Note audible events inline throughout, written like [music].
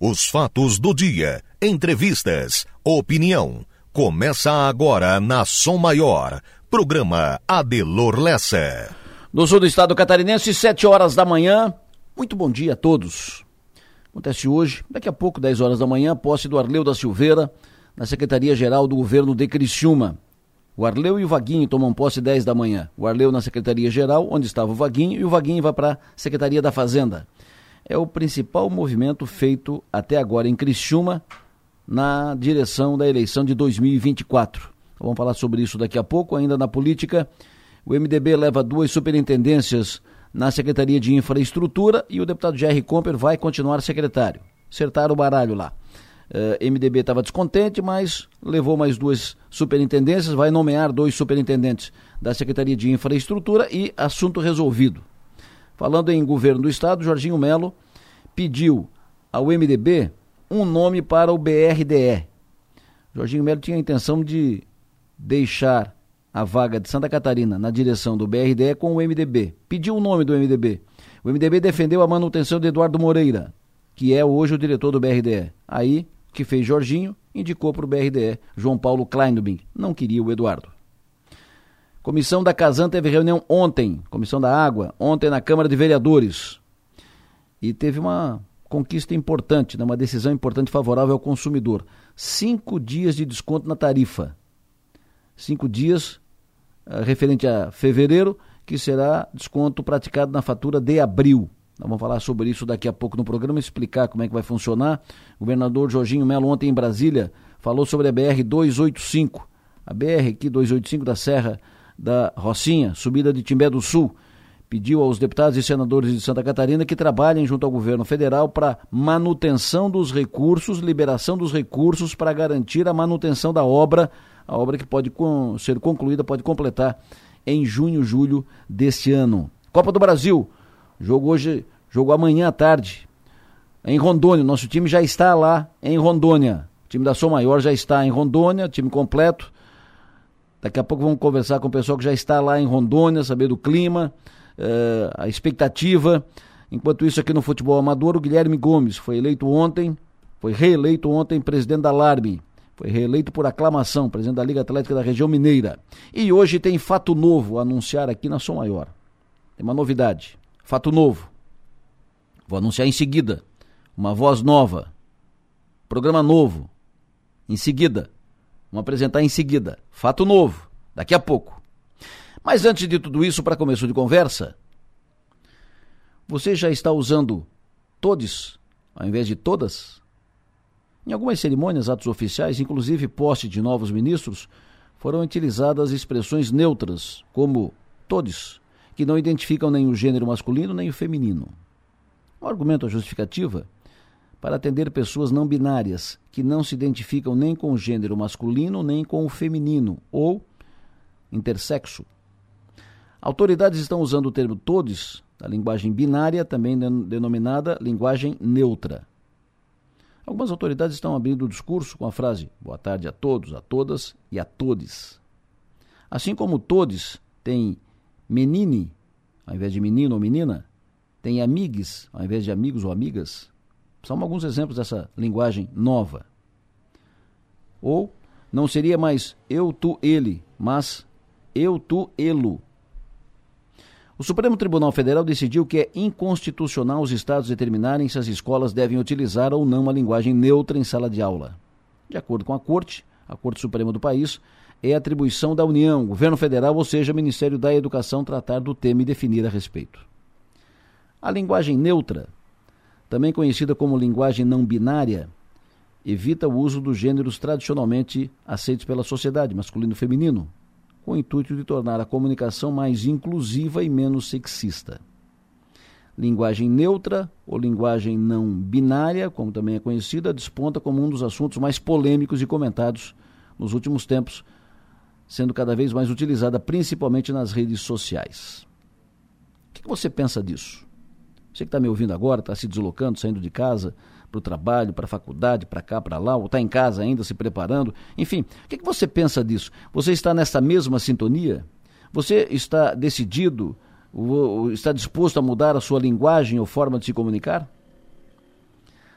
Os fatos do dia, entrevistas, opinião. Começa agora na Som Maior. Programa Adelor Lessa. No sul do estado catarinense, 7 horas da manhã. Muito bom dia a todos. Acontece hoje, daqui a pouco, 10 horas da manhã, posse do Arleu da Silveira, na Secretaria-Geral do Governo de Criciúma. O Arleu e o Vaguinho tomam posse 10 da manhã. O Arleu na Secretaria-Geral, onde estava o Vaguinho, e o Vaguinho vai para a Secretaria da Fazenda. É o principal movimento feito até agora em Criciúma na direção da eleição de 2024. Vamos falar sobre isso daqui a pouco, ainda na política. O MDB leva duas superintendências na Secretaria de Infraestrutura e o deputado Jerry Comper vai continuar secretário. Acertaram o baralho lá. Uh, eh, MDB estava descontente, mas levou mais duas superintendências, vai nomear dois superintendentes da Secretaria de Infraestrutura e assunto resolvido. Falando em governo do Estado, Jorginho Melo pediu ao MDB um nome para o BRDE. Jorginho Melo tinha a intenção de deixar a vaga de Santa Catarina na direção do BRDE com o MDB. Pediu o nome do MDB. O MDB defendeu a manutenção de Eduardo Moreira, que é hoje o diretor do BRDE. Aí que fez Jorginho, indicou para o BRDE João Paulo Kleinubing. Não queria o Eduardo. Comissão da Casan teve reunião ontem, Comissão da Água, ontem na Câmara de Vereadores. E teve uma conquista importante, né, uma decisão importante favorável ao consumidor. Cinco dias de desconto na tarifa. Cinco dias uh, referente a fevereiro, que será desconto praticado na fatura de abril. Nós vamos falar sobre isso daqui a pouco no programa, explicar como é que vai funcionar. O governador Jorginho Melo, ontem em Brasília, falou sobre a BR 285. A BR aqui 285 da Serra da Rocinha, subida de Timbé do Sul. Pediu aos deputados e senadores de Santa Catarina que trabalhem junto ao governo federal para manutenção dos recursos, liberação dos recursos para garantir a manutenção da obra, a obra que pode ser concluída, pode completar em junho, julho deste ano. Copa do Brasil, Jogo hoje, jogo amanhã à tarde, em Rondônia. Nosso time já está lá em Rondônia. O time da Som Maior já está em Rondônia, time completo. Daqui a pouco vamos conversar com o pessoal que já está lá em Rondônia, saber do clima, uh, a expectativa. Enquanto isso, aqui no futebol amador, o Guilherme Gomes foi eleito ontem, foi reeleito ontem presidente da Larme. Foi reeleito por aclamação, presidente da Liga Atlética da Região Mineira. E hoje tem fato novo a anunciar aqui na Som Maior. Tem uma novidade. Fato novo. Vou anunciar em seguida. Uma voz nova. Programa novo. Em seguida. Vamos apresentar em seguida. Fato novo. Daqui a pouco. Mas antes de tudo isso, para começo de conversa, você já está usando todos ao invés de todas? Em algumas cerimônias, atos oficiais, inclusive poste de novos ministros, foram utilizadas expressões neutras, como todos, que não identificam nem o gênero masculino nem o feminino. Um argumento ou justificativa para atender pessoas não binárias que não se identificam nem com o gênero masculino nem com o feminino ou intersexo. Autoridades estão usando o termo todos, da linguagem binária, também denominada linguagem neutra. Algumas autoridades estão abrindo o discurso com a frase boa tarde a todos, a todas e a todes. Assim como todes tem menine, ao invés de menino ou menina, tem amigues, ao invés de amigos ou amigas. São alguns exemplos dessa linguagem nova. Ou não seria mais eu, tu, ele, mas eu, tu, elo. O Supremo Tribunal Federal decidiu que é inconstitucional os estados determinarem se as escolas devem utilizar ou não a linguagem neutra em sala de aula. De acordo com a Corte, a Corte Suprema do país, é atribuição da União, governo federal, ou seja, Ministério da Educação, tratar do tema e definir a respeito. A linguagem neutra, também conhecida como linguagem não binária, evita o uso dos gêneros tradicionalmente aceitos pela sociedade, masculino e feminino, com o intuito de tornar a comunicação mais inclusiva e menos sexista. Linguagem neutra, ou linguagem não binária, como também é conhecida, desponta como um dos assuntos mais polêmicos e comentados nos últimos tempos sendo cada vez mais utilizada, principalmente nas redes sociais. O que você pensa disso? Você que está me ouvindo agora, está se deslocando, saindo de casa para o trabalho, para a faculdade, para cá, para lá, ou está em casa ainda se preparando. Enfim, o que você pensa disso? Você está nessa mesma sintonia? Você está decidido, está disposto a mudar a sua linguagem ou forma de se comunicar?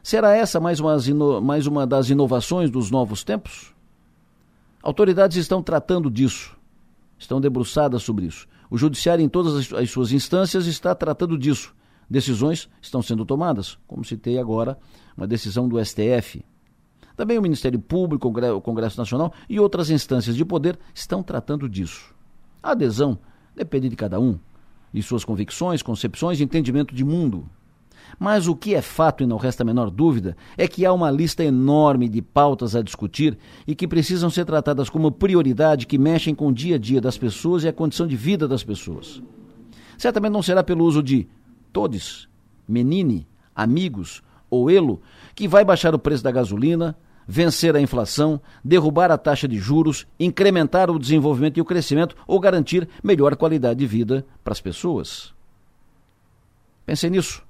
Será essa mais uma, mais uma das inovações dos novos tempos? Autoridades estão tratando disso, estão debruçadas sobre isso. O Judiciário, em todas as suas instâncias, está tratando disso. Decisões estão sendo tomadas, como citei agora, uma decisão do STF. Também o Ministério Público, o Congresso Nacional e outras instâncias de poder estão tratando disso. A adesão depende de cada um, de suas convicções, concepções e entendimento de mundo. Mas o que é fato e não resta a menor dúvida é que há uma lista enorme de pautas a discutir e que precisam ser tratadas como prioridade que mexem com o dia a dia das pessoas e a condição de vida das pessoas. Certamente não será pelo uso de todes, menine, amigos ou elo que vai baixar o preço da gasolina, vencer a inflação, derrubar a taxa de juros, incrementar o desenvolvimento e o crescimento ou garantir melhor qualidade de vida para as pessoas. Pensem nisso.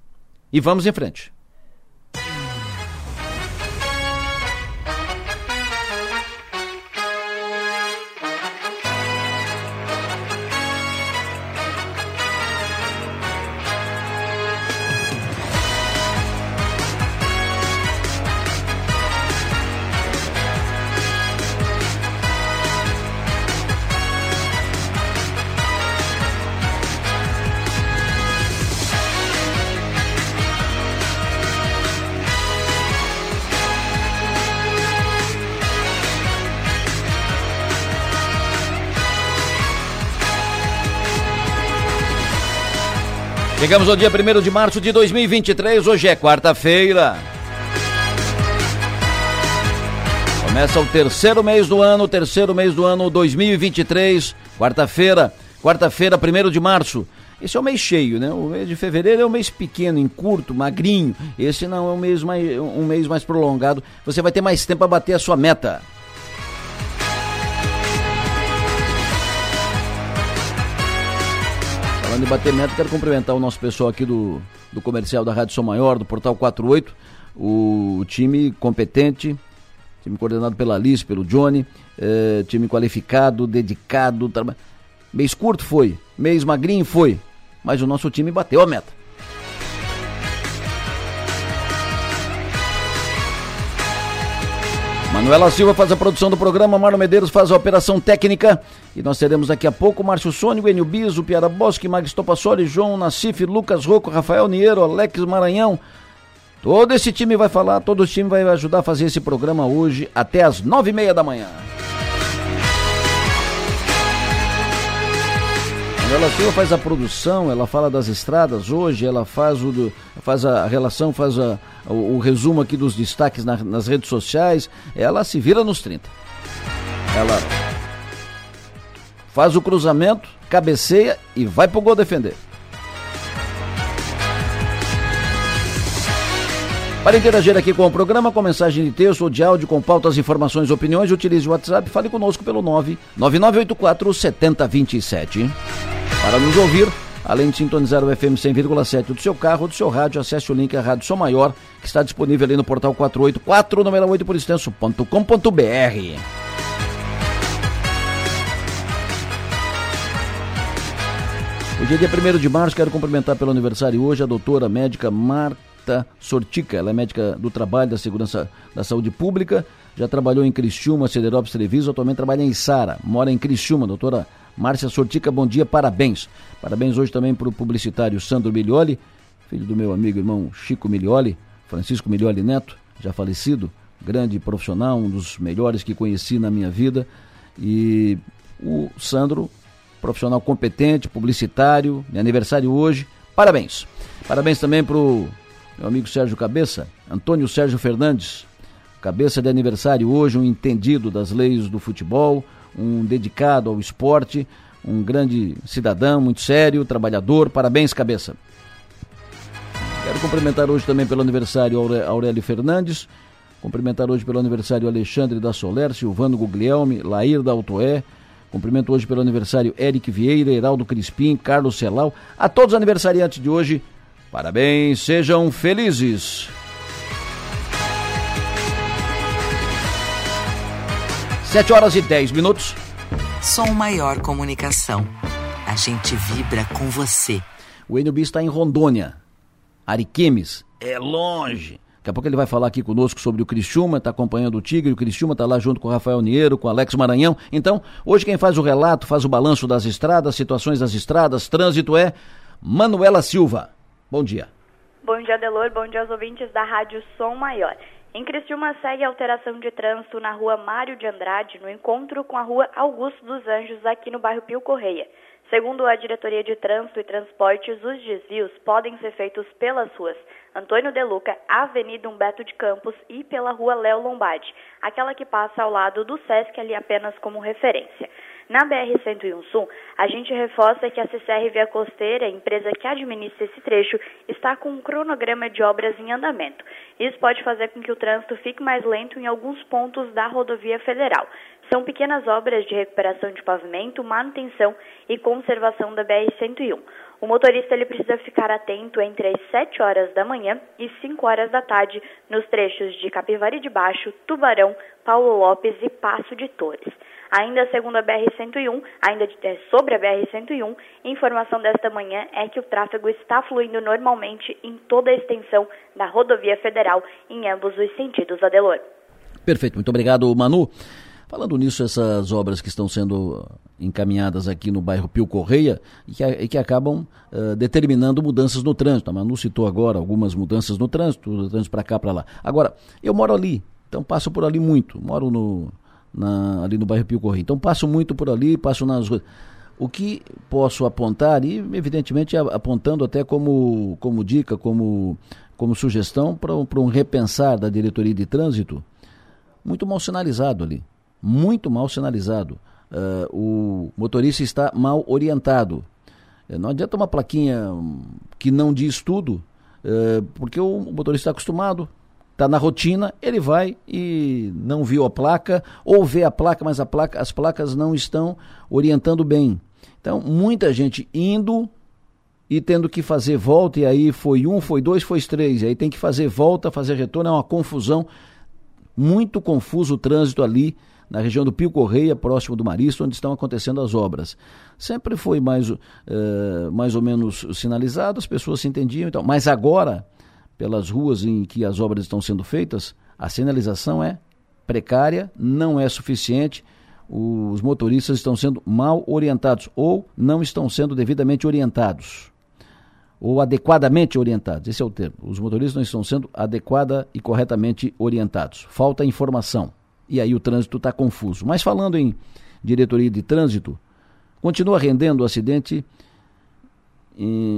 E vamos em frente. Chegamos ao dia 1 de março de 2023, hoje é quarta-feira. Começa o terceiro mês do ano, terceiro mês do ano 2023, quarta-feira, quarta-feira, 1 de março. Esse é o mês cheio, né? O mês de fevereiro é um mês pequeno, em curto, magrinho. Esse não é um mês mais, um mês mais prolongado. Você vai ter mais tempo para bater a sua meta. Falando em bater meta, quero cumprimentar o nosso pessoal aqui do, do comercial da Rádio São Maior, do Portal 48, o time competente, time coordenado pela Alice, pelo Johnny, é, time qualificado, dedicado. Mês curto foi, mês magrinho foi, mas o nosso time bateu a meta. Manuela Silva faz a produção do programa, Marlon Medeiros faz a operação técnica. E nós teremos daqui a pouco Márcio Sônico, Enio Biso, Piara Bosque, Max Topassoli, João Nassif, Lucas Rocco, Rafael Niero, Alex Maranhão. Todo esse time vai falar, todo o time vai ajudar a fazer esse programa hoje até as nove e meia da manhã. Ela Silva faz a produção, ela fala das estradas hoje, ela faz, o, faz a relação, faz a, o, o resumo aqui dos destaques na, nas redes sociais. Ela se vira nos 30. Ela faz o cruzamento, cabeceia e vai pro gol defender. Para interagir aqui com o programa, com mensagem de texto ou de áudio, com pautas, informações, opiniões, utilize o WhatsApp, fale conosco pelo 99984 7027. Para nos ouvir, além de sintonizar o FM 100,7 do seu carro ou do seu rádio, acesse o link a Rádio Som Maior, que está disponível ali no portal 484, número 8 por extenso.com.br. Hoje é dia 1 de março, quero cumprimentar pelo aniversário hoje a doutora médica Marta Sortica. Ela é médica do trabalho da segurança da saúde pública, já trabalhou em Criciúma, Cederópolis Treviso, atualmente trabalha em Sara, mora em Criciúma, doutora Márcia Sortica, bom dia, parabéns. Parabéns hoje também para o publicitário Sandro Milioli, filho do meu amigo irmão Chico Milioli, Francisco Milioli Neto, já falecido, grande profissional, um dos melhores que conheci na minha vida. E o Sandro, profissional competente, publicitário, meu aniversário hoje, parabéns. Parabéns também para o meu amigo Sérgio Cabeça, Antônio Sérgio Fernandes, cabeça de aniversário hoje, um entendido das leis do futebol, um dedicado ao esporte, um grande cidadão, muito sério, trabalhador. Parabéns, cabeça. Quero cumprimentar hoje também pelo aniversário Aurélio Fernandes, cumprimentar hoje pelo aniversário Alexandre da Soler, Silvano Guglielmi, Lair da Autoé, cumprimento hoje pelo aniversário Eric Vieira, Heraldo Crispim, Carlos Celal, a todos os aniversariantes de hoje, parabéns, sejam felizes. 7 horas e 10 minutos. Som Maior Comunicação. A gente vibra com você. O Enio está em Rondônia. Ariquemes é longe. Daqui a pouco ele vai falar aqui conosco sobre o Criciúma, está acompanhando o Tigre, o Criciúma está lá junto com o Rafael Niero, com o Alex Maranhão. Então, hoje quem faz o relato, faz o balanço das estradas, situações das estradas, trânsito é Manuela Silva. Bom dia. Bom dia, Delor. Bom dia aos ouvintes da Rádio Som Maior. Em Criciúma segue a alteração de trânsito na rua Mário de Andrade, no encontro com a rua Augusto dos Anjos, aqui no bairro Pio Correia. Segundo a Diretoria de Trânsito e Transportes, os desvios podem ser feitos pelas ruas Antônio De Luca, Avenida Humberto de Campos e pela Rua Léo Lombardi, aquela que passa ao lado do SESC ali apenas como referência. Na BR-101 Sul, a gente reforça que a CCR Via Costeira, empresa que administra esse trecho, está com um cronograma de obras em andamento. Isso pode fazer com que o trânsito fique mais lento em alguns pontos da rodovia federal. São pequenas obras de recuperação de pavimento, manutenção e conservação da BR-101. O motorista ele precisa ficar atento entre as 7 horas da manhã e 5 horas da tarde nos trechos de Capivari de Baixo, Tubarão, Paulo Lopes e Passo de Torres. Ainda segundo a BR-101, ainda é, sobre a BR-101, informação desta manhã é que o tráfego está fluindo normalmente em toda a extensão da rodovia federal em ambos os sentidos, Adelor. Perfeito, muito obrigado, Manu. Falando nisso, essas obras que estão sendo encaminhadas aqui no bairro Pio Correia e que, e que acabam uh, determinando mudanças no trânsito. A Manu citou agora algumas mudanças no trânsito, do trânsito para cá, para lá. Agora, eu moro ali, então passo por ali muito. Moro no, na, ali no bairro Pio Correia. Então passo muito por ali, passo nas ruas. O que posso apontar, e evidentemente apontando até como, como dica, como, como sugestão para um repensar da diretoria de trânsito, muito mal sinalizado ali muito mal sinalizado. Uh, o motorista está mal orientado. Uh, não adianta uma plaquinha que não diz tudo, uh, porque o motorista está acostumado, está na rotina, ele vai e não viu a placa, ou vê a placa, mas a placa, as placas não estão orientando bem. Então, muita gente indo e tendo que fazer volta, e aí foi um, foi dois, foi três, e aí tem que fazer volta, fazer retorno, é uma confusão, muito confuso o trânsito ali na região do Pio Correia, próximo do Marista, onde estão acontecendo as obras. Sempre foi mais, uh, mais ou menos sinalizado, as pessoas se entendiam, então, mas agora, pelas ruas em que as obras estão sendo feitas, a sinalização é precária, não é suficiente, os motoristas estão sendo mal orientados ou não estão sendo devidamente orientados ou adequadamente orientados. Esse é o termo. Os motoristas não estão sendo adequada e corretamente orientados. Falta informação e aí o trânsito está confuso. Mas falando em diretoria de trânsito, continua rendendo o acidente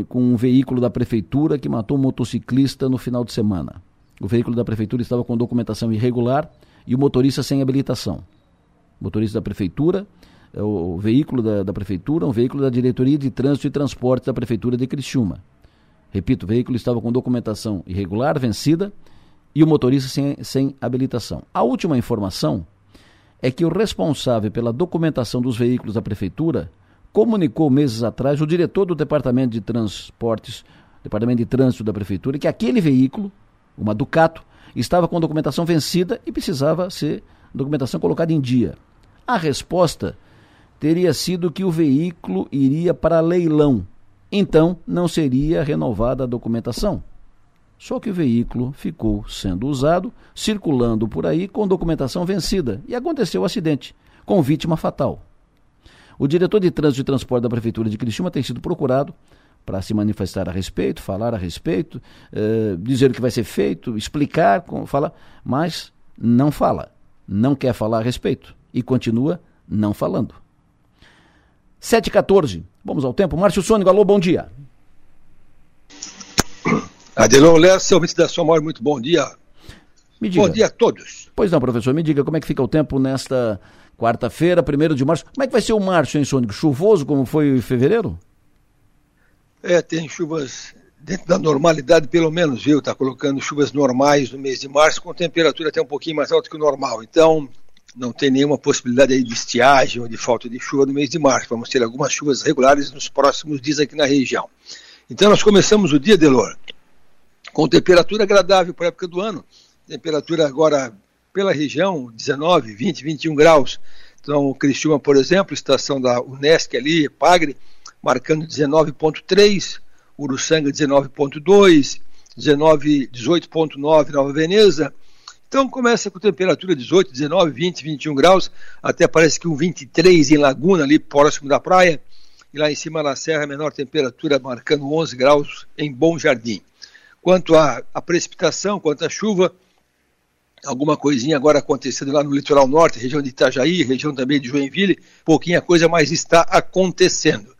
com um veículo da prefeitura que matou um motociclista no final de semana. O veículo da prefeitura estava com documentação irregular e o motorista sem habilitação. O motorista da prefeitura, é o, o veículo da, da prefeitura, um veículo da diretoria de trânsito e transporte da prefeitura de Criciúma. Repito, o veículo estava com documentação irregular, vencida, e o motorista sem, sem habilitação. A última informação é que o responsável pela documentação dos veículos da prefeitura comunicou meses atrás o diretor do departamento de transportes, departamento de trânsito da prefeitura, que aquele veículo, uma Ducato, estava com documentação vencida e precisava ser documentação colocada em dia. A resposta teria sido que o veículo iria para leilão, então não seria renovada a documentação. Só que o veículo ficou sendo usado, circulando por aí com documentação vencida e aconteceu o acidente, com vítima fatal. O diretor de trânsito e transporte da Prefeitura de Criciúma tem sido procurado para se manifestar a respeito, falar a respeito, eh, dizer o que vai ser feito, explicar, falar, mas não fala, não quer falar a respeito e continua não falando. 7h14, vamos ao tempo. Márcio Sônico, alô, bom dia. Adelon Lessa, ouvinte da sua maior, muito bom dia. Bom dia a todos. Pois não, professor, me diga como é que fica o tempo nesta quarta-feira, primeiro de março. Como é que vai ser o março, hein, Sônico? Chuvoso como foi em fevereiro? É, tem chuvas dentro da normalidade, pelo menos, viu? Está colocando chuvas normais no mês de março, com temperatura até um pouquinho mais alta que o normal. Então, não tem nenhuma possibilidade aí de estiagem ou de falta de chuva no mês de março. Vamos ter algumas chuvas regulares nos próximos dias aqui na região. Então, nós começamos o dia, Delor, com temperatura agradável para a época do ano. Temperatura agora pela região, 19, 20, 21 graus. Então, Criciúma, por exemplo, estação da Unesc ali, Pagre, marcando 19,3, Uruçanga 19,2, 19, 18,9 Nova Veneza. Então começa com temperatura 18, 19, 20, 21 graus, até parece que um 23 em Laguna, ali próximo da praia. E lá em cima na serra, menor temperatura marcando 11 graus em Bom Jardim. Quanto à precipitação, quanto à chuva, alguma coisinha agora acontecendo lá no litoral norte, região de Itajaí, região também de Joinville, pouquinha coisa, mas está acontecendo.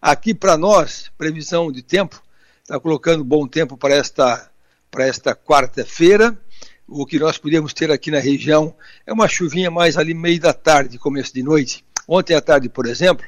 Aqui para nós, previsão de tempo, está colocando bom tempo para esta, para esta quarta-feira. O que nós podemos ter aqui na região é uma chuvinha mais ali meio da tarde, começo de noite. Ontem à tarde, por exemplo,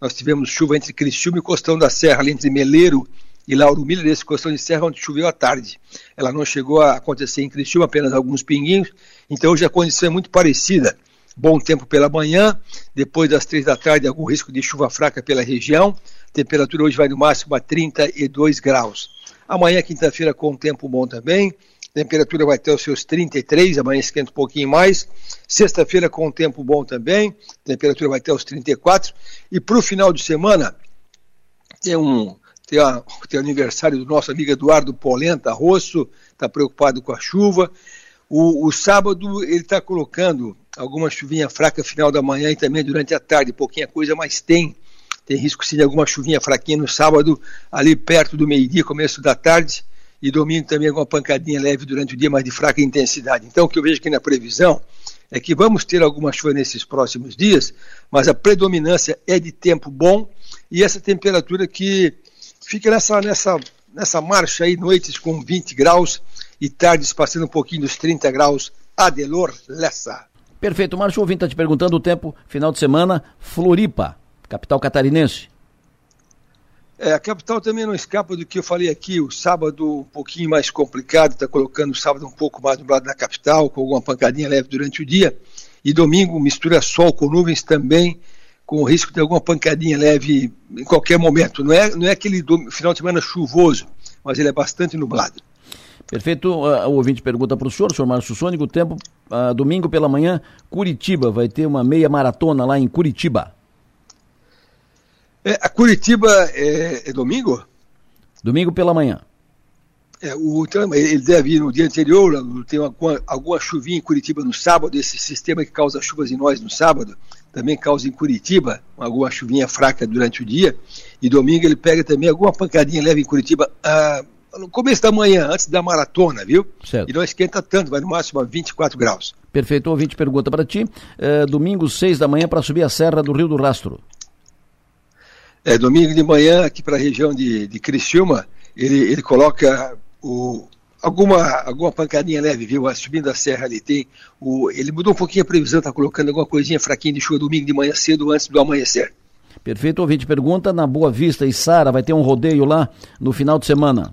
nós tivemos chuva entre Criciúma e Costão da Serra, ali entre Meleiro e Lauro Miller, esse Costão de Serra, onde choveu à tarde. Ela não chegou a acontecer em Criciúma, apenas alguns pinguinhos, então hoje a condição é muito parecida bom tempo pela manhã, depois das três da tarde, algum risco de chuva fraca pela região. Temperatura hoje vai no máximo a 32 graus. Amanhã, quinta-feira, com tempo bom também. Temperatura vai ter os seus 33, amanhã esquenta um pouquinho mais. Sexta-feira, com tempo bom também. Temperatura vai ter os 34. E para o final de semana, tem um, tem, a, tem aniversário do nosso amigo Eduardo Polenta Rosso, está preocupado com a chuva. O, o sábado ele está colocando alguma chuvinha fraca final da manhã e também durante a tarde, pouquinha coisa, mas tem. Tem risco sim de alguma chuvinha fraquinha no sábado, ali perto do meio-dia, começo da tarde, e domingo também alguma pancadinha leve durante o dia, mas de fraca intensidade. Então o que eu vejo aqui na previsão é que vamos ter alguma chuva nesses próximos dias, mas a predominância é de tempo bom e essa temperatura que fica nessa, nessa, nessa marcha aí, noites com 20 graus e tardes passando um pouquinho dos 30 graus. Adelor Lessa. Perfeito. Márcio Ouvinte está te perguntando o tempo, final de semana, Floripa, capital catarinense. É, a capital também não escapa do que eu falei aqui, o sábado um pouquinho mais complicado, está colocando o sábado um pouco mais no lado da capital, com alguma pancadinha leve durante o dia, e domingo mistura sol com nuvens também, com o risco de alguma pancadinha leve em qualquer momento. Não é, não é aquele do, final de semana chuvoso, mas ele é bastante nublado. Perfeito. Uh, o ouvinte pergunta para o senhor, senhor Márcio Sônico, tempo, uh, domingo pela manhã, Curitiba, vai ter uma meia maratona lá em Curitiba. É, a Curitiba é, é, domingo? Domingo pela manhã. É, o, ele deve ir no dia anterior, tem alguma, alguma chuvinha em Curitiba no sábado, esse sistema que causa chuvas em nós no sábado, também causa em Curitiba alguma chuvinha fraca durante o dia, e domingo ele pega também alguma pancadinha leve em Curitiba. Ah, no começo da manhã, antes da maratona, viu? Certo. E não esquenta tanto, vai no máximo a 24 graus. Perfeito. O ouvinte pergunta para ti, é, domingo 6 da manhã para subir a Serra do Rio do Rastro. É, domingo de manhã, aqui para a região de, de Criciúma, ele, ele coloca o, alguma, alguma pancadinha leve, viu? Subindo a serra ali tem. O, ele mudou um pouquinho a previsão, está colocando alguma coisinha fraquinha de chuva domingo de manhã cedo, antes do amanhecer. Perfeito, ouvinte pergunta, na Boa Vista e Sara, vai ter um rodeio lá no final de semana?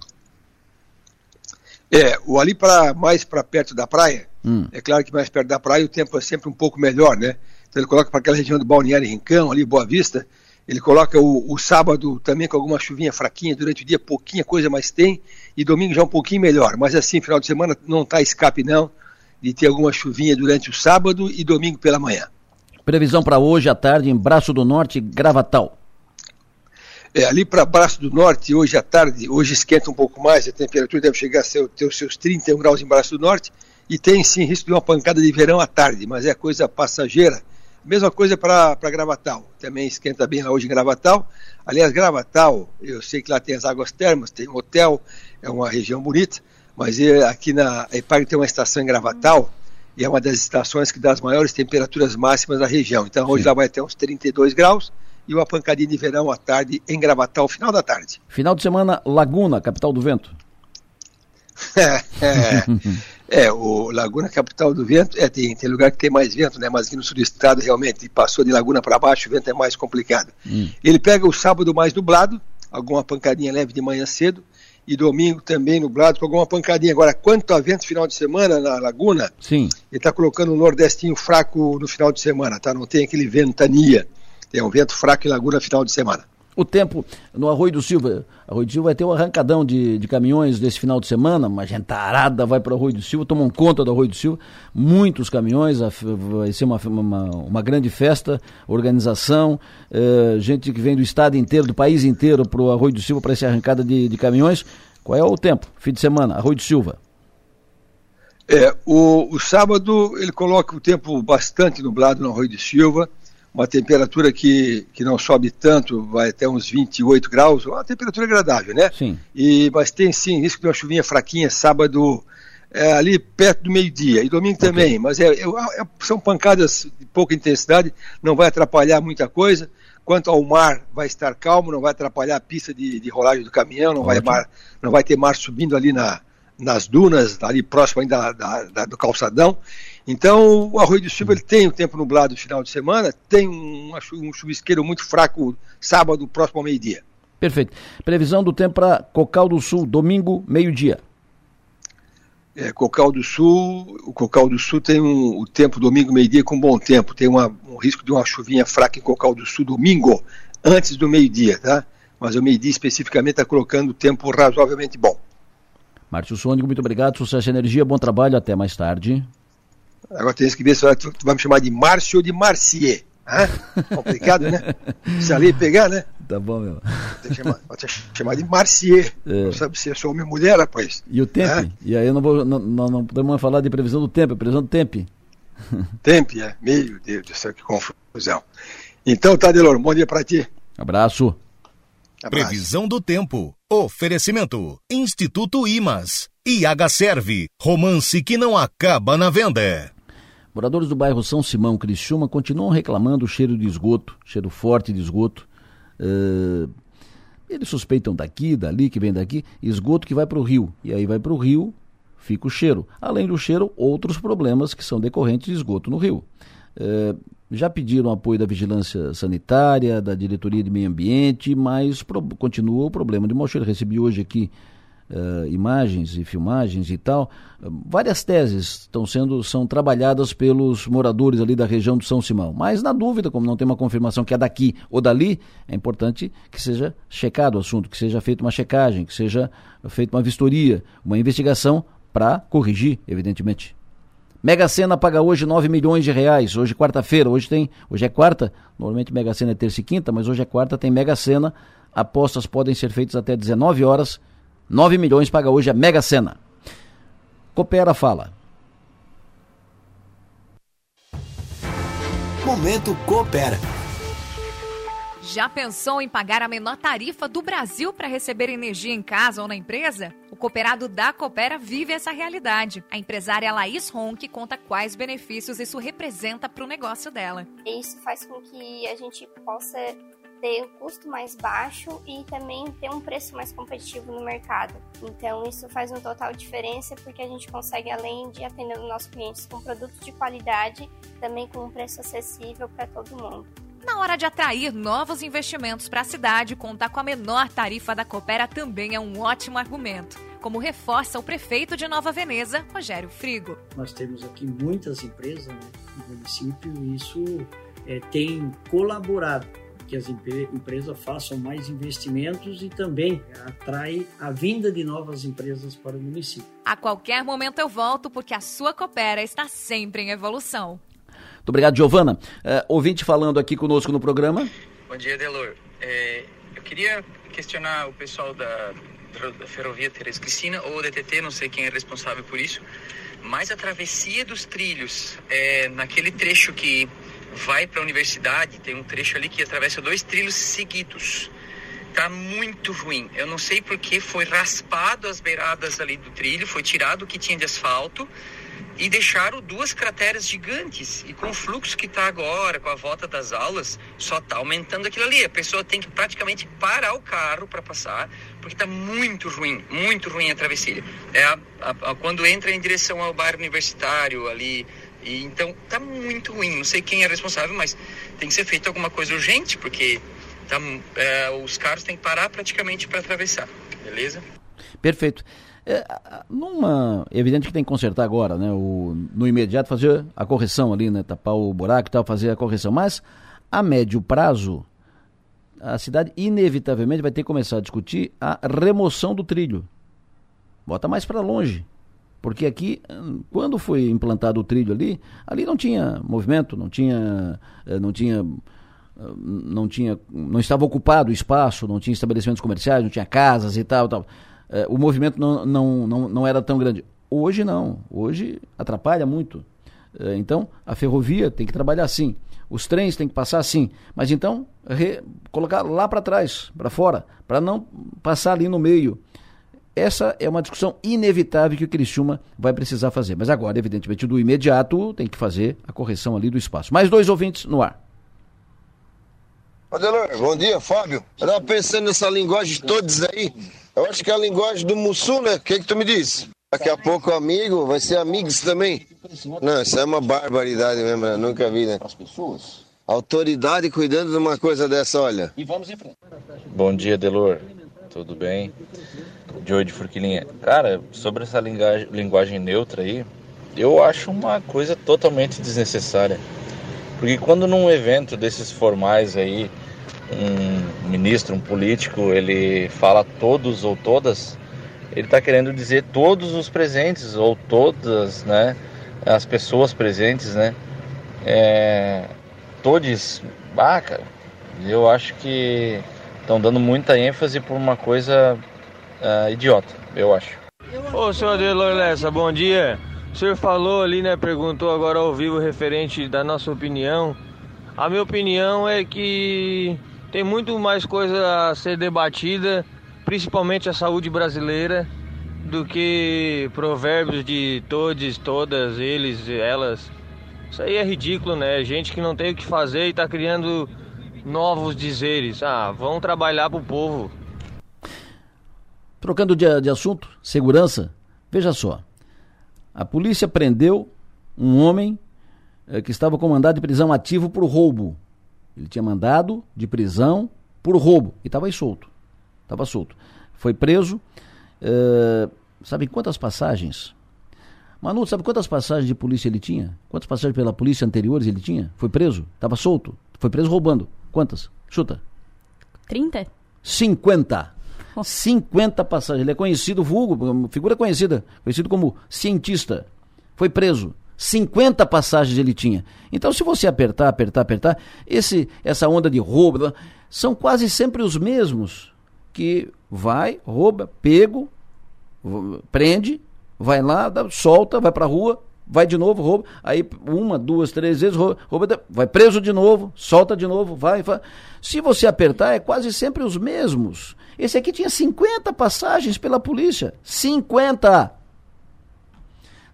É, o ali para mais para perto da praia, hum. é claro que mais perto da praia o tempo é sempre um pouco melhor, né? Então ele coloca para aquela região do Balneário Rincão, ali Boa Vista, ele coloca o, o, sábado também com alguma chuvinha fraquinha durante o dia, pouquinha coisa, mas tem, e domingo já um pouquinho melhor. Mas assim, final de semana não está escape não de ter alguma chuvinha durante o sábado e domingo pela manhã. Previsão para hoje à tarde em Braço do Norte, Gravatal. É, ali para Braço do Norte, hoje à tarde, hoje esquenta um pouco mais, a temperatura deve chegar a ser, ter os seus 31 graus em Braço do Norte, e tem sim risco de uma pancada de verão à tarde, mas é coisa passageira. Mesma coisa para Gravatal, também esquenta bem lá hoje em Gravatal. Aliás, Gravatal, eu sei que lá tem as águas termas, tem um hotel, é uma região bonita, mas é, aqui na EPAG tem uma estação em Gravatal, e é uma das estações que dá as maiores temperaturas máximas da região. Então hoje sim. lá vai ter uns 32 graus, e uma pancadinha de verão à tarde em Gravatal, final da tarde. Final de semana, Laguna, capital do vento. [laughs] é, [laughs] é, é, o Laguna, capital do vento, é, tem, tem lugar que tem mais vento, né? Mas aqui no sul do estado, realmente, passou de Laguna para baixo, o vento é mais complicado. Hum. Ele pega o sábado mais nublado, alguma pancadinha leve de manhã cedo, e domingo também nublado com alguma pancadinha. Agora, quanto a vento final de semana na Laguna, Sim. ele está colocando um nordestinho fraco no final de semana, tá? Não tem aquele ventania. Tem um vento fraco em Laguna final de semana. O tempo no Arroio do Silva. Arroio do Silva vai ter um arrancadão de, de caminhões desse final de semana, uma gentarada vai para o Arroio do Silva, tomam conta do Arroio do Silva, muitos caminhões, vai ser uma, uma, uma grande festa, organização, eh, gente que vem do estado inteiro, do país inteiro para o Arroio do Silva para essa arrancada de, de caminhões. Qual é o tempo? Fim de semana, Arroio de Silva. É, o, o sábado ele coloca o tempo bastante nublado no Arroio de Silva, uma temperatura que, que não sobe tanto, vai até uns 28 graus, uma temperatura agradável, né? Sim. E, mas tem sim risco de uma chuvinha fraquinha sábado, é, ali perto do meio-dia, e domingo okay. também, mas é, é, são pancadas de pouca intensidade, não vai atrapalhar muita coisa. Quanto ao mar, vai estar calmo, não vai atrapalhar a pista de, de rolagem do caminhão, não vai, mar, não vai ter mar subindo ali na, nas dunas, ali próximo ainda da, da, do calçadão. Então, o Arroio do Silva ele tem o tempo nublado no final de semana, tem um, um chuvisqueiro muito fraco sábado, próximo ao meio-dia. Perfeito. Previsão do tempo para Cocal do Sul, domingo, meio-dia. É, Cocal do Sul, o Cocal do Sul tem um, o tempo domingo, meio-dia com bom tempo. Tem uma, um risco de uma chuvinha fraca em Cocal do Sul domingo, antes do meio-dia, tá? Mas o meio-dia especificamente está colocando o tempo razoavelmente bom. Márcio Sônico, muito obrigado. Sucesso e energia, bom trabalho, até mais tarde. Agora tem que ver se tu, tu vai me chamar de Márcio ou de Marcier. Hã? [laughs] Complicado, né? Se ali pegar, né? Tá bom, meu. Que chamar, pode chamar de Marcier. É. Não sabe se eu sou homem ou mulher, rapaz. E o tempo? E aí eu não, vou, não, não, não podemos falar de previsão do tempo, é previsão do tempo. [laughs] Tempo, é. Meu Deus do céu, que confusão. Então, Tadelor, bom dia para ti. Abraço. Abraço. Previsão do tempo. Oferecimento. Instituto Imas. IH Serve. Romance que não acaba na venda. Moradores do bairro São Simão, Criciúma, continuam reclamando o cheiro de esgoto, cheiro forte de esgoto. Uh, eles suspeitam daqui, dali, que vem daqui, esgoto que vai para o rio. E aí vai para o rio, fica o cheiro. Além do cheiro, outros problemas que são decorrentes de esgoto no rio. Uh, já pediram apoio da vigilância sanitária, da diretoria de meio ambiente, mas continua o problema de mau cheiro. Recebi hoje aqui uh, imagens e filmagens e tal. várias teses estão sendo são trabalhadas pelos moradores ali da região do São Simão. Mas na dúvida, como não tem uma confirmação que é daqui ou dali, é importante que seja checado o assunto, que seja feita uma checagem, que seja feita uma vistoria, uma investigação para corrigir, evidentemente. Mega Sena paga hoje 9 milhões de reais. Hoje quarta-feira, hoje tem, hoje é quarta. Normalmente Mega Sena é terça e quinta, mas hoje é quarta, tem Mega Sena. Apostas podem ser feitas até 19 horas 9 milhões paga hoje a Mega Sena. Coopera fala. Momento Coopera. Já pensou em pagar a menor tarifa do Brasil para receber energia em casa ou na empresa? O cooperado da Coopera vive essa realidade. A empresária Laís Ronque conta quais benefícios isso representa para o negócio dela. Isso faz com que a gente possa ter um custo mais baixo e também ter um preço mais competitivo no mercado. Então, isso faz uma total diferença porque a gente consegue, além de atender os nossos clientes com produtos de qualidade, também com um preço acessível para todo mundo. Na hora de atrair novos investimentos para a cidade, contar com a menor tarifa da Coopera também é um ótimo argumento, como reforça o prefeito de Nova Veneza, Rogério Frigo. Nós temos aqui muitas empresas né, no município e isso é, tem colaborado que as empresas façam mais investimentos e também atrai a vinda de novas empresas para o município. A qualquer momento eu volto, porque a sua Coopera está sempre em evolução. Muito obrigado, Giovana. Uh, ouvinte falando aqui conosco no programa. Bom dia, Delor. É, eu queria questionar o pessoal da, da Ferrovia Teresa Cristina ou DTT, não sei quem é responsável por isso, mas a travessia dos trilhos, é, naquele trecho que vai para a universidade, tem um trecho ali que atravessa dois trilhos seguidos. Tá muito ruim. Eu não sei porque foi raspado as beiradas ali do trilho, foi tirado o que tinha de asfalto e deixaram duas crateras gigantes. E com o fluxo que está agora, com a volta das aulas, só está aumentando aquilo ali. A pessoa tem que praticamente parar o carro para passar, porque está muito ruim, muito ruim a travessia. É a, a, a, quando entra em direção ao bairro universitário ali e, então tá muito ruim. Não sei quem é responsável, mas tem que ser feito alguma coisa urgente, porque tá, é, os carros têm que parar praticamente para atravessar. Beleza? Perfeito. É, numa, é evidente que tem que consertar agora, né? O, no imediato fazer a correção ali, né? Tapar o buraco e tal, fazer a correção. Mas a médio prazo, a cidade inevitavelmente vai ter que começar a discutir a remoção do trilho. Bota mais para longe. Porque aqui, quando foi implantado o trilho ali, ali não tinha movimento, não tinha, eh, não tinha, eh, não tinha, não estava ocupado o espaço, não tinha estabelecimentos comerciais, não tinha casas e tal, tal. eh, o movimento não, não, não, não era tão grande. Hoje não, hoje atrapalha muito. Então, a ferrovia tem que trabalhar assim, os trens têm que passar assim, mas então re, colocar lá para trás, para fora, para não passar ali no meio. Essa é uma discussão inevitável que o Criciúma vai precisar fazer. Mas agora, evidentemente, do imediato tem que fazer a correção ali do espaço. Mais dois ouvintes no ar. Adelor, bom dia, Fábio. Eu tava pensando nessa linguagem de todos aí. Eu acho que é a linguagem do Mussu, né? O que, que tu me diz? Daqui a pouco amigo, vai ser amigos também. Não, isso é uma barbaridade mesmo, né? nunca vi, né? As pessoas. Autoridade cuidando de uma coisa dessa, olha. E vamos em frente. Bom dia, Delor. Tudo bem? Joey de Furquilinha. Cara, sobre essa linguagem, linguagem neutra aí, eu acho uma coisa totalmente desnecessária. Porque quando num evento desses formais aí, um ministro, um político, ele fala todos ou todas, ele está querendo dizer todos os presentes ou todas, né, as pessoas presentes, né, é, todos, ah, cara, eu acho que estão dando muita ênfase por uma coisa uh, idiota, eu acho. Ô, senhor Adelor Lessa, bom dia. O senhor falou ali, né, perguntou agora ao vivo referente da nossa opinião. A minha opinião é que tem muito mais coisa a ser debatida, principalmente a saúde brasileira, do que provérbios de todos, todas, eles, elas. Isso aí é ridículo, né? Gente que não tem o que fazer e tá criando novos dizeres. Ah, vão trabalhar pro povo. Trocando de, de assunto, segurança, veja só. A polícia prendeu um homem eh, que estava com mandado de prisão ativo por roubo. Ele tinha mandado de prisão por roubo e estava aí solto. Estava solto. Foi preso. Uh, sabe quantas passagens? Manu, sabe quantas passagens de polícia ele tinha? Quantas passagens pela polícia anteriores ele tinha? Foi preso? Estava solto? Foi preso roubando. Quantas? Chuta. 30? 50. 50 passagens. Ele é conhecido, vulgo, figura conhecida, conhecido como cientista. Foi preso. 50 passagens ele tinha. Então, se você apertar, apertar, apertar, esse, essa onda de roubo são quase sempre os mesmos que vai, rouba, pego, prende, vai lá, solta, vai para a rua, vai de novo, rouba, aí uma, duas, três vezes, rouba, rouba, vai preso de novo, solta de novo, vai, vai. Se você apertar, é quase sempre os mesmos. Esse aqui tinha 50 passagens pela polícia. 50!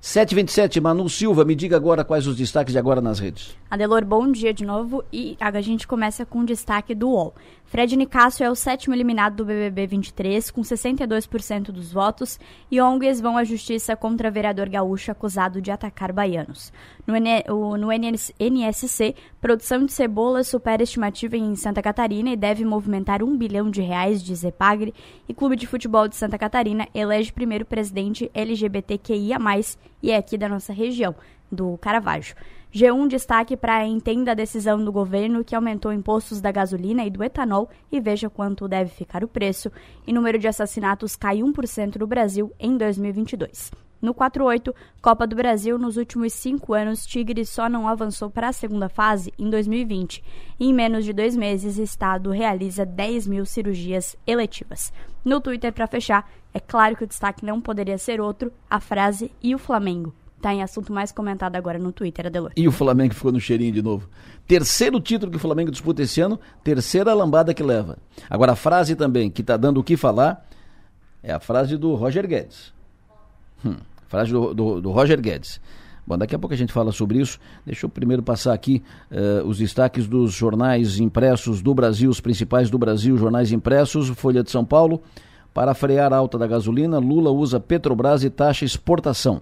727, Manu Silva, me diga agora quais os destaques de agora nas redes. Adelor, bom dia de novo e a gente começa com o destaque do UOL. Fred Nicásio é o sétimo eliminado do BBB 23, com 62% dos votos, e ONGs vão à justiça contra vereador gaúcho acusado de atacar baianos. No, NSC, produção de cebola supera estimativa em Santa Catarina e deve movimentar um bilhão de reais, diz Zepagre, e Clube de Futebol de Santa Catarina elege primeiro presidente LGBTQIA+, e é aqui da nossa região, do Caravaggio. G1 destaque para entenda a decisão do governo que aumentou impostos da gasolina e do etanol e veja quanto deve ficar o preço. E número de assassinatos cai 1% no Brasil em 2022. No 48, Copa do Brasil, nos últimos cinco anos, Tigre só não avançou para a segunda fase em 2020. E em menos de dois meses, o Estado realiza 10 mil cirurgias eletivas. No Twitter, para fechar, é claro que o destaque não poderia ser outro, a frase e o Flamengo Está em assunto mais comentado agora no Twitter, Adelor. E o Flamengo ficou no cheirinho de novo. Terceiro título que o Flamengo disputa esse ano, terceira lambada que leva. Agora, a frase também que está dando o que falar é a frase do Roger Guedes. Hum, frase do, do, do, Roger Guedes. Bom, daqui a pouco a gente fala sobre isso. Deixa eu primeiro passar aqui uh, os destaques dos jornais impressos do Brasil, os principais do Brasil, jornais impressos, Folha de São Paulo. Para frear a alta da gasolina, Lula usa Petrobras e taxa exportação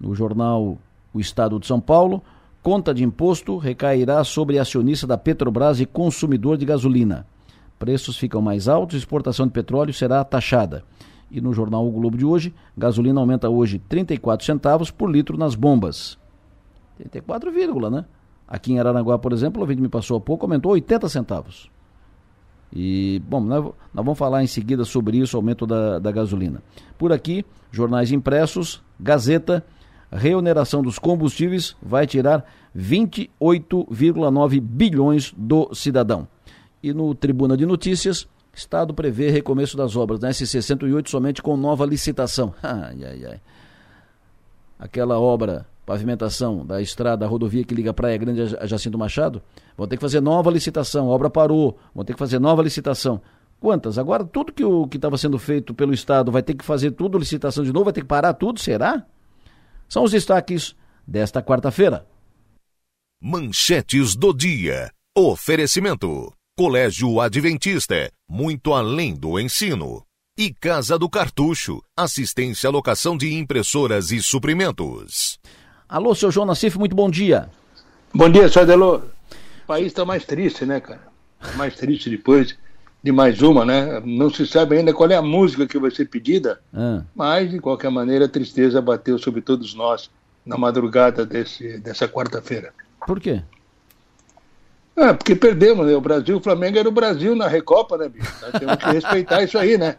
no jornal O Estado de São Paulo, conta de imposto recairá sobre acionista da Petrobras e consumidor de gasolina. Preços ficam mais altos, exportação de petróleo será taxada. E no jornal O Globo de hoje, gasolina aumenta hoje 34 centavos por litro nas bombas. 34, né? Aqui em Aranaguá, por exemplo, o vídeo me passou há pouco, aumentou 80 centavos. E, bom, nós, nós, vamos falar em seguida sobre isso, aumento da, da gasolina. Por aqui, jornais impressos, Gazeta, reoneração dos combustíveis vai tirar 28,9 bilhões do cidadão. E no Tribuna de Notícias, Estado prevê recomeço das obras na SC-108 somente com nova licitação. [laughs] Ai, ai, ai. Aquela obra, pavimentação da estrada, a rodovia que liga Praia Grande a Jacinto Machado, vão ter que fazer nova licitação. A obra parou, vão ter que fazer nova licitação. Quantas? Agora tudo que o que estava sendo feito pelo Estado vai ter que fazer tudo licitação de novo, vai ter que parar tudo, será? São os destaques desta quarta-feira. Manchetes do dia. Oferecimento. Colégio Adventista, muito além do ensino. E Casa do Cartucho, assistência à locação de impressoras e suprimentos. Alô, seu João Nassif, muito bom dia. Bom dia, seu Adelô. O país está mais triste, né, cara? Mais triste depois de mais uma, né? Não se sabe ainda qual é a música que vai ser pedida, ah. mas de qualquer maneira a tristeza bateu sobre todos nós na madrugada desse, dessa quarta-feira. Por quê? Ah, porque perdemos, né? O Brasil, o Flamengo era o Brasil na Recopa, né, bicho? Nós temos que respeitar isso aí, né?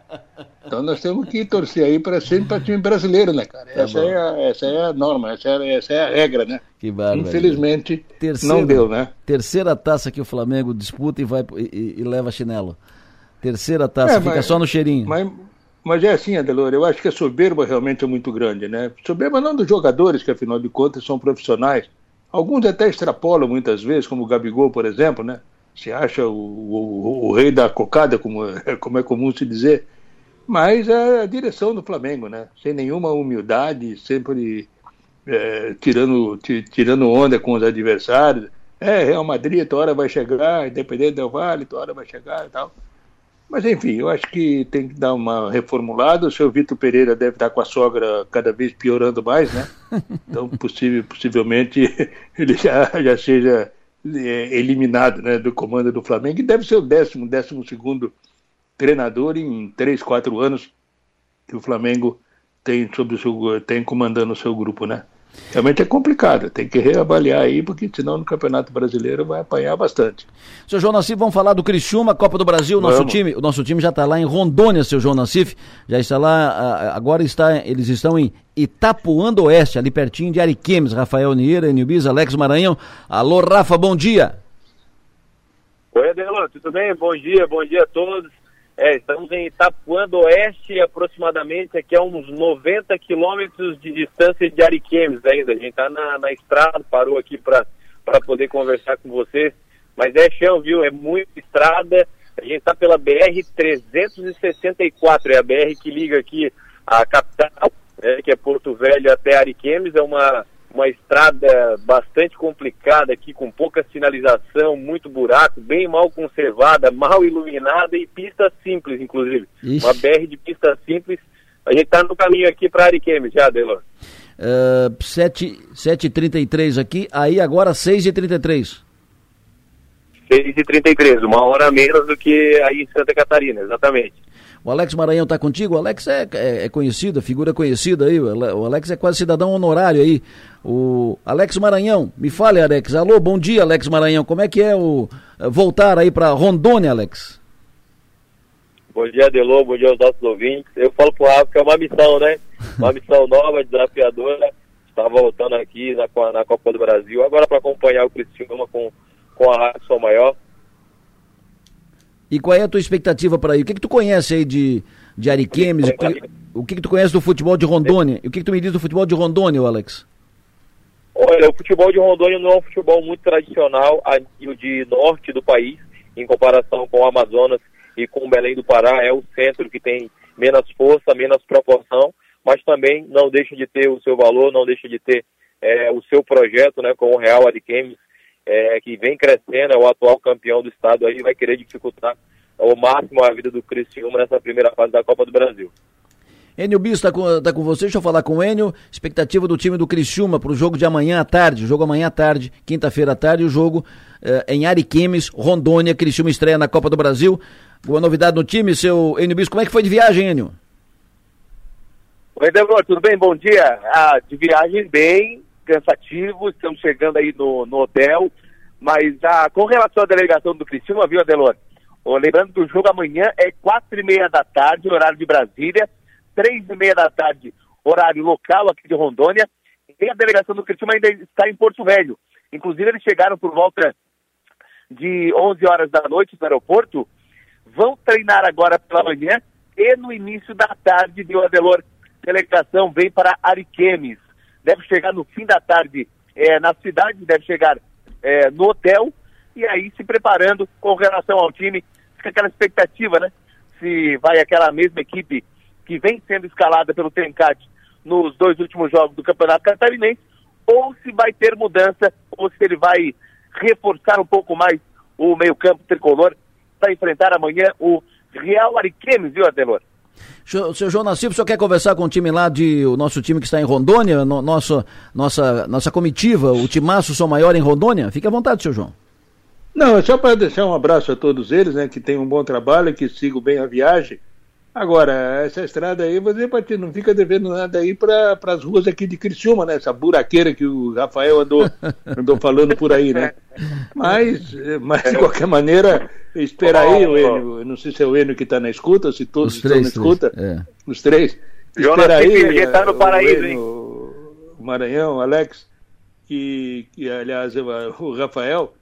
Então nós temos que torcer aí para sempre para time brasileiro, né, cara? Tá essa, é a, essa é a norma, essa é, essa é a regra, né? Que bárbaro. Infelizmente, terceira, não deu, né? Terceira taça que o Flamengo disputa e, vai, e, e leva chinelo. Terceira taça, é, fica mas, só no cheirinho. Mas, mas é assim, Adelor, eu acho que a soberba realmente é muito grande, né? Soberba não dos jogadores, que afinal de contas são profissionais. Alguns até extrapolam muitas vezes, como o Gabigol, por exemplo, né? Se acha o, o, o rei da cocada, como, [laughs] como é comum se dizer. Mas é a direção do Flamengo, né? Sem nenhuma humildade, sempre é, tirando, tirando onda com os adversários. É, Real Madrid, tua hora vai chegar, Independente del Vale, tua hora vai chegar e tal. Mas, enfim, eu acho que tem que dar uma reformulada. O seu Vitor Pereira deve estar com a sogra cada vez piorando mais, né? [laughs] Então, possível, possivelmente, [laughs] ele já, já seja é, eliminado né, do comando do Flamengo. E deve ser o décimo, décimo segundo treinador em três, quatro anos que o Flamengo tem, sobre o seu, tem comandando o seu grupo, né? Realmente é complicado, tem que reavaliar aí, porque senão no Campeonato Brasileiro vai apanhar bastante. Seu João Nassif, vamos falar do Criciúma, Copa do Brasil, nosso time, o nosso time já está lá em Rondônia, seu João Nassif, já está lá, agora está, eles estão em Itapuã do Oeste, ali pertinho de Ariquemes, Rafael Nieira, Enilbiz, Alex Maranhão. Alô, Rafa, bom dia. Oi, Adelon, tudo bem? Bom dia, bom dia a todos. É, estamos em Itapuã do Oeste, aproximadamente aqui a uns 90 quilômetros de distância de Ariquemes ainda. A gente está na, na estrada, parou aqui para poder conversar com vocês. Mas é chão, viu? É muita estrada. A gente está pela BR-364, é a BR que liga aqui a capital, né, que é Porto Velho até Ariquemes. É uma uma estrada bastante complicada aqui, com pouca sinalização, muito buraco, bem mal conservada, mal iluminada e pista simples, inclusive. Ixi. Uma BR de pista simples. A gente está no caminho aqui para Ariquemes já, Delor. Uh, 7h33 aqui, aí agora 6h33. 6h33, uma hora menos do que aí em Santa Catarina, exatamente. O Alex Maranhão está contigo? O Alex é, é, é conhecido, figura conhecida aí. O Alex é quase cidadão honorário aí. O Alex Maranhão, me fale, Alex. Alô, bom dia, Alex Maranhão. Como é que é o eh, voltar aí para Rondônia, Alex? Bom dia, Adelô. Bom dia aos nossos ouvintes. Eu falo pro Rafa que é uma missão, né? Uma [laughs] missão nova, desafiadora. Está voltando aqui na, na Copa do Brasil. Agora para acompanhar o Cristiano com, com a Rádio Maior. E qual é a tua expectativa para aí? O que, que tu conhece aí de, de Ariquemes? O que, o que, que tu conhece do futebol de Rondônia? E o que, que tu me diz do futebol de Rondônia, Alex? Olha, o futebol de Rondônia não é um futebol muito tradicional a nível de norte do país, em comparação com o Amazonas e com o Belém do Pará. É o centro que tem menos força, menos proporção, mas também não deixa de ter o seu valor, não deixa de ter é, o seu projeto, né, com o Real Ariquemes, é, que vem crescendo, é o atual campeão do estado aí, vai querer dificultar ao máximo a vida do Cristiano nessa primeira fase da Copa do Brasil. Enio Bis está com, tá com você, deixa eu falar com o Enio. Expectativa do time do Criciúma para o jogo de amanhã à tarde. Jogo amanhã à tarde, quinta-feira à tarde, o jogo eh, em Ariquemes, Rondônia. Criciúma estreia na Copa do Brasil. Boa novidade no time, seu Enio Bis. Como é que foi de viagem, Enio? Oi, Débora, tudo bem? Bom dia. Ah, de viagem bem, cansativo, estamos chegando aí no, no hotel, mas ah, com relação à delegação do Criciúma, viu, Adelor? Oh, lembrando que o jogo amanhã é quatro e meia da tarde, horário de Brasília, três e meia da tarde, horário local aqui de Rondônia, e a delegação do Criciúma ainda está em Porto Velho. Inclusive, eles chegaram por volta de 11 horas da noite no aeroporto, vão treinar agora pela manhã e no início da tarde, de Adelor, delegação vem para Ariquemes. Deve chegar no fim da tarde é, na cidade, deve chegar é, no hotel e aí se preparando com relação ao time. Fica aquela expectativa, né? Se vai aquela mesma equipe que vem sendo escalada pelo Tencate nos dois últimos jogos do Campeonato Catarinense, ou se vai ter mudança, ou se ele vai reforçar um pouco mais o meio-campo tricolor para enfrentar amanhã o Real Ariquemes, viu, Adelor? Seu João Nassif, o senhor quer conversar com o time lá de o nosso time que está em Rondônia, no, nosso, nossa, nossa comitiva, o Timaço São Maior em Rondônia? Fique à vontade, seu João. Não, é só para deixar um abraço a todos eles, né, que tenham um bom trabalho, que sigam bem a viagem. Agora, essa estrada aí, você pode, não fica devendo nada aí para as ruas aqui de Criciúma, né? Essa buraqueira que o Rafael andou, andou falando por aí, né? [laughs] Mas, mas de qualquer maneira, espera aí, o Enio, não sei se é o Enio que está na escuta, ou se todos Os três, estão na escuta, é. os três. Jonas Espera aí, Pipe, ele tá no paraíso, Enio, o Maranhão, Alex, que, que aliás, o Rafael,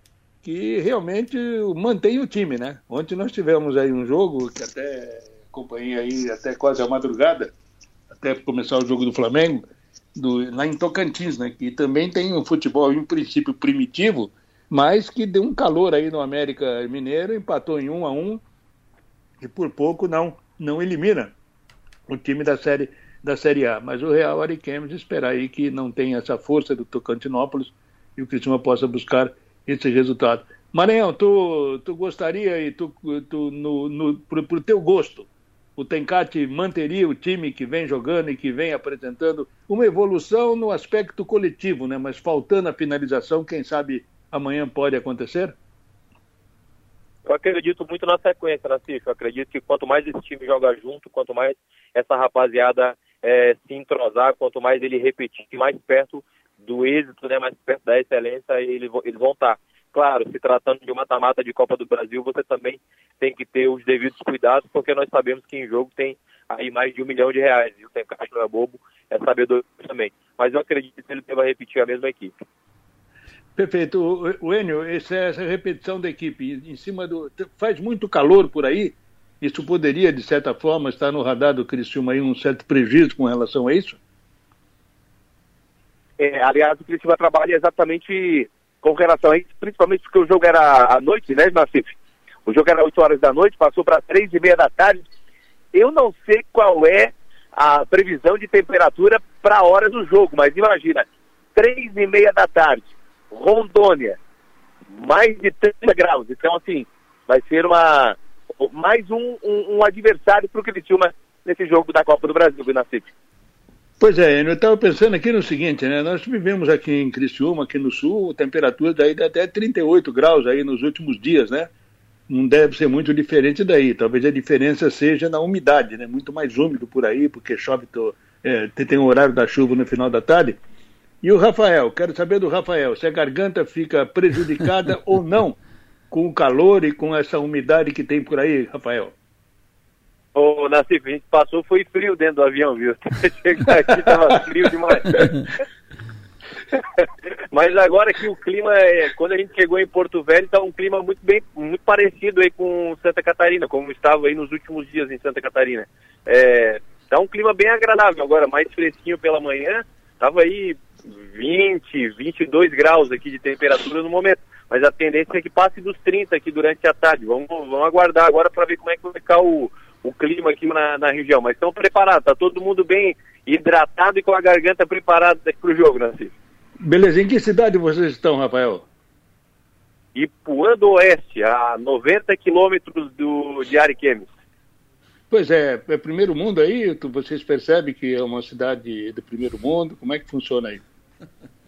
que realmente mantém o time, né? Ontem nós tivemos aí um jogo que até acompanhei aí até quase a madrugada, até começar o jogo do Flamengo, do, lá em Tocantins, né? Que também tem um futebol, em princípio, primitivo, mas que deu um calor aí no América Mineiro, empatou em um a um e por pouco não, não elimina o time da série, da série A. Mas o Real Ariquemes esperar aí que não tenha essa força do Tocantinópolis e o Cristina possa buscar esse resultado. Maranhão, tu, tu gostaria e tu, tu no, no, pro, pro teu gosto, o Tencate manteria o time que vem jogando e que vem apresentando uma evolução no aspecto coletivo, né? Mas faltando a finalização, quem sabe amanhã pode acontecer? Eu acredito muito na sequência, Nassif. Eu acredito que quanto mais esse time joga junto, quanto mais essa rapaziada é, se entrosar, quanto mais ele repetir, mais perto do êxito, né, mais perto da excelência, eles, eles vão estar. Claro, se tratando de mata-mata de Copa do Brasil, você também tem que ter os devidos cuidados, porque nós sabemos que em jogo tem aí mais de um milhão de reais. E o Tencate não é bobo, é sabedor também. Mas eu acredito que ele deva repetir a mesma equipe. Perfeito. O, Enio, essa, essa repetição da equipe em cima do. Faz muito calor por aí. Isso poderia, de certa forma, estar no radar do Criciúma aí um certo prejuízo com relação a isso? É, aliás, o Criciúma trabalha exatamente com relação a isso, principalmente porque o jogo era à noite, né, Nassif? O jogo era 8 horas da noite, passou para 3 e meia da tarde. Eu não sei qual é a previsão de temperatura para a hora do jogo, mas imagina, 3 e meia da tarde, Rondônia, mais de 30 graus. Então, assim, vai ser uma mais um, um, um adversário para o Criciúma nesse jogo da Copa do Brasil, Nassif. Pois é, eu estava pensando aqui no seguinte, né? Nós vivemos aqui em Criciúma, aqui no sul, temperatura daí de até 38 graus aí nos últimos dias, né? Não deve ser muito diferente daí. Talvez a diferença seja na umidade, né? Muito mais úmido por aí, porque chove, tô, é, tem o horário da chuva no final da tarde. E o Rafael, quero saber do Rafael, se a garganta fica prejudicada [laughs] ou não com o calor e com essa umidade que tem por aí, Rafael. Ô, Nassif, a gente passou, foi frio dentro do avião, viu? [laughs] Chegar aqui tava frio demais. [laughs] Mas agora que o clima, é, quando a gente chegou em Porto Velho, está um clima muito bem, muito parecido aí com Santa Catarina, como estava aí nos últimos dias em Santa Catarina. É, tá um clima bem agradável agora, mais fresquinho pela manhã, tava aí 20, 22 graus aqui de temperatura no momento. Mas a tendência é que passe dos 30 aqui durante a tarde. Vamos, vamos aguardar agora para ver como é que vai ficar o, o clima aqui na, na região. Mas estão preparados, está todo mundo bem hidratado e com a garganta preparada para o jogo, Nancy. Beleza, em que cidade vocês estão, Rafael? Ipuã do Oeste, a 90 quilômetros do, de Ariquemes. Pois é, é primeiro mundo aí? Tu, vocês percebem que é uma cidade do primeiro mundo? Como é que funciona aí? [laughs]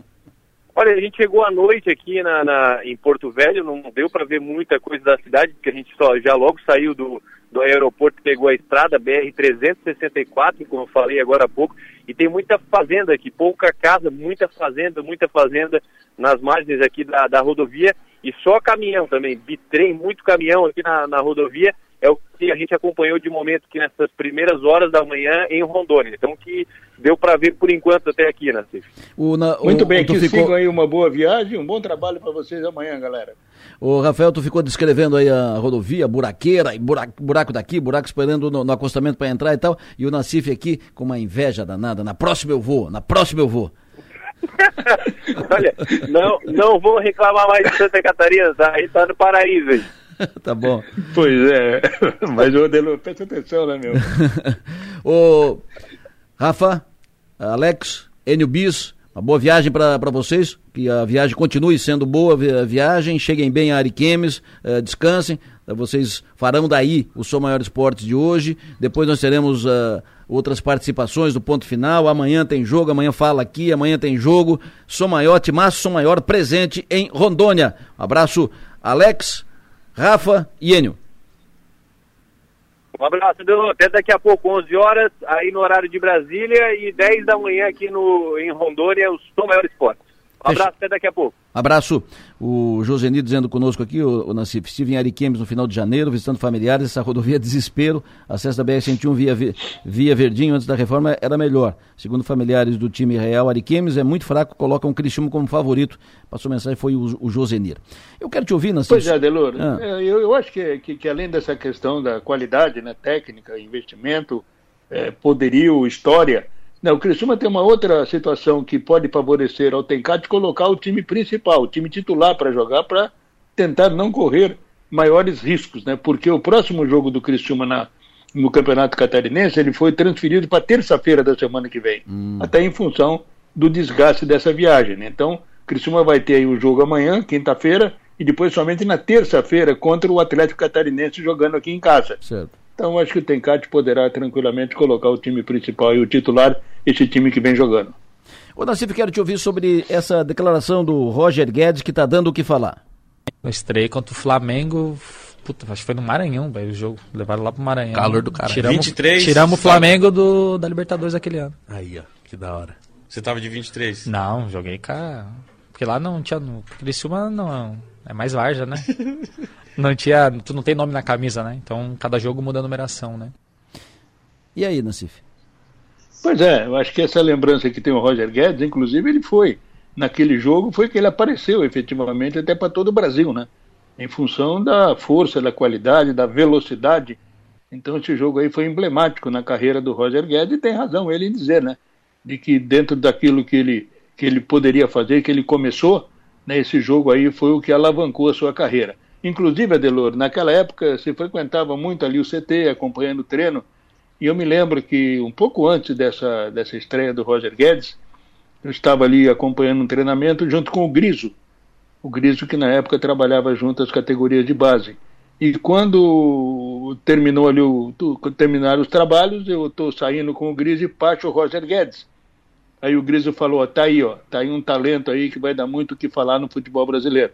Olha, a gente chegou à noite aqui na, na em Porto Velho, não deu para ver muita coisa da cidade, porque a gente só já logo saiu do, do aeroporto, pegou a estrada BR-364, como eu falei agora há pouco, e tem muita fazenda aqui, pouca casa, muita fazenda, muita fazenda nas margens aqui da, da rodovia, e só caminhão também, bitrem, muito caminhão aqui na, na rodovia, é o que a gente acompanhou de momento que nessas primeiras horas da manhã em Rondônia. Então que deu para ver por enquanto até aqui, Nassif. Muito bem, que ficou... sigam aí uma boa viagem, um bom trabalho para vocês amanhã, galera. O Rafael, tu ficou descrevendo aí a rodovia, buraqueira, e buraco, buraco daqui, buraco esperando no, no acostamento para entrar e tal, e o Nassif aqui com uma inveja danada, na próxima eu vou, na próxima eu vou. [laughs] Olha, não, não vou reclamar mais de Santa Catarina, tá? Aí tá no paraíso aí. [laughs] tá bom. Pois é, [laughs] mas o Odelo, presta atenção, né, meu? [laughs] Ô, Rafa, Alex, Enio Bis, uma boa viagem para vocês, que a viagem continue sendo boa a viagem, cheguem bem a Ariquemes, uh, descansem, uh, vocês farão daí o Sou Maior Esportes de hoje, depois nós teremos uh, outras participações do ponto final, amanhã tem jogo, amanhã fala aqui, amanhã tem jogo, Sou Maior, Timaço Sou Maior presente em Rondônia. Um abraço, Alex, Rafa e Enio. Um abraço, Até daqui a pouco, 11 horas, aí no horário de Brasília, e 10 da manhã aqui no, em Rondônia, o Som Maior. Um abraço, até daqui a pouco. Abraço. O Joseni dizendo conosco aqui, o, o Nassif, estive em Ariquemes no final de janeiro, visitando familiares, essa rodovia [laughs] é desespero, acesso da BR-101 via, via Verdinho antes da reforma era melhor. Segundo familiares do time real, Ariquemes é muito fraco, colocam o Criciúma como favorito. Passou mensagem, foi o, o Josenir. Eu quero te ouvir, Nassif. Pois é, Delor, ah. É, eu, eu, acho que, que, que, além dessa questão da qualidade né, técnica, investimento, é, poderio, história não, o Criciúma tem uma outra situação que pode favorecer ao Tencate colocar o time principal, o time titular para jogar, para tentar não correr maiores riscos, né? Porque o próximo jogo do Criciúma na, no Campeonato Catarinense ele foi transferido para terça-feira da semana que vem, hum. até em função do desgaste dessa viagem. Né? Então, o Criciúma vai ter aí o jogo amanhã, quinta-feira, e depois somente na terça-feira contra o Atlético Catarinense jogando aqui em casa. Certo. Então acho que o Tencate poderá tranquilamente colocar o time principal e o titular, esse time que vem jogando. Ô Nassif, quero te ouvir sobre essa declaração do Roger Guedes que está dando o que falar. Eu estreiei contra o Flamengo, puta, acho que foi no Maranhão, velho, o jogo. Levaram lá pro Maranhão. Calor do cara. Tiramos, 23. Tiramos o Flamengo do, da Libertadores aquele ano. Aí, ó, que da hora. Você tava de 23? Não, joguei com Porque lá não tinha. No Criciúma não. É mais Varja, né? [laughs] não tinha, tu não tem nome na camisa, né? Então cada jogo muda a numeração, né? E aí, Nassif? Pois é, eu acho que essa lembrança que tem o Roger Guedes, inclusive ele foi naquele jogo, foi que ele apareceu efetivamente até para todo o Brasil, né? Em função da força, da qualidade, da velocidade. Então esse jogo aí foi emblemático na carreira do Roger Guedes e tem razão ele em dizer, né? De que dentro daquilo que ele, que ele poderia fazer, que ele começou, né, esse jogo aí foi o que alavancou a sua carreira. Inclusive, Adelor, naquela época se frequentava muito ali o CT, acompanhando o treino, e eu me lembro que um pouco antes dessa, dessa estreia do Roger Guedes, eu estava ali acompanhando um treinamento junto com o Griso, o Griso que na época trabalhava junto às categorias de base. E quando terminou ali o, terminaram os trabalhos, eu estou saindo com o Griso e passo o Roger Guedes. Aí o Griso falou, tá aí, ó, tá aí um talento aí que vai dar muito o que falar no futebol brasileiro.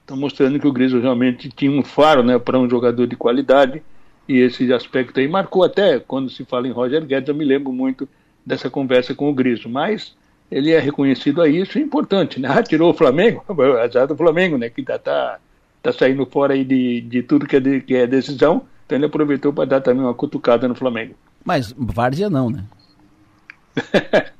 Estão mostrando que o Griso realmente tinha um faro né, para um jogador de qualidade e esse aspecto aí marcou até quando se fala em Roger Guedes, eu me lembro muito dessa conversa com o Griso, mas ele é reconhecido a isso, é importante, né? [laughs] Ah, tirou o Flamengo, [laughs] azar do Flamengo, né? Que tá, tá, tá saindo fora aí de, de tudo que é, de, que é decisão, então ele aproveitou para dar também uma cutucada no Flamengo. Mas Várzea não, né? [laughs]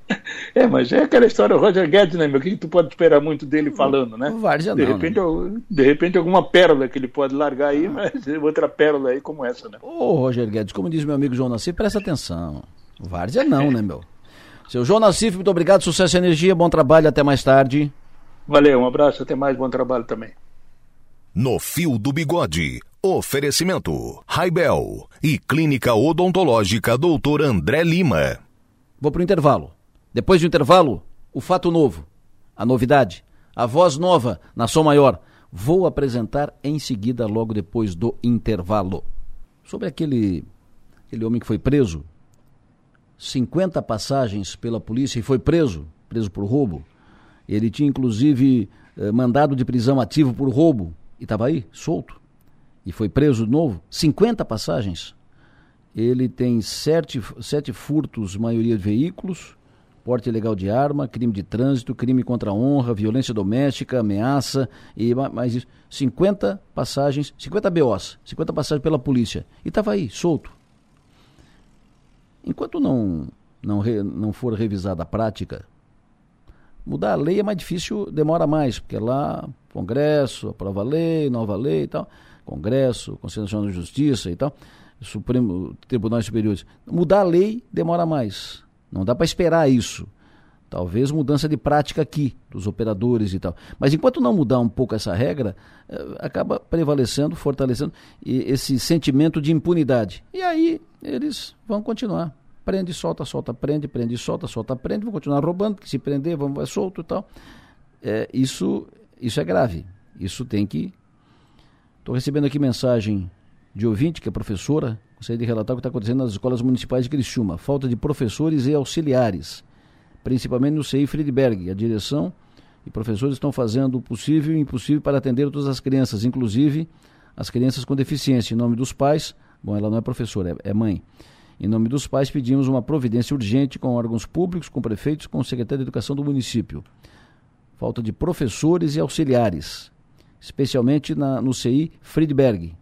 é, mas é aquela história, o Roger Guedes, né, meu? O que, que tu pode esperar muito dele falando, né? Várzea de não, repente, né? De repente, alguma pérola que ele pode largar aí, mas [laughs] outra pérola aí como essa, né? Ô, Roger Guedes, como diz meu amigo João Nassif, presta atenção. Várzea não, né, meu? Seu João Nassif, muito obrigado, sucesso e energia, bom trabalho, até mais tarde. Valeu, um abraço, até mais, bom trabalho também. No Fio do Bigode, oferecimento, Raibel e Clínica Odontológica Doutor André Lima. Vou para o intervalo. Depois do intervalo, o fato novo, a novidade, a voz nova na Som Maior. Vou apresentar em seguida, logo depois do intervalo. Sobre aquele, aquele homem que foi preso, 50 passagens pela polícia e foi preso, preso por roubo. Ele tinha inclusive eh, mandado de prisão ativo por roubo e estava aí, solto. E foi preso de novo. 50 passagens ele tem sete, sete furtos, maioria de veículos, porte ilegal de arma, crime de trânsito, crime contra a honra, violência doméstica, ameaça e mais isso. 50 passagens, 50 BOs, 50 passagens pela polícia. E estava aí, solto. Enquanto não, não, re, não for revisada a prática, mudar a lei é mais difícil, demora mais, porque lá, Congresso, aprova a lei, nova lei e tal, Congresso, Conselho Nacional de Justiça e tal, Supremo, Tribunais Superiores. Mudar a lei demora mais. Não dá para esperar isso. Talvez mudança de prática aqui, dos operadores e tal. Mas enquanto não mudar um pouco essa regra, eh, acaba prevalecendo, fortalecendo esse sentimento de impunidade. E aí eles vão continuar. Prende, solta, solta, prende, prende, solta, solta, prende, vão continuar roubando, que se prender, vão vai solto e tal. É, isso, isso é grave. Isso tem que. Estou recebendo aqui mensagem de ouvinte, que é professora, gostaria de relatar o que está acontecendo nas escolas municipais de Criciúma. Falta de professores e auxiliares, principalmente no CI Friedberg. A direção e professores estão fazendo o possível e o impossível para atender todas as crianças, inclusive as crianças com deficiência. Em nome dos pais, bom, ela não é professora, é, é mãe. Em nome dos pais, pedimos uma providência urgente com órgãos públicos, com prefeitos, com o secretário de Educação do município. Falta de professores e auxiliares, especialmente na, no CI Friedberg,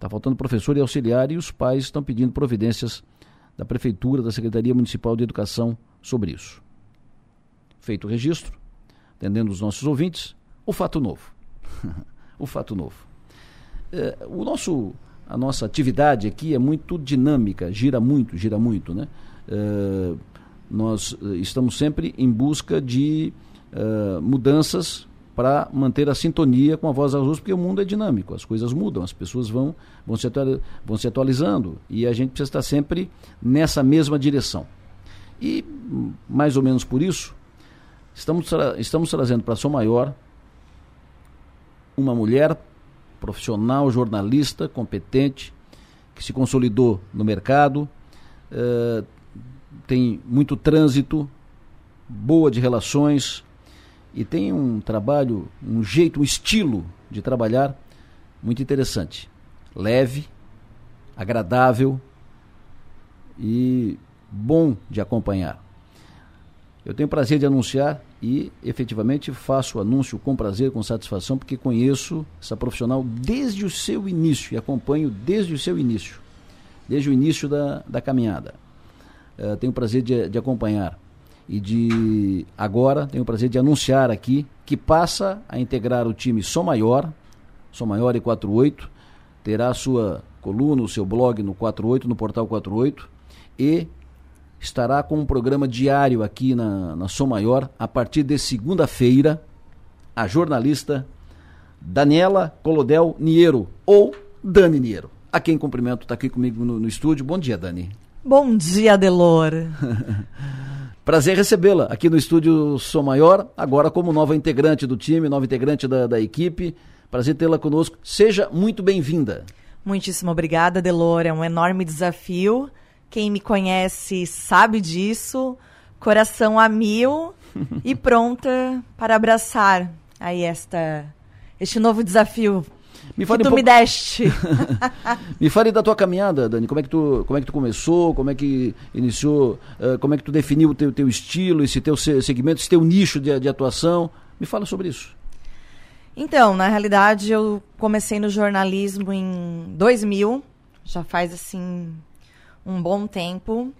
Está faltando professor e auxiliar e os pais estão pedindo providências da Prefeitura, da Secretaria Municipal de Educação sobre isso. Feito o registro, atendendo os nossos ouvintes, o fato novo. [laughs] o fato novo. É, o nosso, a nossa atividade aqui é muito dinâmica, gira muito, gira muito, né? É, nós é, estamos sempre em busca de é, mudanças para manter a sintonia com a voz azuis, porque o mundo é dinâmico, as coisas mudam, as pessoas vão, vão, se, vão se atualizando e a gente precisa estar sempre nessa mesma direção. E, mais ou menos por isso, estamos, tra estamos trazendo para Som Maior uma mulher profissional, jornalista, competente, que se consolidou no mercado, uh, tem muito trânsito, boa de relações, e tem um trabalho, um jeito, um estilo de trabalhar muito interessante. Leve, agradável e bom de acompanhar. Eu tenho prazer de anunciar e efetivamente faço o anúncio com prazer, com satisfação, porque conheço essa profissional desde o seu início e acompanho desde o seu início, desde o início da, da caminhada. Uh, tenho prazer de, de acompanhar e de agora tenho o prazer de anunciar aqui que passa a integrar o time Som Maior, Som Maior e 48, terá sua coluna, o seu blog no 48, no portal 48 e estará com um programa diário aqui na, na Som Maior a partir de segunda-feira, a jornalista Daniela Colodel Niero ou Dani Niero. A quem cumprimento está aqui comigo no, no estúdio. Bom dia, Dani. Bom dia, Delor. [laughs] Prazer recebê-la aqui no estúdio Sou Maior, agora como nova integrante do time, nova integrante da, da equipe. Prazer tê-la conosco. Seja muito bem-vinda. Muitíssimo obrigada, Delor. É um enorme desafio. Quem me conhece sabe disso. Coração a mil [laughs] e pronta para abraçar aí esta este novo desafio me fale que tu um pouco... me deste. [laughs] me fale da tua caminhada, Dani. Como é que tu, como é que tu começou? Como é que iniciou? Uh, como é que tu definiu o teu, teu estilo, esse teu segmento, esse teu nicho de, de atuação? Me fala sobre isso. Então, na realidade, eu comecei no jornalismo em 2000. Já faz, assim, um bom tempo.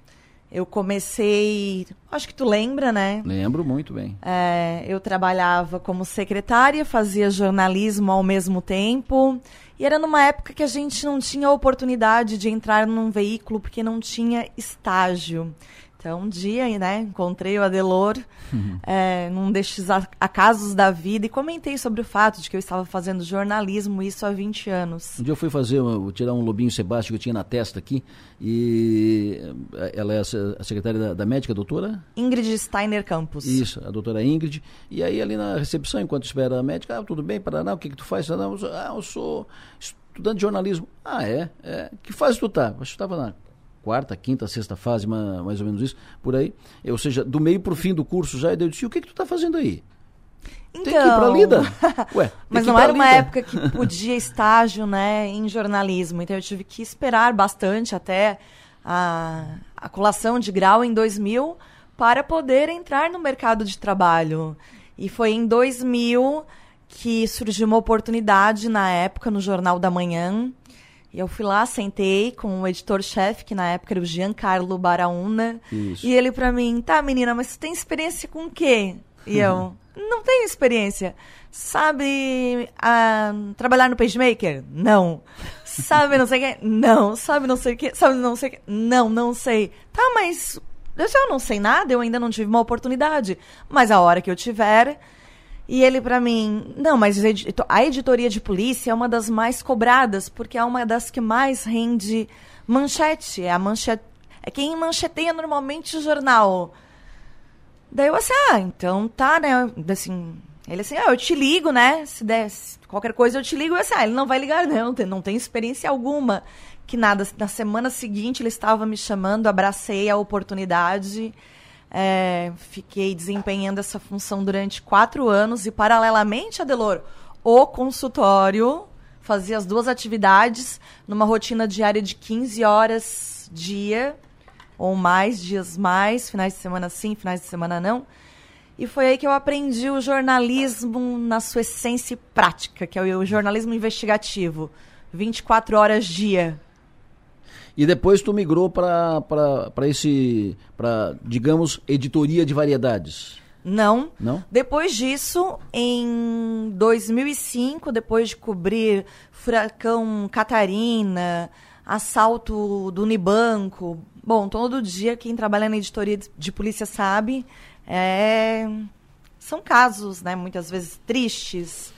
Eu comecei, acho que tu lembra, né? Lembro muito bem. É, eu trabalhava como secretária, fazia jornalismo ao mesmo tempo. E era numa época que a gente não tinha oportunidade de entrar num veículo porque não tinha estágio. Então, um dia, né, encontrei o Adelor uhum. [laughs] é, num destes acasos da vida e comentei sobre o fato de que eu estava fazendo jornalismo, isso há 20 anos. Um dia eu fui fazer, eu tirar um lobinho Sebastião que eu tinha na testa aqui e eh, ela é a secretária da, da médica, a doutora? Ingrid Steiner Campos. Isso, a doutora Ingrid. E aí ali na recepção, enquanto espera a médica, ah, tudo bem, Paraná, o que que tu faz? Ah, eu sou estudante de jornalismo. Ah, é? é. Que fase tu tá? Eu estava na quarta, quinta, sexta fase, mais ou menos isso, por aí. Ou seja, do meio para o fim do curso já, eu disse, o que que tu está fazendo aí? Então, tem que ir pra então, Lida. [laughs] Ué, mas não era uma época que podia estágio, né, em jornalismo. Então eu tive que esperar bastante até a, a colação de grau em 2000 para poder entrar no mercado de trabalho. E foi em 2000 que surgiu uma oportunidade na época no Jornal da Manhã. E eu fui lá, sentei com o editor-chefe, que na época era o Giancarlo Baraúna. Isso. E ele pra mim, tá, menina, mas você tem experiência com o quê? E eu, não tenho experiência. Sabe ah, trabalhar no PageMaker? Não. Sabe não sei o quê? Não. Sabe não sei o quê? Sabe não sei o quê? Não, não sei. Tá, mas eu não sei nada, eu ainda não tive uma oportunidade. Mas a hora que eu tiver... E ele pra mim, não, mas a editoria de polícia é uma das mais cobradas, porque é uma das que mais rende manchete. É a manchete. É quem mancheteia normalmente o jornal. Daí eu assim, ah, então tá, né? Assim, ele assim, ah, eu te ligo, né? Se der qualquer coisa eu te ligo. Eu assim, ah, ele não vai ligar, não, não tem experiência alguma. Que nada, na semana seguinte ele estava me chamando, abracei a oportunidade. É, fiquei desempenhando essa função durante quatro anos e, paralelamente, Adelor, o consultório fazia as duas atividades numa rotina diária de 15 horas dia, ou mais, dias mais, finais de semana sim, finais de semana não. E foi aí que eu aprendi o jornalismo na sua essência prática, que é o jornalismo investigativo. 24 horas dia. E depois tu migrou para esse, para digamos, editoria de variedades. Não. Não? Depois disso, em 2005, depois de cobrir furacão Catarina, assalto do Unibanco, bom, todo dia quem trabalha na editoria de polícia sabe, é... são casos, né, muitas vezes tristes.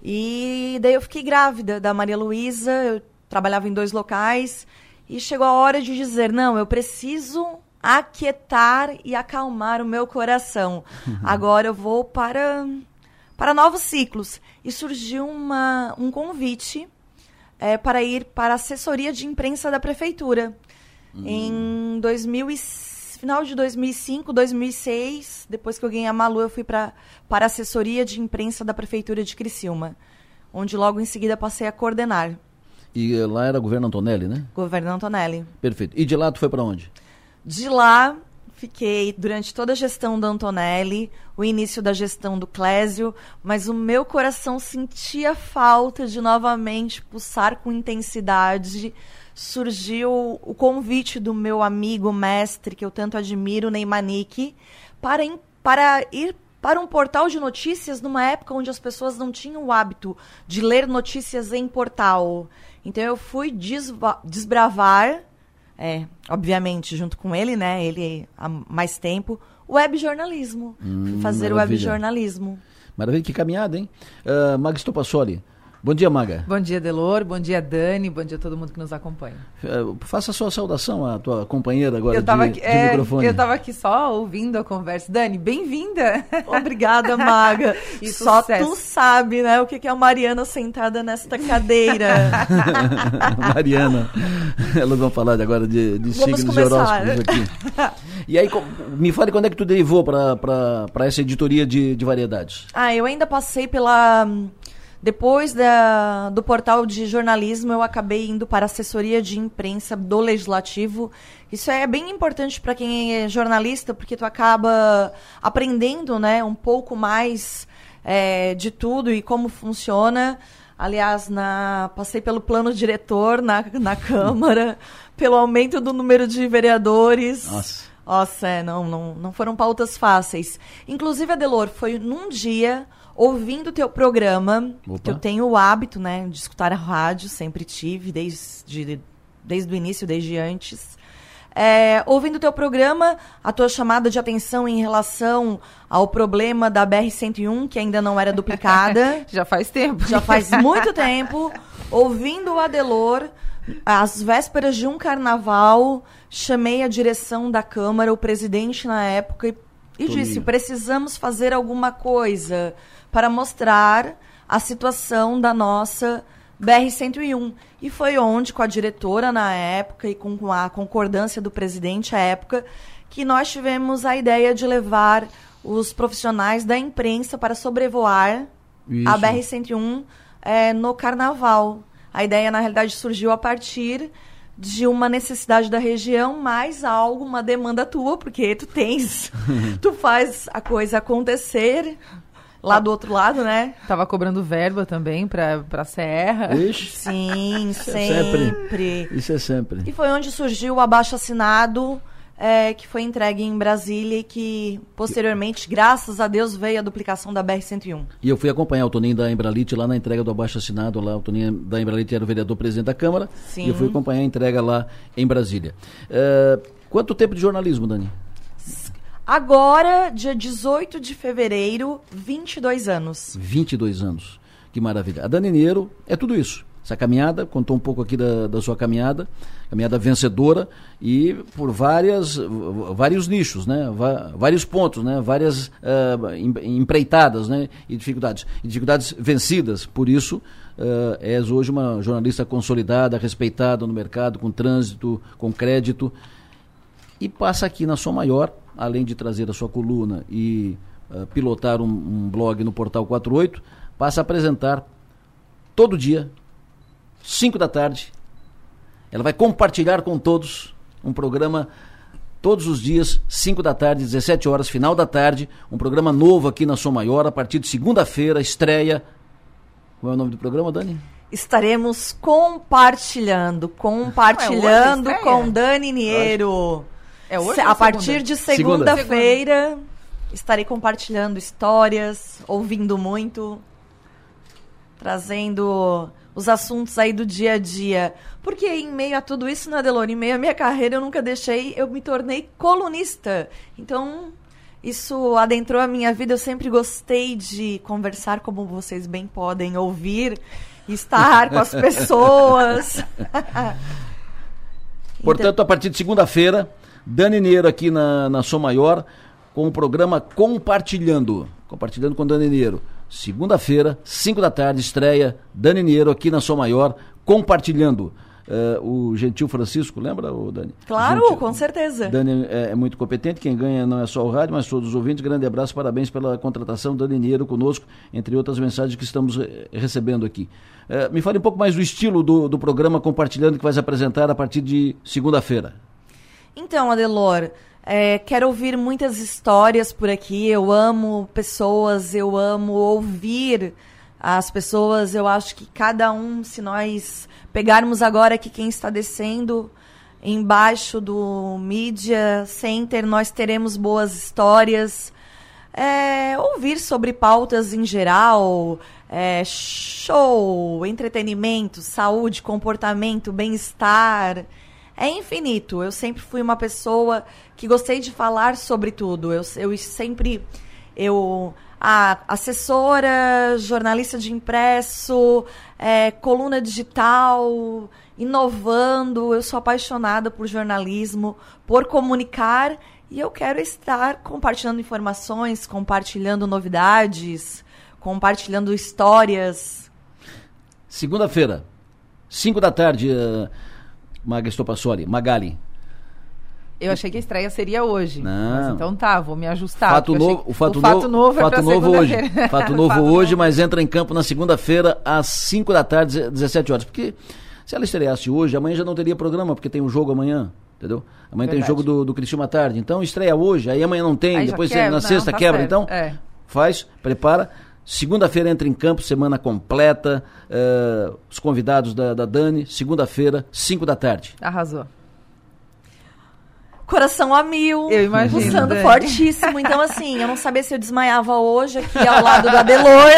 E daí eu fiquei grávida da Maria Luísa, eu trabalhava em dois locais e chegou a hora de dizer: não, eu preciso aquietar e acalmar o meu coração. Uhum. Agora eu vou para, para novos ciclos. E surgiu uma, um convite é, para ir para a assessoria de imprensa da prefeitura. Uhum. Em 2000 final de 2005, 2006, depois que eu ganhei a Malu, eu fui pra, para a assessoria de imprensa da prefeitura de Criciúma, onde logo em seguida passei a coordenar. E lá era governo Antonelli, né? Governo Antonelli. Perfeito. E de lá tu foi para onde? De lá fiquei durante toda a gestão do Antonelli, o início da gestão do Clésio, mas o meu coração sentia falta de novamente pulsar com intensidade. Surgiu o convite do meu amigo mestre, que eu tanto admiro, Neymar Nick, para, para ir para um portal de notícias numa época onde as pessoas não tinham o hábito de ler notícias em portal. Então eu fui desbravar, é, obviamente, junto com ele, né? Ele há mais tempo, web jornalismo. Hum, fazer maravilha. web jornalismo. Maravilha, que caminhada, hein? Uh, Magisto Passoli. Bom dia, Maga. Bom dia, Delor. Bom dia, Dani. Bom dia a todo mundo que nos acompanha. Uh, faça a sua saudação à tua companheira agora eu tava de, aqui, de é, microfone. Eu estava aqui só ouvindo a conversa. Dani, bem-vinda. [laughs] Obrigada, Maga. e só sucesso. tu sabe, né, o que é a Mariana sentada nesta cadeira. [laughs] Mariana. Elas vão falar agora de, de signos começar. horóscopos aqui. E aí, me fale quando é que tu derivou para essa editoria de, de variedades. Ah, eu ainda passei pela depois da, do portal de jornalismo, eu acabei indo para a assessoria de imprensa do Legislativo. Isso é bem importante para quem é jornalista, porque tu acaba aprendendo né, um pouco mais é, de tudo e como funciona. Aliás, na, passei pelo plano diretor na, na Câmara, [laughs] pelo aumento do número de vereadores. Nossa. Nossa, é, não, não, não foram pautas fáceis. Inclusive, Adelor, foi num dia ouvindo o teu programa, Opa. que eu tenho o hábito, né, de escutar a rádio, sempre tive, desde, desde o início, desde antes. É, ouvindo o teu programa, a tua chamada de atenção em relação ao problema da BR-101, que ainda não era duplicada. [laughs] Já faz tempo. Já faz muito tempo. Ouvindo o Adelor, às vésperas de um carnaval, chamei a direção da Câmara, o presidente na época, e, e disse: precisamos fazer alguma coisa para mostrar a situação da nossa BR-101. E foi onde, com a diretora na época e com a concordância do presidente à época, que nós tivemos a ideia de levar os profissionais da imprensa para sobrevoar Isso. a BR-101 é, no carnaval. A ideia, na realidade, surgiu a partir de uma necessidade da região, mais algo, uma demanda tua, porque tu tens, [laughs] tu faz a coisa acontecer lá do outro lado, né? Tava cobrando verba também pra, pra Serra. Ixi. Sim, Isso é sempre. sempre. Isso é sempre. E foi onde surgiu o abaixo assinado, é, que foi entregue em Brasília e que, posteriormente, graças a Deus, veio a duplicação da BR-101. E eu fui acompanhar o Toninho da Embralite lá na entrega do abaixo assinado lá. O Toninho da Embralite era o vereador presidente da Câmara. Sim. E eu fui acompanhar a entrega lá em Brasília. É, quanto tempo de jornalismo, Dani? Agora, dia 18 de fevereiro, 22 anos. 22 anos. Que maravilha. A Dani Niero é tudo isso. Essa caminhada, contou um pouco aqui da, da sua caminhada, caminhada vencedora e por várias, vários nichos, né? Vários pontos, né? Várias em- empreitadas, né? E dificuldades. E dificuldades vencidas. Por isso, ah, és hoje uma jornalista consolidada, respeitada no mercado, com trânsito, com crédito e passa aqui na Som Maior, além de trazer a sua coluna e ah, pilotar um, um blog no Portal 48, passa a apresentar todo dia, 5 da tarde. Ela vai compartilhar com todos um programa todos os dias, 5 da tarde, 17 horas, final da tarde, um programa novo aqui na Som Maior, a partir de segunda-feira, estreia. Qual é o nome do programa, Dani? Estaremos compartilhando, compartilhando Ué, a com? Dani Niero. É hoje A segunda? partir de Segunda. segunda-feira, estarei compartilhando histórias, ouvindo muito, trazendo os assuntos aí do dia a dia. Porque em meio a tudo isso, né, Delor? Em meio à minha carreira, eu nunca deixei, eu me tornei colunista. Então, isso adentrou a minha vida. Eu sempre gostei de conversar, como vocês bem podem ouvir, estar com as [laughs] pessoas. Portanto, a partir de segunda-feira, Dani Niero aqui na, na Som Maior, com o programa Compartilhando. Compartilhando com Dani Niero. Segunda-feira, 5 da tarde, estreia Dani Niero aqui na Som Maior, compartilhando. Eh, o Gentil Francisco, lembra, o Dani? Claro, Gentil- com certeza. Dani é, é muito competente, quem ganha não é só o rádio, mas todos os ouvintes. Grande abraço, parabéns pela contratação, Dani Niero conosco, entre outras mensagens que estamos recebendo aqui. Eh, me fale um pouco mais do estilo do, do programa Compartilhando que vai se apresentar a partir de segunda-feira. Então, Adelor, é, quero ouvir muitas histórias por aqui. Eu amo pessoas, eu amo ouvir as pessoas. Eu acho que cada um, se nós pegarmos agora aqui quem está descendo embaixo do Media Center, nós teremos boas histórias. É, ouvir sobre pautas em geral, é, show, entretenimento, saúde, comportamento, bem-estar. É infinito. Eu sempre fui uma pessoa que gostei de falar sobre tudo. Eu, eu sempre. Eu. A assessora, jornalista de impresso, é, coluna digital, inovando. Eu sou apaixonada por jornalismo, por comunicar e eu quero estar compartilhando informações, compartilhando novidades, compartilhando histórias. Segunda-feira, 5 da tarde, uh, Maga Estopassoli, Magali. Eu achei que a estreia seria hoje. Não. Mas então tá, vou me ajustar. Fato novo, o fato, o fato novo, novo é fato novo hoje. [laughs] Fato novo Fato hoje, mas entra em campo na segunda-feira às 5 da tarde, 17 horas. Porque se ela estreasse hoje, amanhã já não teria programa, porque tem um jogo amanhã. Entendeu? Amanhã tem Verdade. jogo do, do Criciúma à tarde. Então estreia hoje, aí amanhã não tem, Aí depois quebra, na não, sexta tá quebra. certo. Então, É. faz, prepara. Segunda-feira entra em campo, semana completa. eh, os convidados da, da Dani, segunda-feira, 5 da tarde. Arrasou. Coração a mil. Eu imagino, Pulsando Dani. fortíssimo. Então, assim, eu não sabia se eu desmaiava hoje aqui ao lado do Adelor.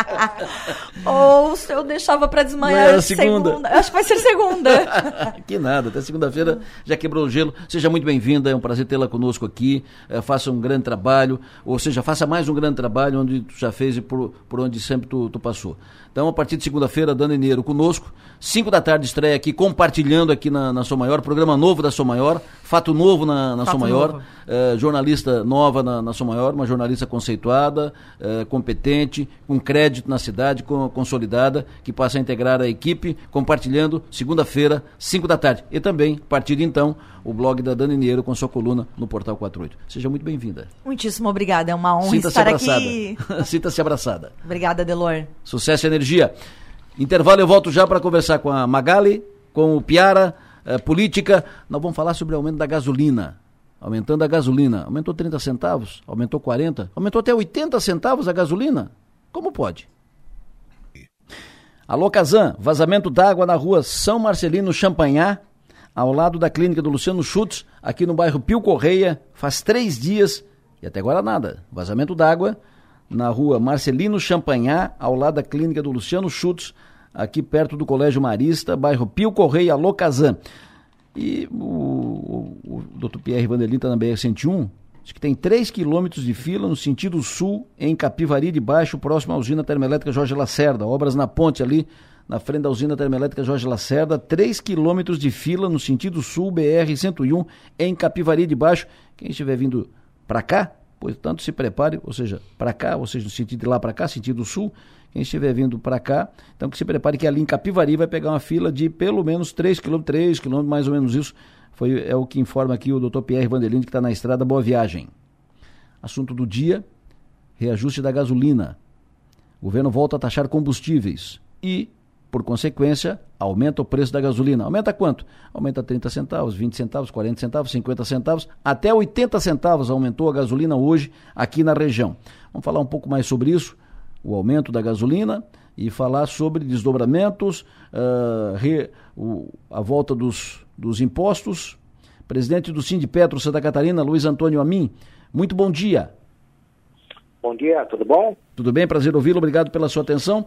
[laughs] ou se eu deixava pra desmaiar Não era segunda. Acho que vai ser segunda. [laughs] que nada, até segunda-feira já quebrou o gelo. Seja muito bem-vinda, é um prazer tê-la conosco aqui. Eh, faça um grande trabalho, ou seja, faça mais um grande trabalho onde tu já fez e por, por onde sempre tu, tu passou. Então, a partir de segunda-feira, Dani Neiro conosco. Cinco da tarde estreia aqui, compartilhando aqui na, na Som Maior, programa novo da Som Maior, fato novo na, na Fato Som Maior, eh, jornalista nova na, na Som Maior, uma jornalista conceituada, eh, competente, com crédito na cidade, com, consolidada, que passa a integrar a equipe, compartilhando segunda-feira, 5 da tarde. E também, a partir de então, o blog da Dani Niero com sua coluna no Portal 48. Seja muito bem-vinda. Muitíssimo obrigada. É uma honra Sinta-se estar abraçada. aqui. [laughs] Sinta-se abraçada. Obrigada, Adelor. Sucesso e energia. Intervalo, eu volto já para conversar com a Magali com o Piara, eh, política. Nós vamos falar sobre o aumento da gasolina. Aumentando a gasolina. Aumentou 30 centavos, aumentou 40, aumentou até 80 centavos a gasolina. Como pode? Alô, Kazan, vazamento d'água na rua São Marcelino Champanhar, ao lado da clínica do Luciano Schutz, aqui no bairro Pio Correia, faz três dias e até agora nada. Vazamento d'água na rua Marcelino Champanhar, ao lado da clínica do Luciano Schutz, aqui perto do Colégio Marista, bairro Pio Correia, Alô, Kazan. E o, o, o Dr. Pierre Vanderlin está na BR-101, diz que tem 3 quilômetros de fila no sentido sul, em Capivari de Baixo, próximo à usina termoelétrica Jorge Lacerda. Obras na ponte ali, na frente da usina termoelétrica Jorge Lacerda. 3 quilômetros de fila no sentido sul, BR-101, em Capivari de Baixo. Quem estiver vindo para cá, portanto se prepare, ou seja, para cá, ou seja, no sentido de lá para cá, sentido sul, quem estiver vindo para cá, então que se prepare que ali em Capivari vai pegar uma fila de pelo menos 3 km, 3 km, mais ou menos isso, foi, é o que informa aqui o Dr. Pierre Vanderlinde, que está na estrada Boa Viagem. Assunto do dia, reajuste da gasolina. O governo volta a taxar combustíveis e, por consequência, aumenta o preço da gasolina. Aumenta quanto? Aumenta 30 centavos, 20 centavos, 40 centavos, 50 centavos, até 80 centavos aumentou a gasolina hoje aqui na região. Vamos falar um pouco mais sobre isso, o aumento da gasolina e falar sobre desdobramentos, uh, re, o, a volta dos, dos impostos. Presidente do Sindipetro Santa Catarina, Luiz Antônio Amin, muito bom dia. Bom dia, tudo bom? Tudo bem, prazer ouvi-lo, obrigado pela sua atenção.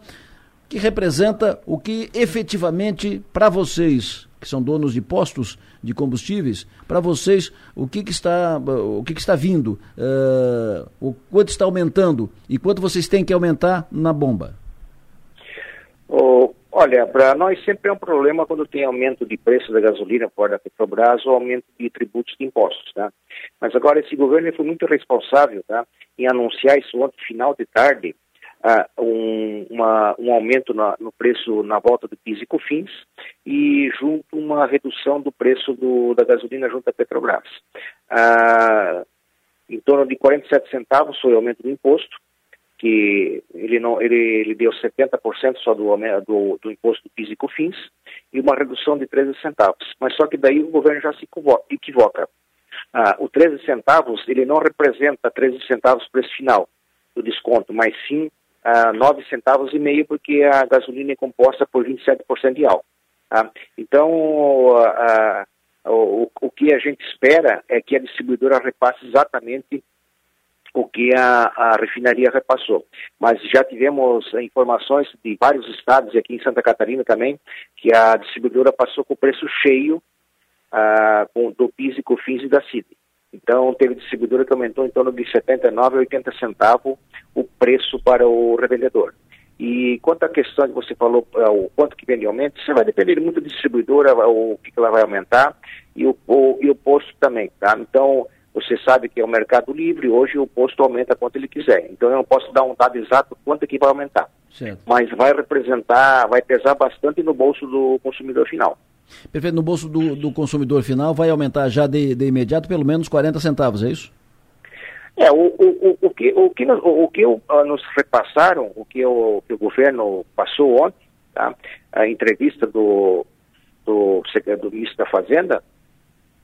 Que representa o que efetivamente para vocês, que são donos de postos de combustíveis, para vocês o que, que está o que, que está vindo, uh, o quanto está aumentando e quanto vocês têm que aumentar na bomba? Oh, olha, para nós sempre é um problema quando tem aumento de preço da gasolina fora da Petrobras ou aumento de tributos de impostos, tá? Mas agora esse governo foi muito responsável, tá? Em anunciar isso ontem, final de tarde, uh, um, uma, um aumento na, no preço na volta do PIS e COFINS e junto uma redução do preço do, da gasolina junto à Petrobras. Uh, em torno de 47 centavos foi o aumento do imposto, que ele não ele, ele deu 70% só do, do, do imposto do PIS e COFINS e uma redução de 13 centavos. Mas só que daí o governo já se equivoca. Ah, o 13 centavos ele não representa 13 centavos preço final do desconto, mas sim ah, 9 centavos e meio porque a gasolina é composta por 27% de álcool. Ah, então ah, o, o que a gente espera é que a distribuidora repasse exatamente o que a, a, refinaria repassou. Mas já tivemos informações de vários estados, e aqui em Santa Catarina também, que a distribuidora passou com o preço cheio uh, com, do PIS e COFINS e da CID. Então, teve distribuidora que aumentou em torno de 79 a 80 centavos o preço para o revendedor. E quanto à questão que você falou, uh, o quanto que vem de aumento, isso vai depender muito da distribuidora, o que, ela vai aumentar, e o, o, e o posto também, tá? Então, você sabe que é o mercado livre, hoje o posto aumenta quanto ele quiser. Então eu não posso dar um dado exato quanto é que vai aumentar. Certo. Mas vai representar, vai pesar bastante no bolso do consumidor final. Perfeito, no bolso do, do consumidor final vai aumentar já de, de, imediato pelo menos 40 centavos, é isso? É, o, o, o, que, o, que, o, que uh, nos repassaram, o que o, que o governo passou ontem, tá? a entrevista do, do, do ministro da Fazenda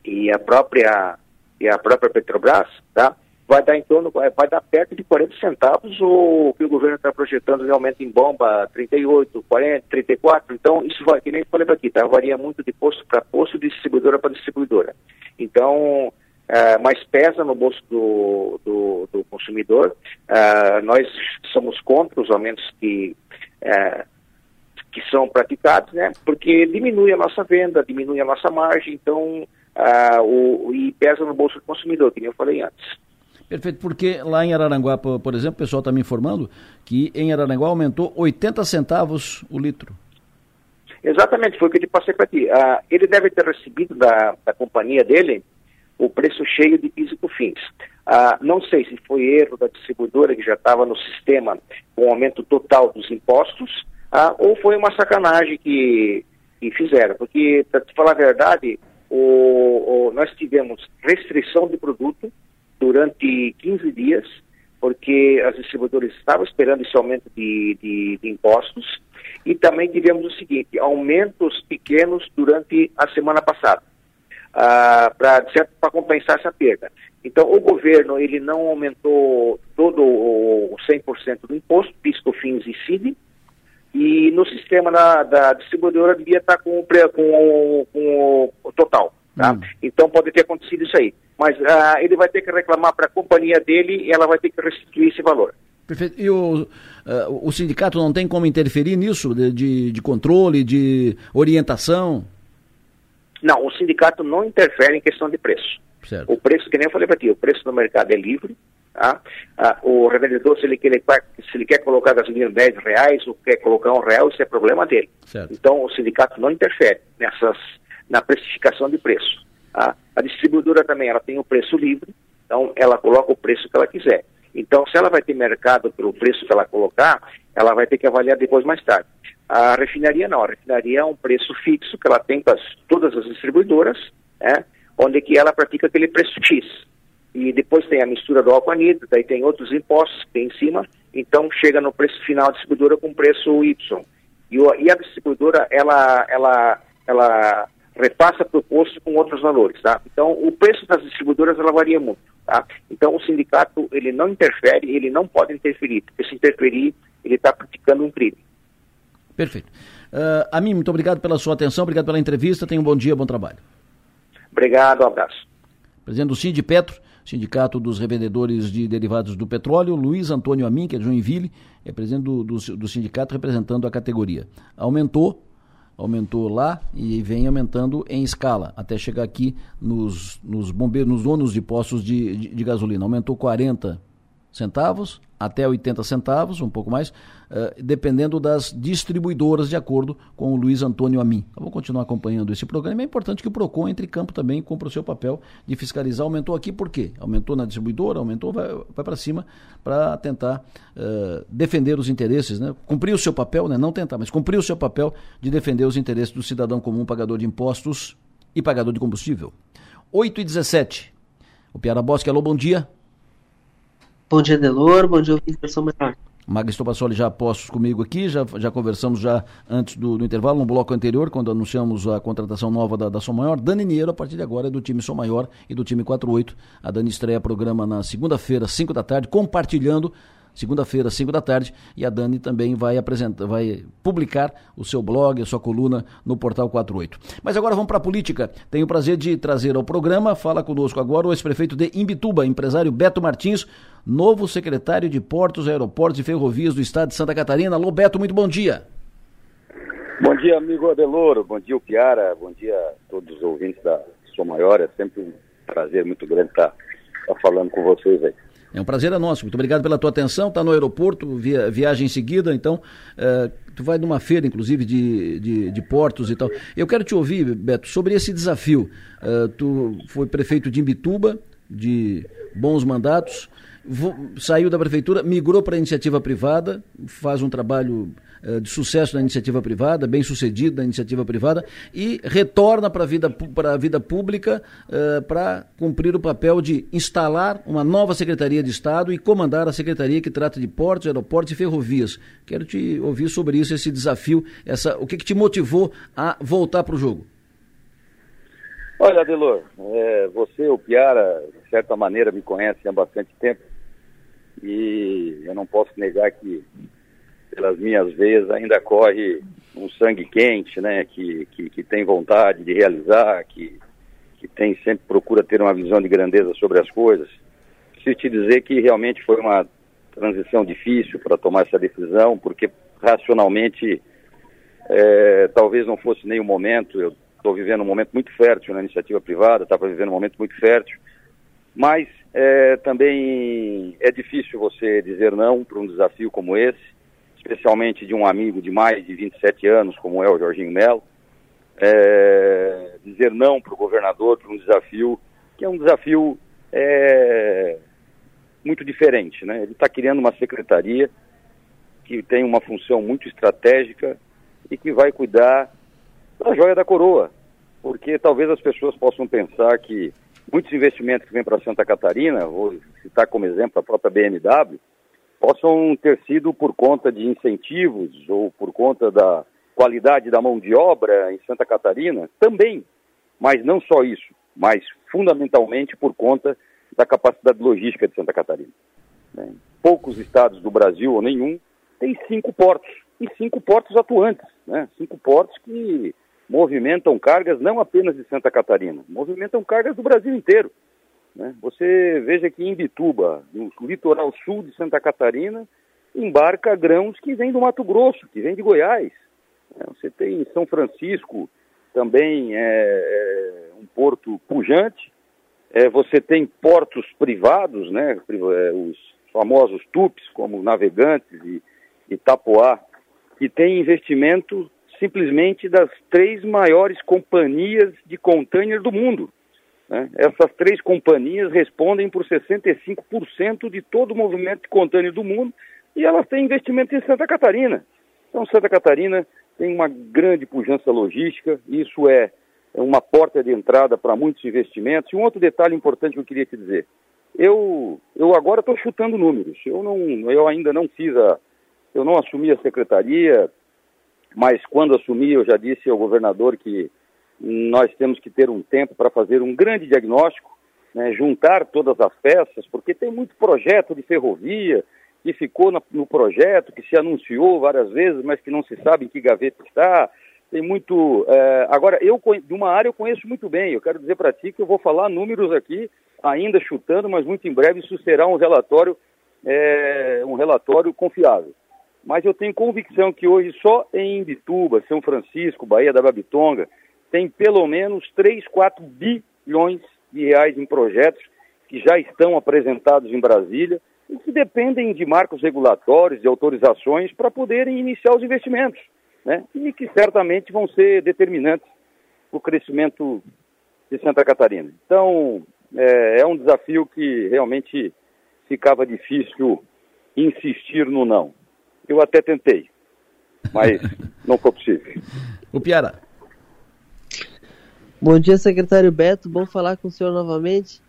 e a própria e a própria Petrobras, tá? Vai dar em torno, vai dar perto de 40 centavos o que o governo está projetando de aumento em bomba, 38, 40, 34. Então, isso vai, que nem falei aqui, tá? Varia muito de posto para posto, de distribuidora para distribuidora. Então, é, mas pesa no bolso do, do, do consumidor. É, nós somos contra os aumentos que, é, que são praticados, né? Porque diminui a nossa venda, diminui a nossa margem, então o, e pesa no bolso do consumidor, que nem eu falei antes. Perfeito, porque lá em Araranguá, por, exemplo, o pessoal está me informando que em Araranguá aumentou 80 centavos o litro. Exatamente, foi o que eu te passei para ti. Ah, ele deve ter recebido da, da companhia dele o preço cheio de PIS e COFINS. Ah, não sei se foi erro da distribuidora que já estava no sistema com o aumento total dos impostos, ah, ou foi uma sacanagem que, que fizeram. Porque, para te falar a verdade, o, o, nós tivemos restrição de produto durante 15 dias, porque as distribuidoras estavam esperando esse aumento de, de, de impostos E também tivemos o seguinte, aumentos pequenos durante a semana passada, ah, para compensar essa perda. Então, o governo ele não aumentou todo o 100% do imposto, pisco, fins e CID, e no sistema da, distribuidora devia estar com com, com o total. Tá? Hum. Então pode ter acontecido isso aí. Mas uh, ele vai ter que reclamar para a companhia dele e ela vai ter que restituir esse valor. Perfeito. E o, uh, o sindicato não tem como interferir nisso, de, de, de, controle, de orientação? Não, o sindicato não interfere em questão de preço. Certo. O preço, que nem eu falei para ti, o preço no mercado é livre. Tá? Ah, o revendedor, se ele, quer, se ele quer colocar gasolina 10 reais ou quer colocar um real, isso é problema dele. Certo. Então, o sindicato não interfere nessas na precificação de preço. A, a distribuidora também ela tem o preço livre, então ela coloca o preço que ela quiser. Então, se ela vai ter mercado pelo preço que ela colocar, ela vai ter que avaliar depois mais tarde. A refinaria não, a refinaria é um preço fixo que ela tem para todas as distribuidoras, né, onde que ela pratica aquele preço X. E depois tem a mistura do álcool anidro, daí tem outros impostos que tem em cima, então chega no preço final a distribuidora com preço Y. E, o, e a distribuidora, ela, ela, ela repassa para o posto com outros valores, tá? Então, o preço das distribuidoras, ela varia muito, tá? Então, o sindicato, ele não interfere, ele não pode interferir, porque se interferir, ele está praticando um crime. Perfeito. Uh, a mim, muito obrigado pela sua atenção, obrigado pela entrevista, tenha um bom dia, bom trabalho. Obrigado, um abraço. Presidente do Sind Petro, Sindicato dos Revendedores de Derivados do Petróleo, Luiz Antônio Amin, que é de Joinville, é presidente do, do, do sindicato representando a categoria. Aumentou aumentou lá e vem aumentando em escala, até chegar aqui nos, nos bombeiros, nos donos de postos de, de, de gasolina. Aumentou 40 centavos até 80 centavos, um pouco mais, uh, dependendo das distribuidoras, de acordo com o Luiz Antônio Amin. Eu vou continuar acompanhando esse programa. É importante que o PROCON entre em campo também cumpra o seu papel de fiscalizar. Aumentou aqui por quê? Aumentou na distribuidora, aumentou, vai, vai para cima para tentar uh, defender os interesses, né? cumprir o seu papel, né? não tentar, mas cumprir o seu papel de defender os interesses do cidadão comum, pagador de impostos e pagador de combustível. 8 e 17. O Piara Bosque, alô, bom dia. Bom dia, Delor. Bom dia, Versão Melhor. Magno Estopassoli já postos comigo aqui, já, já conversamos já antes do, do, intervalo, no bloco anterior, quando anunciamos a contratação nova da, da Som Maior. Dani Niero, a partir de agora, é do time Som Maior e do time 48. A Dani estreia programa na segunda-feira, 5 da tarde, compartilhando segunda-feira, 5 da tarde, e a Dani também vai apresentar, vai publicar o seu blog, a sua coluna no Portal 48. Mas agora vamos para a política. Tenho o prazer de trazer ao programa, fala conosco agora o ex-prefeito de Imbituba, empresário Beto Martins, novo secretário de Portos, Aeroportos e Ferrovias do Estado de Santa Catarina. Alô, Beto, muito bom dia. Bom dia, amigo Adeloro, bom dia, Piara, bom dia a todos os ouvintes da Sua Maior, é sempre um prazer muito grande estar, estar falando com vocês aí. É um prazer é nosso. Muito obrigado pela tua atenção. Está no aeroporto, via, viagem em seguida, então uh, tu vai numa feira, inclusive, de, de, de, portos e tal. Eu quero te ouvir, Beto, sobre esse desafio. Uh, tu foi prefeito de Imbituba, de bons mandatos, saiu da prefeitura, migrou para a iniciativa privada, faz um trabalho de sucesso na iniciativa privada, bem sucedido na iniciativa privada, e retorna para a vida, a vida pública uh, para cumprir o papel de instalar uma nova Secretaria de Estado e comandar a Secretaria que trata de portos, aeroportos e ferrovias. Quero te ouvir sobre isso, esse desafio, essa, o que, que te motivou a voltar para o jogo? Olha, Adelor, é, você, o Piara, de certa maneira me conhece há bastante tempo e eu não posso negar que pelas minhas veias ainda corre um sangue quente, né, que, que, que tem vontade de realizar, que, que tem sempre procura ter uma visão de grandeza sobre as coisas. Preciso te dizer que realmente foi uma transição difícil para tomar essa decisão, porque racionalmente é, talvez não fosse nem o momento, eu estou vivendo um momento muito fértil na iniciativa privada, estava vivendo um momento muito fértil, mas é, também é difícil você dizer não para um desafio como esse, especialmente de um amigo de mais de 27 anos, como é o Jorginho Melo. É, dizer não para o governador para um desafio que é um desafio é, muito diferente. Né? Ele está criando uma secretaria que tem uma função muito estratégica e que vai cuidar da joia da coroa, porque talvez as pessoas possam pensar que muitos investimentos que vêm para Santa Catarina, vou citar como exemplo a própria BMW, possam ter sido por conta de incentivos ou por conta da qualidade da mão de obra em Santa Catarina, também, mas não só isso, mas fundamentalmente por conta da capacidade logística de Santa Catarina. Né? Poucos estados do Brasil, ou nenhum, tem cinco portos, e cinco portos atuantes, né? cinco portos que movimentam cargas não apenas de Santa Catarina, movimentam cargas do Brasil inteiro. Né? Você veja que em Bituba, no litoral sul de Santa Catarina, embarca grãos que vêm do Mato Grosso, que vêm de Goiás. Né? Você tem em São Francisco também é, é um porto pujante. É, você tem portos privados, né? É, os famosos TUPs, como Navegantes e Itapoá, que tem investimento simplesmente das três maiores companhias de container do mundo. Né? Essas três companhias respondem por 65% de todo o movimento de contêiner do mundo e elas têm investimento em Santa Catarina. Então, Santa Catarina tem uma grande pujança logística, isso é, é uma porta de entrada para muitos investimentos. E um outro detalhe importante que eu queria te dizer: eu, eu agora estou chutando números, eu, não, eu ainda não fiz a. Eu não assumi a secretaria, mas quando assumi, eu já disse ao governador que nós temos que ter um tempo para fazer um grande diagnóstico, né, juntar todas as peças, porque tem muito projeto de ferrovia que ficou no projeto, que se anunciou várias vezes, mas que não se sabe em que gaveta está. Tem muito. É, agora, eu de uma área eu conheço muito bem. Eu quero dizer para ti que eu vou falar números aqui, ainda chutando, mas muito em breve isso será um relatório, é, um relatório confiável. Mas eu tenho convicção que hoje só em Bituba, São Francisco, Bahia da Babitonga, tem pelo menos 3, 4 bilhões de reais em projetos que já estão apresentados em Brasília e que dependem de marcos regulatórios, de autorizações para poderem iniciar os investimentos, né? E que certamente vão ser determinantes para o crescimento de Santa Catarina. Então, é, é um desafio que realmente ficava difícil insistir no não. Eu até tentei, mas [laughs] não foi possível. O Piara. Bom dia, secretário Beto. Bom falar com o senhor novamente.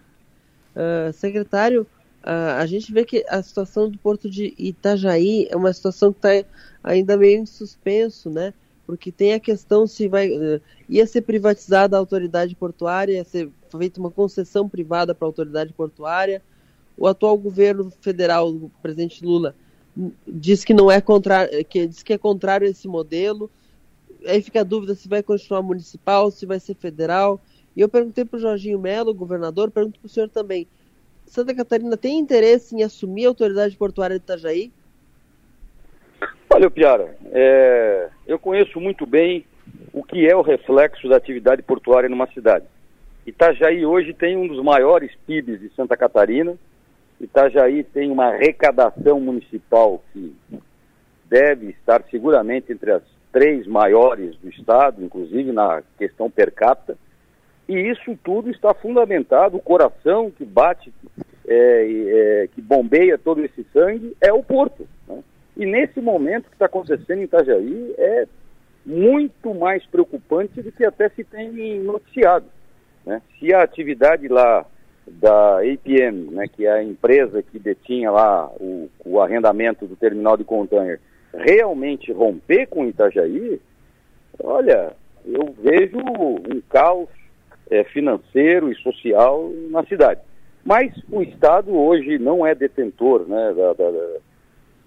Uh, secretário, uh, a gente vê que a situação do porto de Itajaí é uma situação que está ainda meio em suspenso, né? Porque tem a questão se vai uh, ia ser privatizada a autoridade portuária, ia ser feita uma concessão privada para a autoridade portuária. O atual governo federal, o presidente Lula, diz que não é contrário, que diz que é contrário a esse modelo aí fica a dúvida se vai continuar municipal, se vai ser federal. E eu perguntei para o Jorginho Melo, governador, pergunto para o senhor também. Santa Catarina tem interesse em assumir a autoridade portuária de Itajaí? Olha, Piara, é, eu conheço muito bem o que é o reflexo da atividade portuária numa cidade. Itajaí hoje tem um dos maiores PIBs de Santa Catarina. Itajaí tem uma arrecadação municipal que deve estar seguramente entre as três maiores do Estado, inclusive na questão per capita, e isso tudo está fundamentado, o coração que bate, é, é, que bombeia todo esse sangue é o porto. Né? E nesse momento que está acontecendo em Itajaí é muito mais preocupante do que até se tem noticiado. Né? Se a atividade lá da APM, né, que é a empresa que detinha lá o, o arrendamento do terminal de container, realmente romper com Itajaí, olha, eu vejo um caos é, financeiro e social na cidade. Mas o Estado hoje não é detentor, né, da, da, da,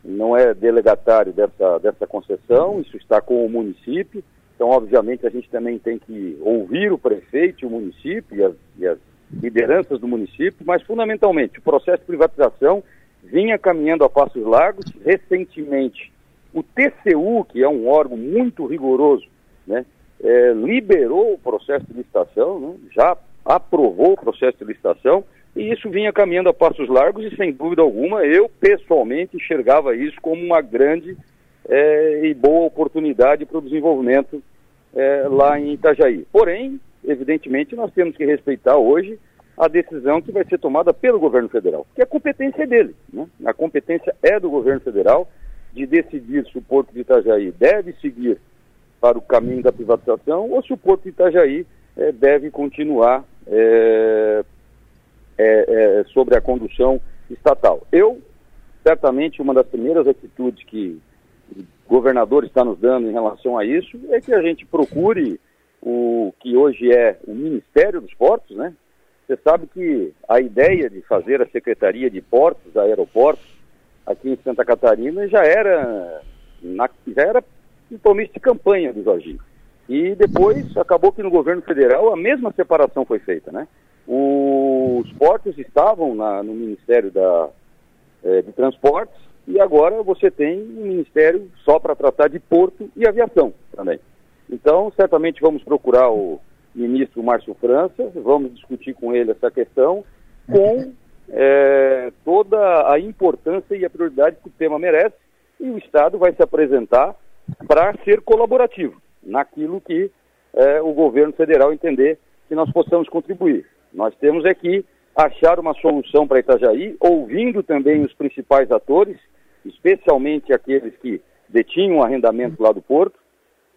não é delegatário dessa, dessa concessão, isso está com o município. Então, obviamente, a gente também tem que ouvir o prefeito o município e as, e as lideranças do município, mas fundamentalmente o processo de privatização vinha caminhando a passos largos. Recentemente, o TCU, que é um órgão muito rigoroso, né, é, liberou o processo de licitação, né, já aprovou o processo de licitação, e isso vinha caminhando a passos largos, e sem dúvida alguma, eu pessoalmente enxergava isso como uma grande é, e boa oportunidade para o desenvolvimento é, lá em Itajaí. Porém, evidentemente, nós temos que respeitar hoje a decisão que vai ser tomada pelo governo federal, que a competência é dele. Né? A competência é do governo federal de decidir se o Porto de Itajaí deve seguir para o caminho da privatização ou se o Porto de Itajaí é, deve continuar é, é, sobre a condução estatal. Eu certamente uma das primeiras atitudes que o governador está nos dando em relação a isso é que a gente procure o que hoje é o Ministério dos Portos, né? Você sabe que a ideia de fazer a Secretaria de Portos, Aeroportos, aqui em Santa Catarina já era, na, já era compromisso de campanha do Jorginho. E depois acabou que no governo federal a mesma separação foi feita, né? Os portos estavam na, no Ministério da, eh, de Transportes e agora você tem um ministério só para tratar de porto e aviação também. Então, certamente vamos procurar o ministro Márcio França, vamos discutir com ele essa questão, com é, toda a importância e a prioridade que o tema merece, e o Estado vai se apresentar para ser colaborativo naquilo que é, o governo federal entender que nós possamos contribuir. Nós temos aqui achar uma solução para Itajaí, ouvindo também os principais atores, especialmente aqueles que detinham o arrendamento lá do porto,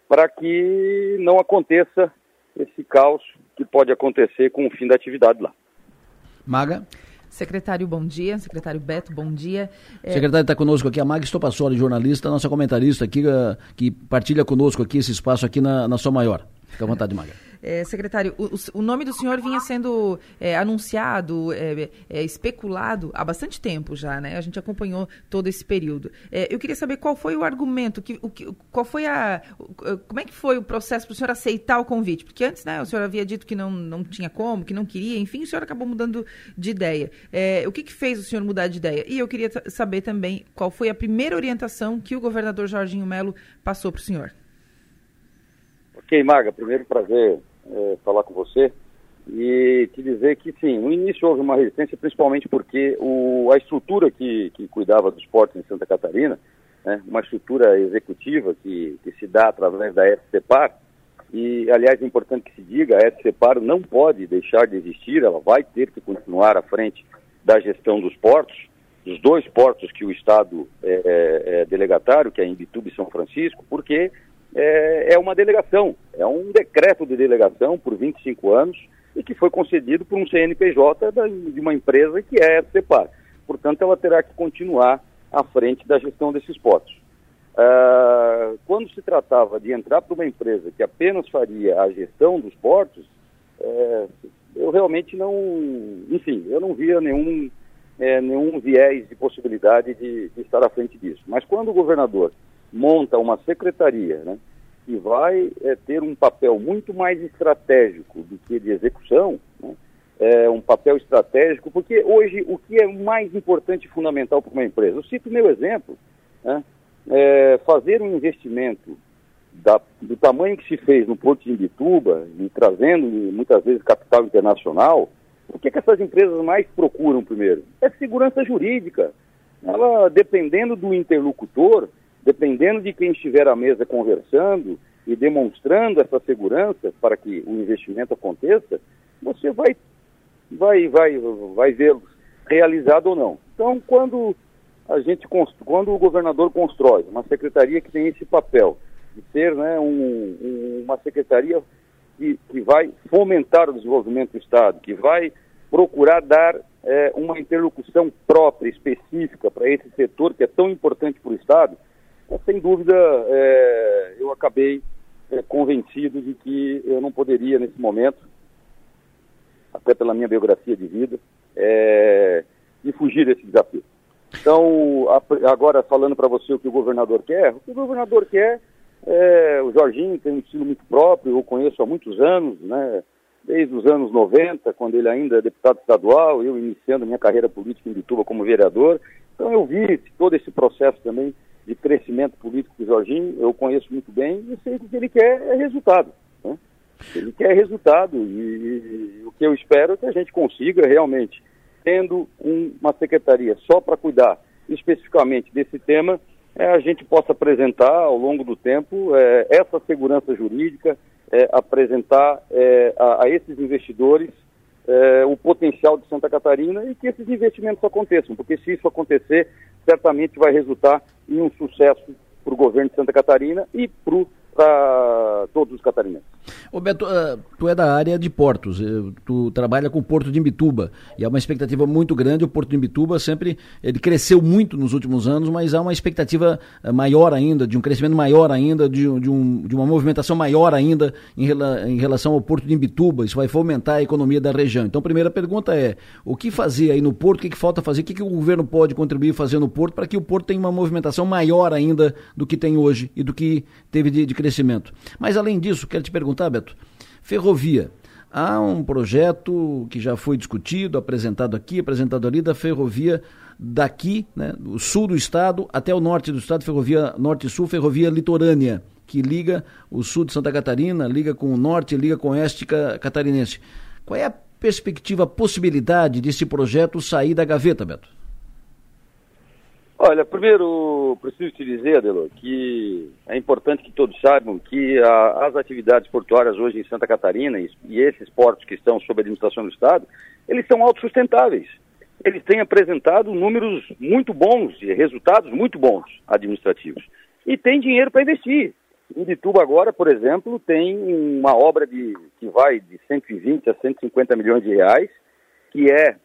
para que não aconteça esse caos que pode acontecer com o fim da atividade lá. Maga? Secretário, bom dia. Secretário Beto, bom dia. É... Secretário está conosco aqui, a Mag Estopassoli, jornalista, nossa comentarista aqui, uh, que partilha conosco aqui esse espaço aqui na, na Sua Maior. Fica à vontade, Maga. É, secretário, o, o, nome do senhor vinha sendo é, anunciado, é, é, especulado há bastante tempo já, né? A gente acompanhou todo esse período. É, eu queria saber qual foi o argumento, que, o, que, qual foi a. Como é que foi o processo para o senhor aceitar o convite? Porque antes, né, o senhor havia dito que não, não tinha como, que não queria, enfim, o senhor acabou mudando de ideia. É, o que, que fez o senhor mudar de ideia? E eu queria saber também qual foi a primeira orientação que o governador Jorginho Melo passou para o senhor. Ok, Maga, primeiro prazer é, falar com você e te dizer que sim, no início houve uma resistência, principalmente porque o, a estrutura que, que cuidava dos portos em Santa Catarina, né, uma estrutura executiva que, que se dá através da SCPAR, e aliás é importante que se diga, a SCPAR não pode deixar de existir, ela vai ter que continuar à frente da gestão dos portos, dos dois portos que o Estado é, é, é delegatário, que é em Bituba e São Francisco, porque é, é uma delegação, é um decreto de delegação por 25 anos e que foi concedido por um CNPJ da, de uma empresa que é a CEPAR. Portanto, ela terá que continuar à frente da gestão desses portos. Uh, quando se tratava de entrar para uma empresa que apenas faria a gestão dos portos, uh, eu realmente não, enfim, eu não via nenhum, é, nenhum viés de possibilidade de, de estar à frente disso. Mas quando o governador monta uma secretaria né, que vai é, ter um papel muito mais estratégico do que de execução, né, é um papel estratégico, porque hoje o que é mais importante e fundamental para uma empresa? Eu cito meu exemplo, né, é fazer um investimento da, do tamanho que se fez no Porto de Imbituba, e trazendo muitas vezes capital internacional, o que, que essas empresas mais procuram primeiro? É segurança jurídica. Ela, dependendo do interlocutor, dependendo de quem estiver à mesa conversando e demonstrando essa segurança para que o investimento aconteça, você vai, vai, vai, vai vê-lo realizado ou não. Então, quando a gente quando o governador constrói uma secretaria que tem esse papel de ser né, um, um, uma secretaria que, que vai fomentar o desenvolvimento do Estado, que vai procurar dar é, uma interlocução própria, específica para esse setor que é tão importante para o Estado, sem dúvida, é, eu acabei é, convencido de que eu não poderia, nesse momento, até pela minha biografia de vida, é, de fugir desse desafio. Então, agora falando para você o que o governador quer, o que o governador quer, é, o Jorginho tem um estilo muito próprio, eu conheço há muitos anos, né, desde os anos 90, quando ele ainda é deputado estadual, eu iniciando minha carreira política em Bituba como vereador. Então eu vi todo esse processo também de crescimento político do Jorginho, eu conheço muito bem e sei que o que ele quer é resultado. Né? Ele quer resultado e, e, o que eu espero é que a gente consiga realmente, tendo um, uma secretaria só para cuidar especificamente desse tema, é, a gente possa apresentar ao longo do tempo é, essa segurança jurídica, é, apresentar é, a, a, esses investidores é, o potencial de Santa Catarina e que esses investimentos aconteçam, porque se isso acontecer, certamente vai resultar em um sucesso para o governo de Santa Catarina e para todos os catarinenses. Ô Beto, uh, tu é da área de portos, tu trabalha com o Porto de Imbituba e há uma expectativa muito grande, o Porto de Imbituba sempre, ele cresceu muito nos últimos anos, mas há uma expectativa eh, maior ainda, de um crescimento maior ainda, de, de, um, de uma movimentação maior ainda em, em, relação ao Porto de Imbituba, isso vai fomentar a economia da região. Então a primeira pergunta é, o que fazer aí no Porto, o que, que falta fazer, o que, que o governo pode contribuir fazer no Porto para que o Porto tenha uma movimentação maior ainda do que tem hoje e do que teve de, de crescimento. Mas além disso, quero te perguntar, Beto, ferrovia. Há um projeto que já foi discutido, apresentado aqui, apresentado ali, da ferrovia daqui, né, do sul do estado até o norte do estado, ferrovia norte-sul, ferrovia litorânea, que liga o sul de Santa Catarina, liga com o norte, liga com o oeste catarinense. Qual é a perspectiva, a possibilidade desse projeto sair da gaveta, Beto? Olha, primeiro preciso te dizer, Adelor, que é importante que todos saibam que a, as atividades portuárias hoje em Santa Catarina e, e, esses portos que estão sob administração do Estado, eles são autossustentáveis. Eles têm apresentado números muito bons e resultados muito bons administrativos. E tem dinheiro para investir. Indituba agora, por exemplo, tem uma obra de, que vai de 120 a 150 milhões de reais, que é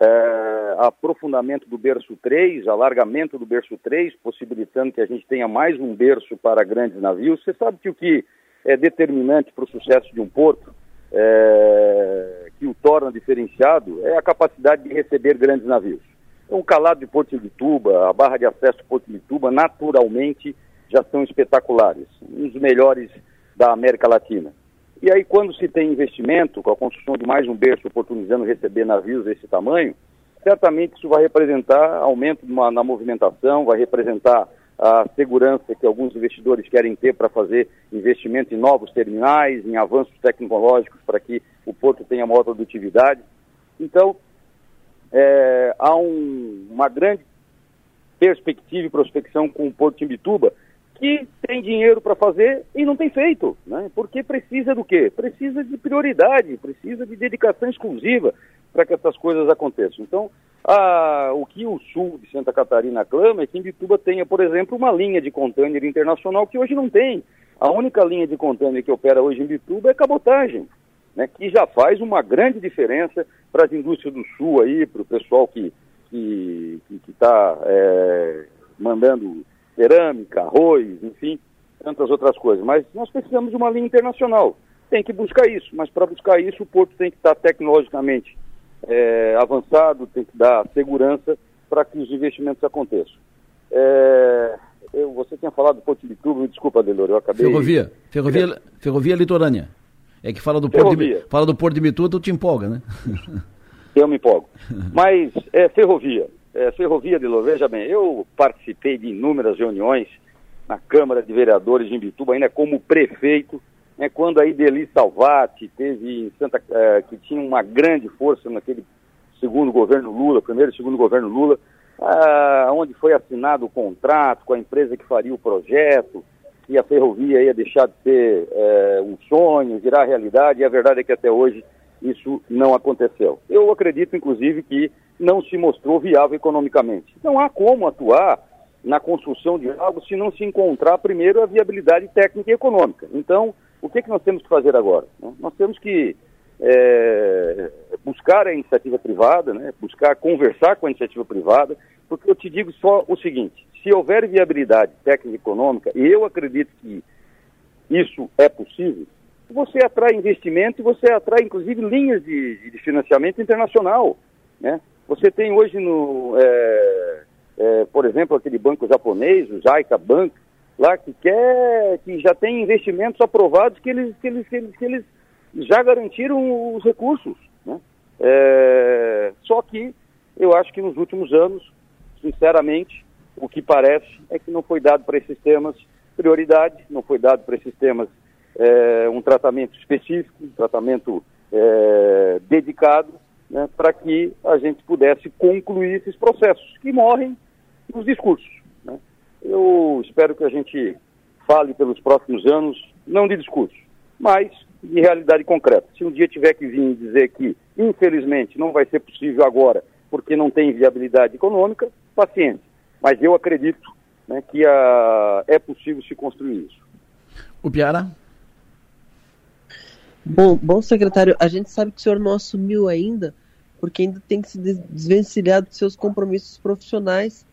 é, aprofundamento do berço 3, alargamento do berço 3, possibilitando que a gente tenha mais um berço para grandes navios. Você sabe que o que é determinante para o sucesso de um porto, é, que o torna diferenciado, é a capacidade de receber grandes navios. Então, o calado de Porto de Tuba, a barra de acesso de Porto de Tuba, naturalmente já são espetaculares, um dos melhores da América Latina. E aí, quando se tem investimento, com a construção de mais um berço oportunizando receber navios desse tamanho, certamente isso vai representar aumento na movimentação, vai representar a segurança que alguns investidores querem ter para fazer investimento em novos terminais, em avanços tecnológicos para que o porto tenha maior produtividade. Então, é, há um, uma grande perspectiva e prospecção com o Porto de Imbituba, que tem dinheiro para fazer e não tem feito, né? porque precisa do quê? Precisa de prioridade, precisa de dedicação exclusiva para que essas coisas aconteçam. Então, a, o que o sul de Santa Catarina clama é que Imbituba tenha, por exemplo, uma linha de container internacional que hoje não tem. A única linha de container que opera hoje em Imbituba é cabotagem, né? que já faz uma grande diferença para as indústrias do sul aí, para o pessoal que está que, que tá, é, mandando cerâmica, arroz, enfim, tantas outras coisas. Mas nós precisamos de uma linha internacional. Tem que buscar isso, mas para buscar isso o porto tem que estar tecnologicamente é, avançado, tem que dar segurança para que os investimentos aconteçam. É, eu, você tinha falado do Porto de Bituba, desculpa, Delor, eu acabei... Ferrovia, ferrovia, ferrovia litorânea. É que fala do, Porto de, fala do Porto de Bituba, tu te empolga, né? eu me empolgo. [laughs] Mas é ferrovia é, ferrovia de Lô, veja bem, eu participei de inúmeras reuniões na Câmara de Vereadores de Imbituba, ainda como prefeito, né, quando a Ideli Salvati teve em Santa, é, que tinha uma grande força naquele segundo governo Lula, primeiro e segundo governo Lula, ah, onde foi assinado o contrato com a empresa que faria o projeto, e a ferrovia ia deixar de ser é, um sonho, virar realidade, e a verdade é que até hoje isso não aconteceu. Eu acredito, inclusive, que não se mostrou viável economicamente. Não há como atuar na construção de algo se não se encontrar primeiro a viabilidade técnica e econômica. Então, o que, é que nós temos que fazer agora? Nós temos que é, buscar a iniciativa privada, né? buscar conversar com a iniciativa privada, porque eu te digo só o seguinte: se houver viabilidade técnica e econômica, e eu acredito que isso é possível, você atrai investimento e você atrai, inclusive, linhas de, de financiamento internacional. Né? Você tem hoje, no, é, é, por exemplo, aquele banco japonês, o Jaika Bank, lá que quer, que já tem investimentos aprovados que eles, que eles, que eles, que eles já garantiram os recursos. Né? É, só que eu acho que nos últimos anos, sinceramente, o que parece é que não foi dado para esses temas prioridade, não foi dado para esses temas é, um tratamento específico, um tratamento é, dedicado, né, para que a gente pudesse concluir esses processos que morrem nos discursos. Né. Eu espero que a gente fale pelos próximos anos, não de discurso, mas de realidade concreta. Se um dia tiver que vir dizer que, infelizmente, não vai ser possível agora porque não tem viabilidade econômica, paciência. Mas eu acredito né, que a, é possível se construir isso. O Piara? Bom, bom secretário, a gente sabe que o senhor não assumiu ainda, porque ainda tem que se desvencilhar dos seus compromissos profissionais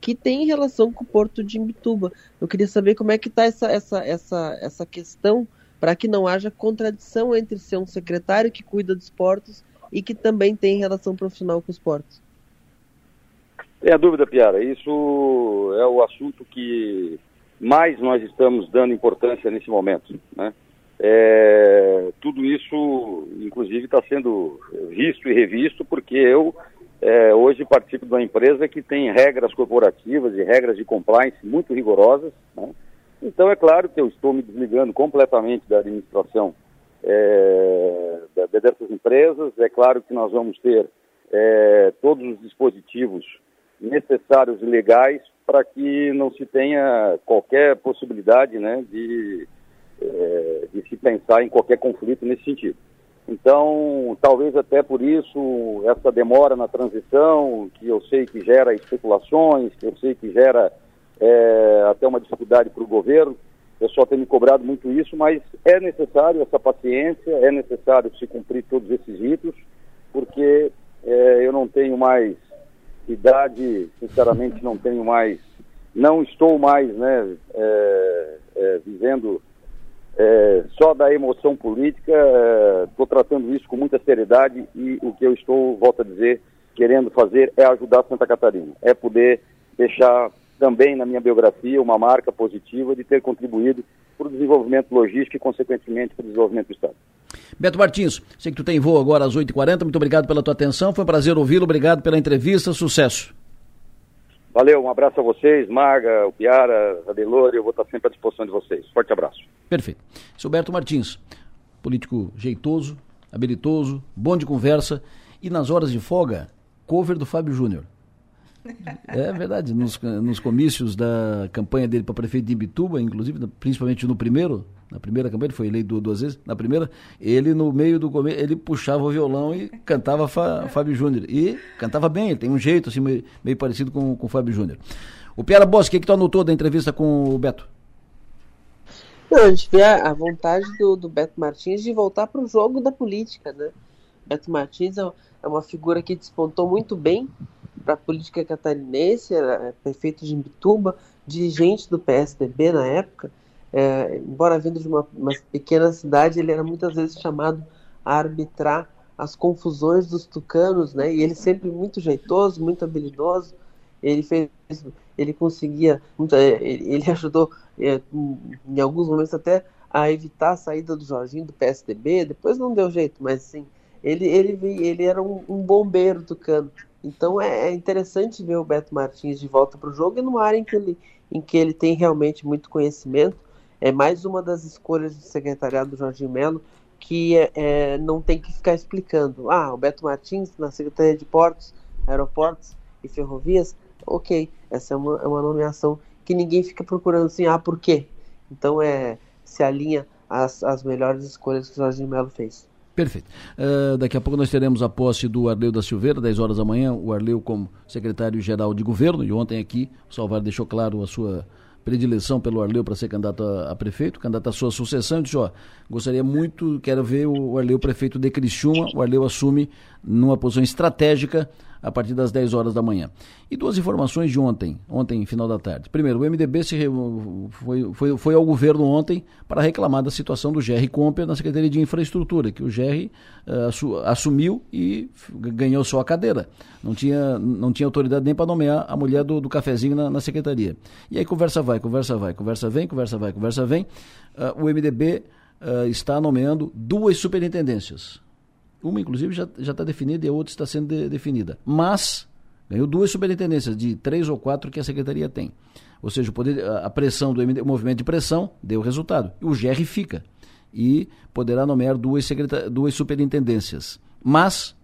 que tem relação com o porto de Imbituba. Eu queria saber como é que está essa, essa, essa, essa questão para que não haja contradição entre ser um secretário que cuida dos portos e que também tem relação profissional com os portos. Tem a dúvida, Piara. Isso é o assunto que mais nós estamos dando importância nesse momento. Né? É, tudo isso, inclusive, está sendo visto e revisto porque eu é, hoje participo de uma empresa que tem regras corporativas e regras de compliance muito rigorosas. Né? Então, é claro que eu estou me desligando completamente da administração é, dessas empresas. É claro que nós vamos ter é, todos os dispositivos necessários e legais para que não se tenha qualquer possibilidade né, de, é, de se pensar em qualquer conflito nesse sentido. Então, talvez até por isso, essa demora na transição, que eu sei que gera especulações, que eu sei que gera é, até uma dificuldade para o governo, o pessoal tem me cobrado muito isso, mas é necessário essa paciência, é necessário se cumprir todos esses ritos, porque é, eu não tenho mais idade, sinceramente não tenho mais, não estou mais né, é vivendo é, só da emoção política, estou é, tratando isso com muita seriedade e o que eu estou, volto a dizer, querendo fazer é ajudar Santa Catarina, é poder deixar também na minha biografia uma marca positiva de ter contribuído para o desenvolvimento logístico e, consequentemente, para o desenvolvimento do Estado. Beto Martins, sei que tu tem voo agora às 8h40, muito obrigado pela tua atenção, foi um prazer ouvi-lo, obrigado pela entrevista, sucesso. Valeu, um abraço a vocês, Marga, o Piara, a Delore, eu vou estar sempre à disposição de vocês. Forte abraço. Perfeito. Silberto Martins, político jeitoso, habilidoso, bom de conversa e nas horas de folga, cover do Fábio Júnior. É verdade, nos, nos comícios da campanha dele para prefeito de Imbituba, inclusive, principalmente no primeiro, na primeira campanha, ele foi eleito duas vezes, na primeira, ele no meio do começo, ele puxava o violão e cantava Fábio Júnior. E cantava bem, ele tem um jeito assim meio, meio parecido com o Fábio Júnior. O Piara Boss, o que, que tu anotou da entrevista com o Beto? Não, a gente vê a, a vontade do, do, Beto Martins de voltar para o jogo da política, né? Beto Martins é, é uma figura que despontou muito bem para a política catarinense, era é prefeito de Imbituba, dirigente do PSDB na época. É, embora vindo de uma, uma, pequena cidade, ele era muitas vezes chamado a arbitrar as confusões dos tucanos, né? E ele sempre muito jeitoso, muito habilidoso. Ele fez, ele conseguia, é, ele ajudou é, em alguns momentos até a evitar a saída do Jorginho do PSDB. Depois não deu jeito, mas sim, ele ele ele era um, um bombeiro tucano. Então é, é, interessante ver o Beto Martins de volta para o jogo e numa área em que, ele, em que ele tem realmente muito conhecimento. É mais uma das escolhas do secretariado do Jorginho Melo que é, é, não tem que ficar explicando. Ah, o Beto Martins na Secretaria de Portos, Aeroportos e Ferrovias, ok, essa é uma, é uma nomeação que ninguém fica procurando assim, ah, por quê? Então é se alinha às, às melhores escolhas que o Jorginho Melo fez. Perfeito. Uh, daqui a pouco nós teremos a posse do Arleu da Silveira, 10 horas da manhã, o Arleu como secretário-geral de governo, e ontem aqui o Salvar deixou claro a sua predileção pelo Arleu para ser candidato a, a, prefeito, candidato à sua sucessão, disse, ó, gostaria muito, quero ver o Arleu prefeito de Criciúma, o Arleu assume numa posição estratégica a partir das 10 horas da manhã. E duas informações de ontem, ontem, final da tarde. Primeiro, o MDB se re... foi, foi, foi ao governo ontem para reclamar da situação do GR Comper na Secretaria de Infraestrutura, que o GR uh, assumiu e ganhou só a cadeira. Não tinha, não tinha autoridade nem para nomear a mulher do, do cafezinho na, na, secretaria. E aí conversa vai, conversa vai, conversa vem, conversa vai, conversa vem. Uh, o MDB uh, eh, está nomeando duas superintendências uma, inclusive, já está definida e a outra está sendo de, definida. Mas ganhou duas superintendências, de três ou quatro que a secretaria tem. Ou seja, o, poder, a pressão do MD, o movimento de pressão deu resultado. O GR fica. E poderá nomear duas, duas superintendências. Mas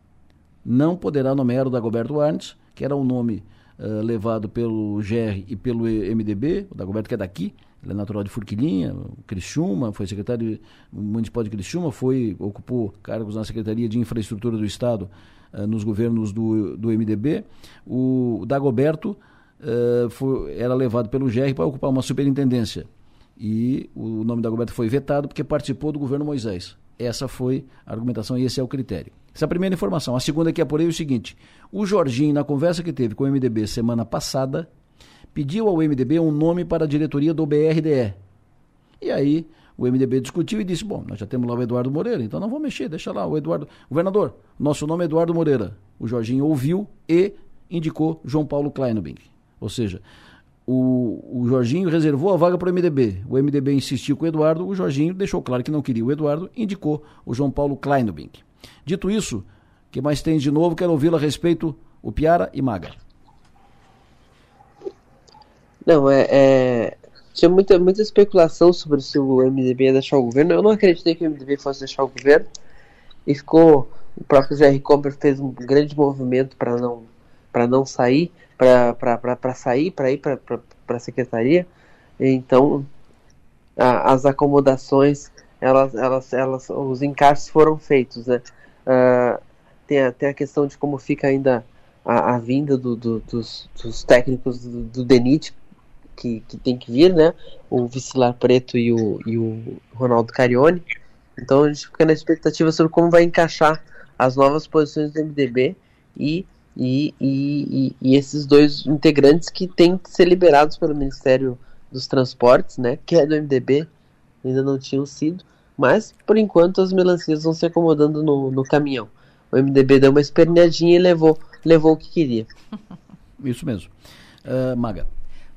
não poderá nomear o Dagoberto Arnes, que era o um nome uh, levado pelo GR e pelo MDB, o Dagoberto que é daqui, ele é natural de Furquilinha, Criciúma, foi secretário municipal de Criciúma, foi, ocupou cargos na Secretaria de Infraestrutura do Estado uh, nos governos do, do MDB. O Dagoberto uh, foi, era levado pelo GR para ocupar uma superintendência. E o nome da Dagoberto foi vetado porque participou do governo Moisés. Essa foi a argumentação e esse é o critério. Essa é a primeira informação. A segunda que apurei é o seguinte: o Jorginho, na conversa que teve com o MDB semana passada, pediu ao MDB um nome para a diretoria do BRDE. E aí o MDB discutiu e disse: bom, nós já temos lá o Eduardo Moreira, então não vamos mexer, deixa lá o Eduardo. Governador, nosso nome é Eduardo Moreira. O Jorginho ouviu e indicou João Paulo Kleinobing. Ou seja, o, o Jorginho reservou a vaga para o MDB. O MDB insistiu com o Eduardo, o Jorginho deixou claro que não queria o Eduardo, indicou o João Paulo Kleinobing. Dito isso, que mais tem de novo? Quero ouvi-lo a respeito, o Piara e Maga. Não, é, é, tinha muita, muita especulação sobre se o MDB ia deixar o governo. Eu não acreditei que o MDB fosse deixar o governo. E ficou. O próprio Jerry Comper fez um grande movimento para não, não sair, para sair, para ir para a secretaria. Então, a, as acomodações, elas, elas, elas, os encaixes foram feitos. Né? Uh, tem, a, tem a questão de como fica ainda a, a vinda do, do, dos, dos, técnicos do, do DENIT que, que tem que vir, né? O Vicilar Preto e o, e o Ronaldo Carione. Então a gente fica na expectativa sobre como vai encaixar as novas posições do MDB e, e, e, e, esses dois integrantes que têm que ser liberados pelo Ministério dos Transportes, né? Que é do MDB, ainda não tinham sido. Mas, por enquanto, as melancias vão se acomodando no, no caminhão. O MDB deu uma esperneadinha e levou, levou o que queria. [laughs] Isso mesmo. Uh, Maga.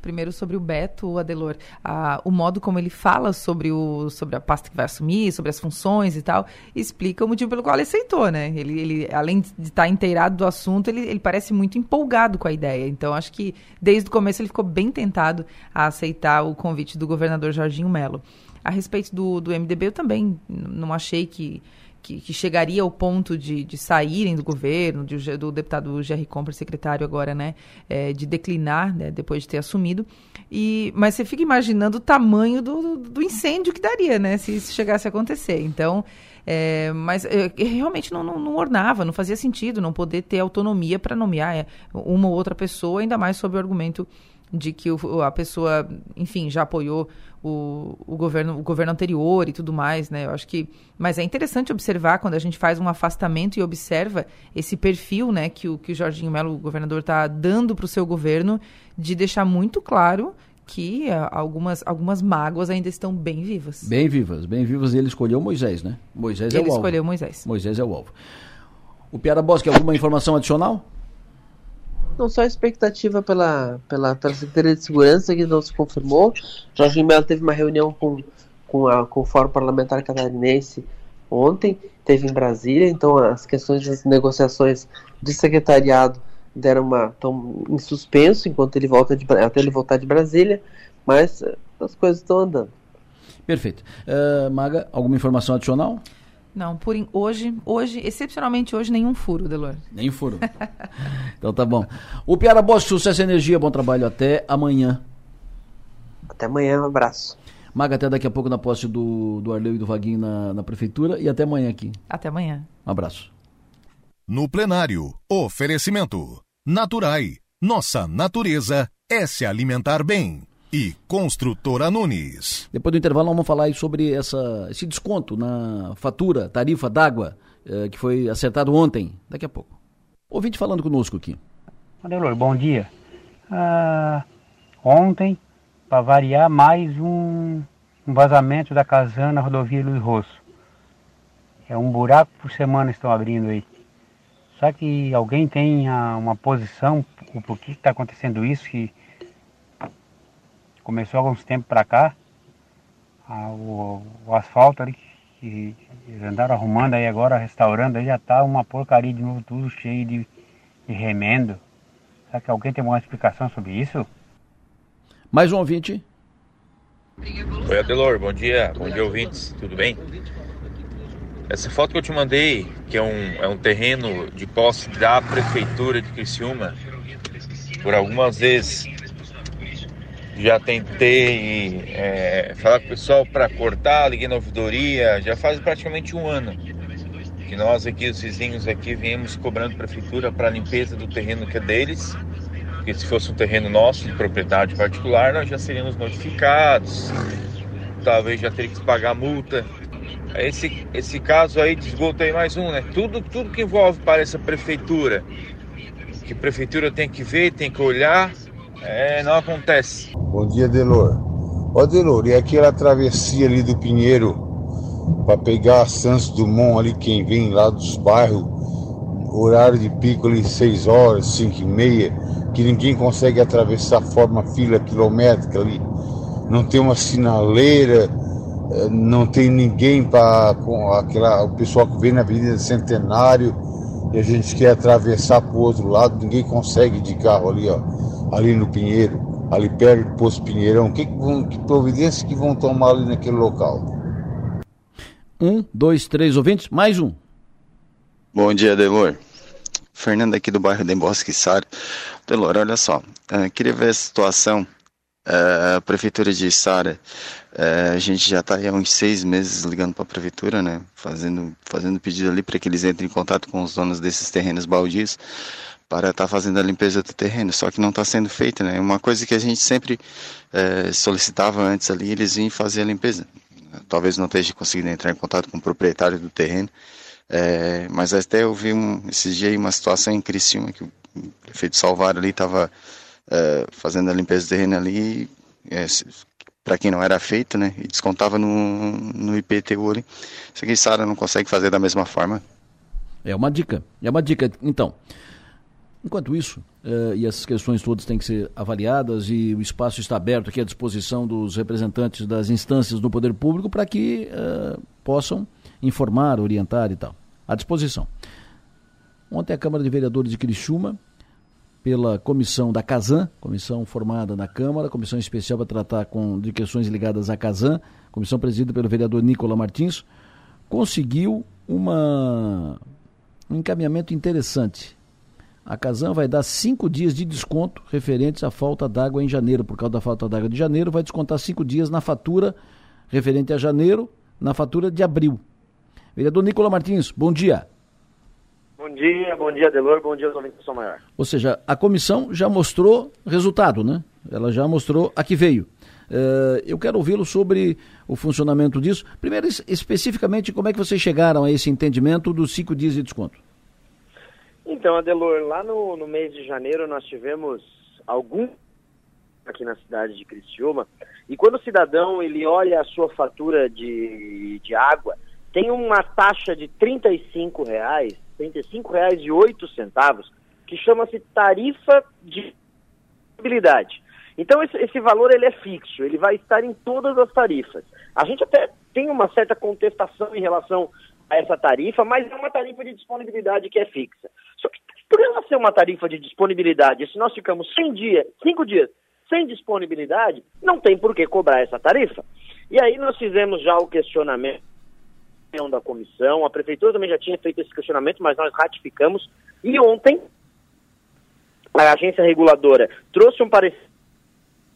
Primeiro sobre o Beto, Adelor, a, o modo como ele fala sobre, o, sobre a pasta que vai assumir, sobre as funções e tal, explica o motivo pelo qual ele aceitou, né? Ele, ele além de estar inteirado do assunto, ele, ele parece muito empolgado com a ideia. Então, acho que desde o começo ele ficou bem tentado a aceitar o convite do governador Jorginho Melo. A respeito do, do MDB, eu também não achei que que, que, chegaria ao ponto de, de saírem do governo, de, do deputado Jerry Compra, secretário agora, né, é, de declinar, né, depois de ter assumido. E, mas você fica imaginando o tamanho do, do incêndio que daria, né, se isso chegasse a acontecer. Então, é, mas é, realmente não, não, não, ornava, não fazia sentido não poder ter autonomia para nomear é, uma ou outra pessoa, ainda mais sob o argumento de que o, a pessoa, enfim, já apoiou o, o, governo, o governo anterior e tudo mais, né? Eu acho que, mas é interessante observar quando a gente faz um afastamento e observa esse perfil, né, que o que o Jorginho Melo, o governador, está dando para o seu governo, de deixar muito claro que uh, algumas, algumas mágoas ainda estão bem vivas. Bem vivas, bem vivas. E ele escolheu Moisés, né? Moisés ele é o alvo. Ele escolheu Moisés. Moisés é o alvo. O Piara Bosque, alguma informação adicional? Não só a expectativa pela, pela, pela Secretaria de Segurança, que não se confirmou. Jorge Mello teve uma reunião com, com, a, com o Fórum Parlamentar Catarinense ontem, teve em Brasília, então as questões das negociações de secretariado deram uma estão em suspenso enquanto ele volta de, até ele voltar de Brasília, mas eh, as coisas estão andando. Perfeito. Uh, Maga, alguma informação adicional? Não, por in, hoje, hoje, excepcionalmente hoje, nenhum furo, Delor. Nem furo. [laughs] então tá bom. O Piara Bosch, sucesso e energia, bom trabalho. Até amanhã. Até amanhã, um abraço. Maga, até daqui a pouco na posse do, do Arleu e do Vaguinho na, na prefeitura e até amanhã aqui. Até amanhã. Um abraço. No plenário, oferecimento. Naturai. Nossa natureza é se alimentar bem e Construtora Nunes. Depois do intervalo, vamos falar sobre essa, esse desconto na fatura, tarifa d'água, eh, que foi acertado ontem, daqui a pouco. Ouvinte falando conosco aqui. Adelor, bom dia. Ah, ontem, para variar, mais um, um vazamento da casana rodovia Luiz Rosso. É um buraco por semana estão abrindo aí. Só que alguém tem uma posição, o porquê está acontecendo isso, que começou há alguns tempos para cá, a, o, o, asfalto ali que eles andaram arrumando aí agora, restaurando, aí já tá uma porcaria de novo, tudo cheio de, de remendo. Será que alguém tem uma explicação sobre isso? Mais um ouvinte. Oi Adelor, bom dia, bom dia ouvintes, tudo bem? Essa foto que eu te mandei, que é um, é um terreno de posse da prefeitura de Criciúma, por algumas vezes já tentei é, falar com o pessoal para cortar, liguei na ouvidoria, já faz praticamente um ano que nós aqui, os vizinhos aqui, viemos cobrando prefeitura para limpeza do terreno que é deles, porque se fosse um terreno nosso, de propriedade particular, nós já seríamos notificados, talvez já teria que pagar multa. esse, esse caso aí de esgoto aí mais um, né? Tudo, tudo que envolve para essa prefeitura, que a prefeitura tem que ver, tem que olhar, é, não acontece. Bom dia, Delor. Ó, Delor, e aquela travessia ali do Pinheiro para pegar a Santos Dumont ali, quem vem lá dos bairros, horário de pico ali, 6 horas, 5 e meia, que ninguém consegue atravessar, forma fila quilométrica ali. Não tem uma sinaleira, eh, não tem ninguém para aquela o pessoal que vem na Avenida Centenário e a gente quer atravessar para o outro lado, ninguém consegue de carro ali, ó, ali no Pinheiro, ali perto do Poço Pinheirão. Que, que providência que vão tomar ali naquele local? Um, dois, três ouvintes, mais um. Bom dia, Delor. Fernando aqui do bairro de Bosque Sar. Delor, olha só, uh, queria ver a situação. Uh, a prefeitura de Sara, uh, a gente já está há uns seis meses ligando para a prefeitura, né, fazendo, fazendo pedido ali para que eles entrem em contato com os donos desses terrenos baldios para estar tá fazendo a limpeza do terreno, só que não está sendo feita, né? Uma coisa que a gente sempre solicitava antes ali, eles vinham fazer a limpeza talvez não esteja conseguindo entrar em contato com o proprietário do terreno, é, mas até eu vi um, esses dias uma situação em Criciúma que o prefeito Salvar ali estava é, fazendo a limpeza do terreno ali, é, para quem não era feito, né, e descontava no, no IPTU ali. Isso aqui Sara não consegue fazer da mesma forma. É uma dica, é uma dica. Então, Enquanto isso, uh, e essas questões todas têm que ser avaliadas e o espaço está aberto aqui à disposição dos representantes das instâncias do poder público para que uh, possam informar, orientar e tal. À disposição. Ontem a Câmara de Vereadores de Criciúma, pela comissão da Casan, comissão formada na Câmara, comissão especial para tratar com, de questões ligadas à Casan, comissão presidida pelo vereador Nicola Martins, conseguiu uma, um encaminhamento interessante a Casan vai dar cinco dias de desconto referentes à falta d'água em janeiro. Por causa da falta d'água de janeiro, vai descontar cinco dias na fatura referente a janeiro, na fatura de abril. Vereador Nicola Martins, bom dia. Bom dia, bom dia, Delor, bom dia, São Maior. Ou seja, a comissão já mostrou resultado, né? Ela já mostrou a que veio. Uh, eu quero ouvi-lo sobre o funcionamento disso. Primeiro, especificamente, como é que vocês chegaram a esse entendimento dos cinco dias de desconto? Então, Adelor, lá no, no mês de janeiro nós tivemos algum aqui na cidade de Criciúma, e quando o cidadão ele olha a sua fatura de, de água, tem uma taxa de R$ reais, R$ reais e oito centavos, que chama-se tarifa de disponibilidade. Então esse, esse valor ele é fixo, ele vai estar em todas as tarifas. A gente até tem uma certa contestação em relação a essa tarifa, mas é uma tarifa de disponibilidade que é fixa. Só que por ela ser uma tarifa de disponibilidade, se nós ficamos 100 dias, 5 dias sem disponibilidade, não tem por que cobrar essa tarifa. E aí nós fizemos já o questionamento da comissão, a prefeitura também já tinha feito esse questionamento, mas nós ratificamos. E ontem a agência reguladora trouxe um parecer,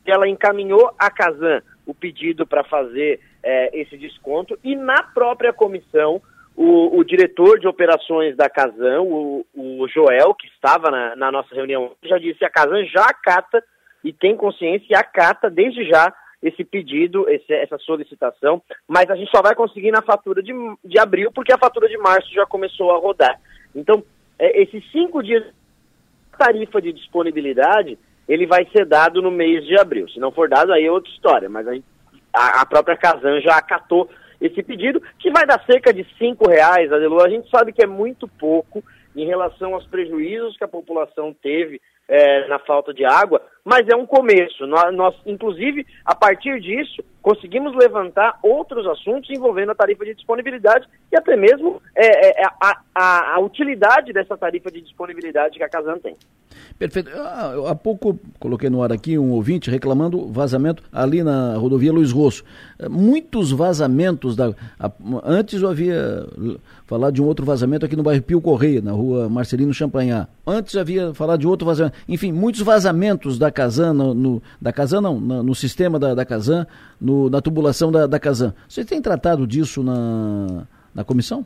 ela encaminhou a Casan o pedido para fazer é, esse desconto e na própria comissão o, o, diretor de operações da Casan, o, o Joel, que estava na, na, nossa reunião, já disse que a Casan já acata e tem consciência e acata desde já esse pedido, esse, essa solicitação, mas a gente só vai conseguir na fatura de, de abril, porque a fatura de março já começou a rodar. Então, é, esses cinco dias tarifa de disponibilidade, ele vai ser dado no mês de abril. Se não for dado, aí é outra história, mas a, a própria Casan já acatou esse pedido, que vai dar cerca de cinco reais, Adelu. A gente sabe que é muito pouco em relação aos prejuízos que a população teve é, na falta de água, mas é um começo. Nós, nós, inclusive, a partir disso, conseguimos levantar outros assuntos envolvendo a tarifa de disponibilidade e até mesmo é, é, a, a, a, utilidade dessa tarifa de disponibilidade que a Casan tem. Perfeito. Ah, há pouco coloquei no ar aqui um ouvinte reclamando vazamento ali na rodovia Luiz Rosso. Muitos vazamentos da. Antes eu havia falado de um outro vazamento aqui no bairro Pio Correia, na rua Marcelino Champanhar. Antes havia falado de outro vazamento. Enfim, muitos vazamentos da Casan, no, no da Casan não, no, no sistema da, da Casan, no, na tubulação da, da Casan. Vocês têm tratado disso na, na comissão?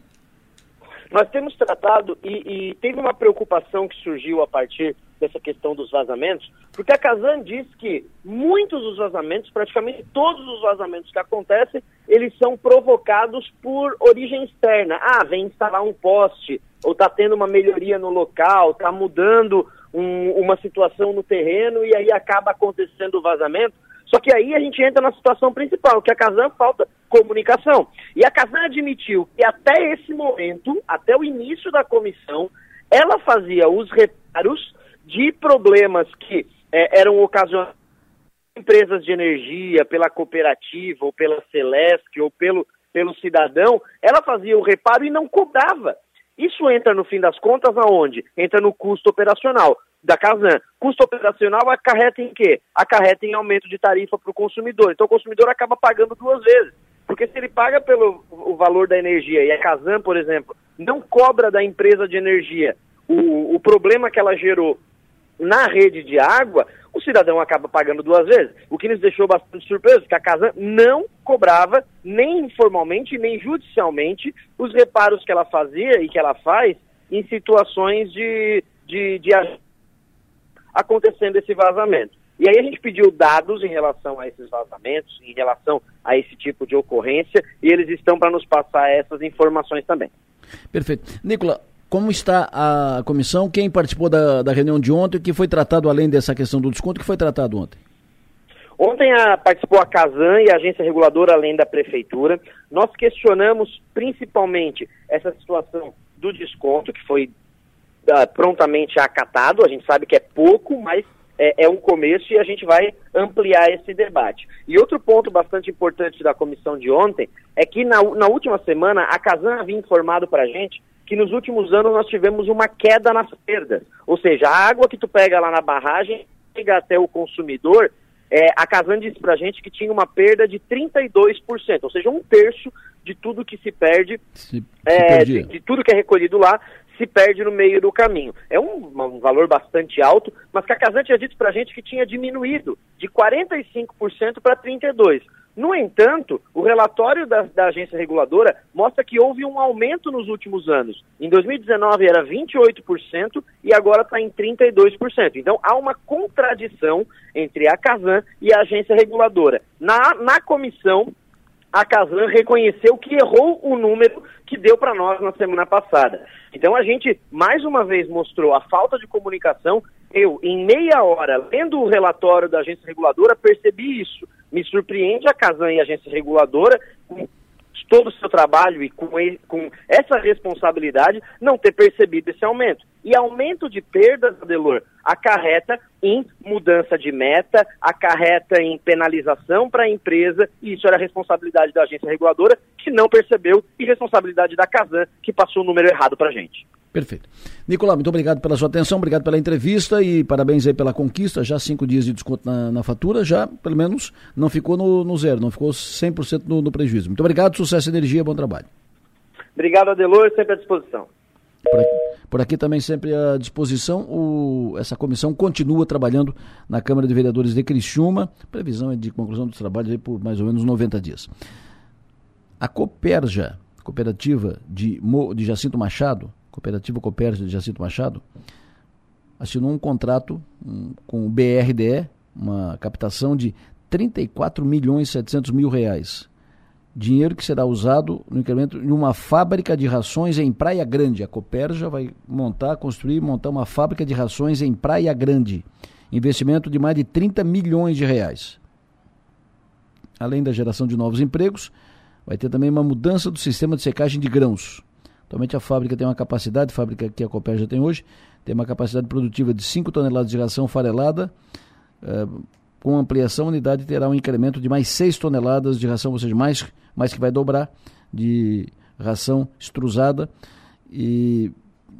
Nós temos tratado e, e teve uma preocupação que surgiu a partir dessa questão dos vazamentos, porque a Casan diz que muitos dos vazamentos, praticamente todos os vazamentos que acontecem, eles são provocados por origem externa. Ah, vem instalar um poste, ou está tendo uma melhoria no local, está mudando um, uma situação no terreno e aí acaba acontecendo o vazamento. Só que aí a gente entra na situação principal, que a Casan falta comunicação. E a Casan admitiu que até esse momento, até o início da comissão, ela fazia os reparos de problemas que é, eram ocasionados empresas de energia, pela cooperativa, ou pela Celesc, ou pelo, pelo cidadão, ela fazia o reparo e não cobrava. Isso entra, no fim das contas, aonde? Entra no custo operacional da Casan. Custo operacional acarreta em quê? Acarreta em aumento de tarifa para o consumidor. Então o consumidor acaba pagando duas vezes. Porque se ele paga pelo o valor da energia e a Casan, por exemplo, não cobra da empresa de energia o, o problema que ela gerou na rede de água, o cidadão acaba pagando duas vezes. O que nos deixou bastante surpreso, que a casa não cobrava, nem informalmente, nem judicialmente, os reparos que ela fazia e que ela faz em situações de, de, de acontecendo esse vazamento. E aí a gente pediu dados em relação a esses vazamentos, em relação a esse tipo de ocorrência, e eles estão para nos passar essas informações também. Perfeito. Nicola, como está a comissão? Quem participou da, da reunião de ontem? O que foi tratado além dessa questão do desconto? O que foi tratado ontem? Ontem a, participou a Casan e a agência reguladora, além da prefeitura. Nós questionamos principalmente essa situação do desconto, que foi uh, prontamente acatado. A gente sabe que é pouco, mas é, é, um começo e a gente vai ampliar esse debate. E outro ponto bastante importante da comissão de ontem é que na, na última semana a Casan havia informado para a gente que nos últimos anos nós tivemos uma queda nas perdas. Ou seja, a água que tu pega lá na barragem chega até o consumidor, é, a Casan disse pra gente que tinha uma perda de 32%, ou seja, um terço de tudo que se perde, se, é, se de, de, tudo que é recolhido lá, se perde no meio do caminho. É um, um valor bastante alto, mas que a Casan tinha dito pra gente que tinha diminuído de 45% para 32%. No entanto, o relatório da, da, agência reguladora mostra que houve um aumento nos últimos anos. Em 2019 era 28% e agora está em 32%. Então há uma contradição entre a Casan e a agência reguladora. Na, na comissão, a Casan reconheceu que errou o número que deu para nós na semana passada. Então a gente mais uma vez mostrou a falta de comunicação. Eu, em meia hora, lendo o relatório da agência reguladora, percebi isso. Me surpreende a Casan e a agência reguladora, todo o seu trabalho e com, com essa responsabilidade, não ter percebido esse aumento. E aumento de perdas, Adelor, acarreta em mudança de meta, acarreta em penalização para a empresa, e isso era responsabilidade da agência reguladora, que não percebeu, e responsabilidade da Casan, que passou o número errado para a gente. Perfeito. Nicolau, muito obrigado pela sua atenção, obrigado pela entrevista e parabéns aí pela conquista. Já cinco dias de desconto na, na fatura, já pelo menos não ficou no, no zero, não ficou 100% no, no prejuízo. Muito obrigado, sucesso e energia, bom trabalho. Obrigado, Adelor, sempre à disposição. Por aqui, por aqui, também sempre à disposição. O, essa comissão continua trabalhando na Câmara de Vereadores de Criciúma. Previsão é de conclusão dos trabalhos por mais ou menos 90 dias. A Coperja, cooperativa de, de Jacinto Machado, Cooperativa Copércio de Jacinto Machado, assinou um contrato com o BRDE, uma captação de 34 milhões e 700 mil reais. Dinheiro que será usado no incremento de uma fábrica de rações em Praia Grande. A Coperja vai montar, construir, montar uma fábrica de rações em Praia Grande. Investimento de mais de 30 milhões de reais. Além da geração de novos empregos, vai ter também uma mudança do sistema de secagem de grãos. Atualmente a fábrica tem uma capacidade, a fábrica que a Copel já tem hoje, tem uma capacidade produtiva de 5 toneladas de ração farelada, eh, com ampliação a unidade terá um incremento de mais 6 toneladas de ração, ou seja, mais, mais que vai dobrar de ração extrusada e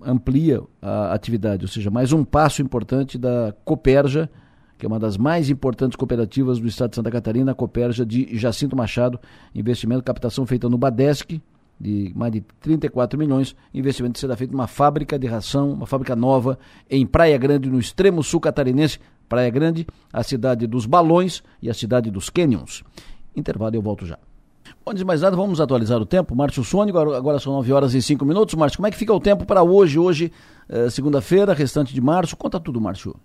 amplia a atividade, ou seja, mais um passo importante da Coperja, que é uma das mais importantes cooperativas do estado de Santa Catarina, a Coperja de Jacinto Machado, investimento, captação feita no Badesc, de mais de 34 milhões, investimento será feito numa fábrica de ração, uma fábrica nova em Praia Grande, no extremo sul catarinense. Praia Grande, a cidade dos balões e a cidade dos canyons. Intervalo eu volto já. Antes de mais nada, vamos atualizar o tempo. Márcio Sônico, agora são 9 horas e 5 minutos. Márcio, como é que fica o tempo para hoje? Hoje, eh, segunda-feira, restante de março. Conta tudo, Márcio.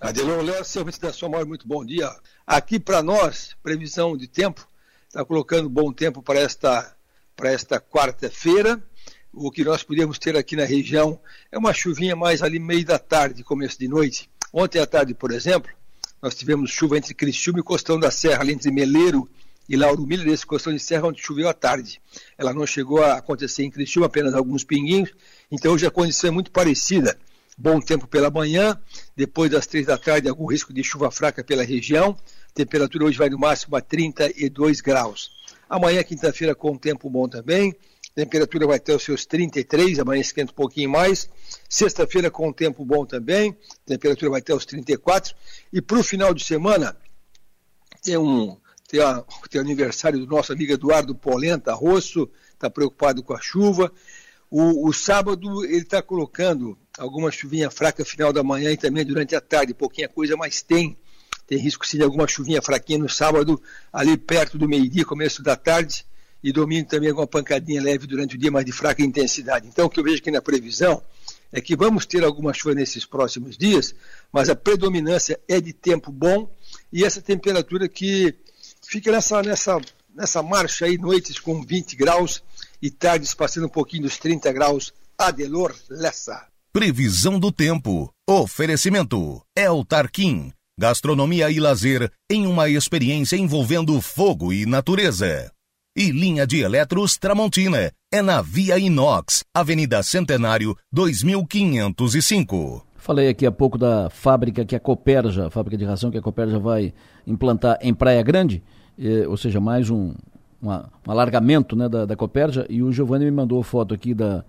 Adelon Léo, serviço da sua maior, muito bom dia. Aqui para nós, previsão de tempo, está colocando bom tempo para esta, para esta quarta-feira. O que nós podemos ter aqui na região é uma chuvinha mais ali meio da tarde, começo de noite. Ontem à tarde, por exemplo, nós tivemos chuva entre Criciúma e Costão da Serra, ali entre Meleiro e Lauro Miller, nesse Costão de Serra, onde choveu à tarde. Ela não chegou a acontecer em Criciúma, apenas alguns pinguinhos, então hoje a condição é muito parecida. Bom tempo pela manhã, depois das três da tarde, algum risco de chuva fraca pela região. temperatura hoje vai no máximo a 32 graus. Amanhã, quinta-feira, com tempo bom também. temperatura vai ter os seus 33, amanhã esquenta um pouquinho mais. Sexta-feira, com tempo bom também. temperatura vai ter os 34. E para o final de semana, tem um, tem, a, tem o aniversário do nosso amigo Eduardo Polenta Rosso, está preocupado com a chuva. O, o sábado ele está colocando alguma chuvinha fraca final da manhã e também durante a tarde, pouquinha coisa, mas tem. Tem risco sim de alguma chuvinha fraquinha no sábado, ali perto do meio-dia, começo da tarde, e domingo também alguma pancadinha leve durante o dia, mas de fraca intensidade. Então o que eu vejo aqui na previsão é que vamos ter alguma chuva nesses próximos dias, mas a predominância é de tempo bom e essa temperatura que fica nessa, nessa, nessa marcha aí, noites com 20 graus e tardes passando um pouquinho dos 30 graus. Adelor Lessa. Previsão do tempo. Oferecimento. El Tarquim. Gastronomia e lazer em uma experiência envolvendo fogo e natureza. E linha de eletros Tramontina. É na Via Inox, Avenida Centenário, 2505. Falei aqui há pouco da fábrica que a Coperja, a fábrica de ração que a Coperja vai implantar em Praia Grande, eh, ou seja, mais um, uma, um alargamento né, da, da Coperja. E o Giovanni me mandou foto aqui da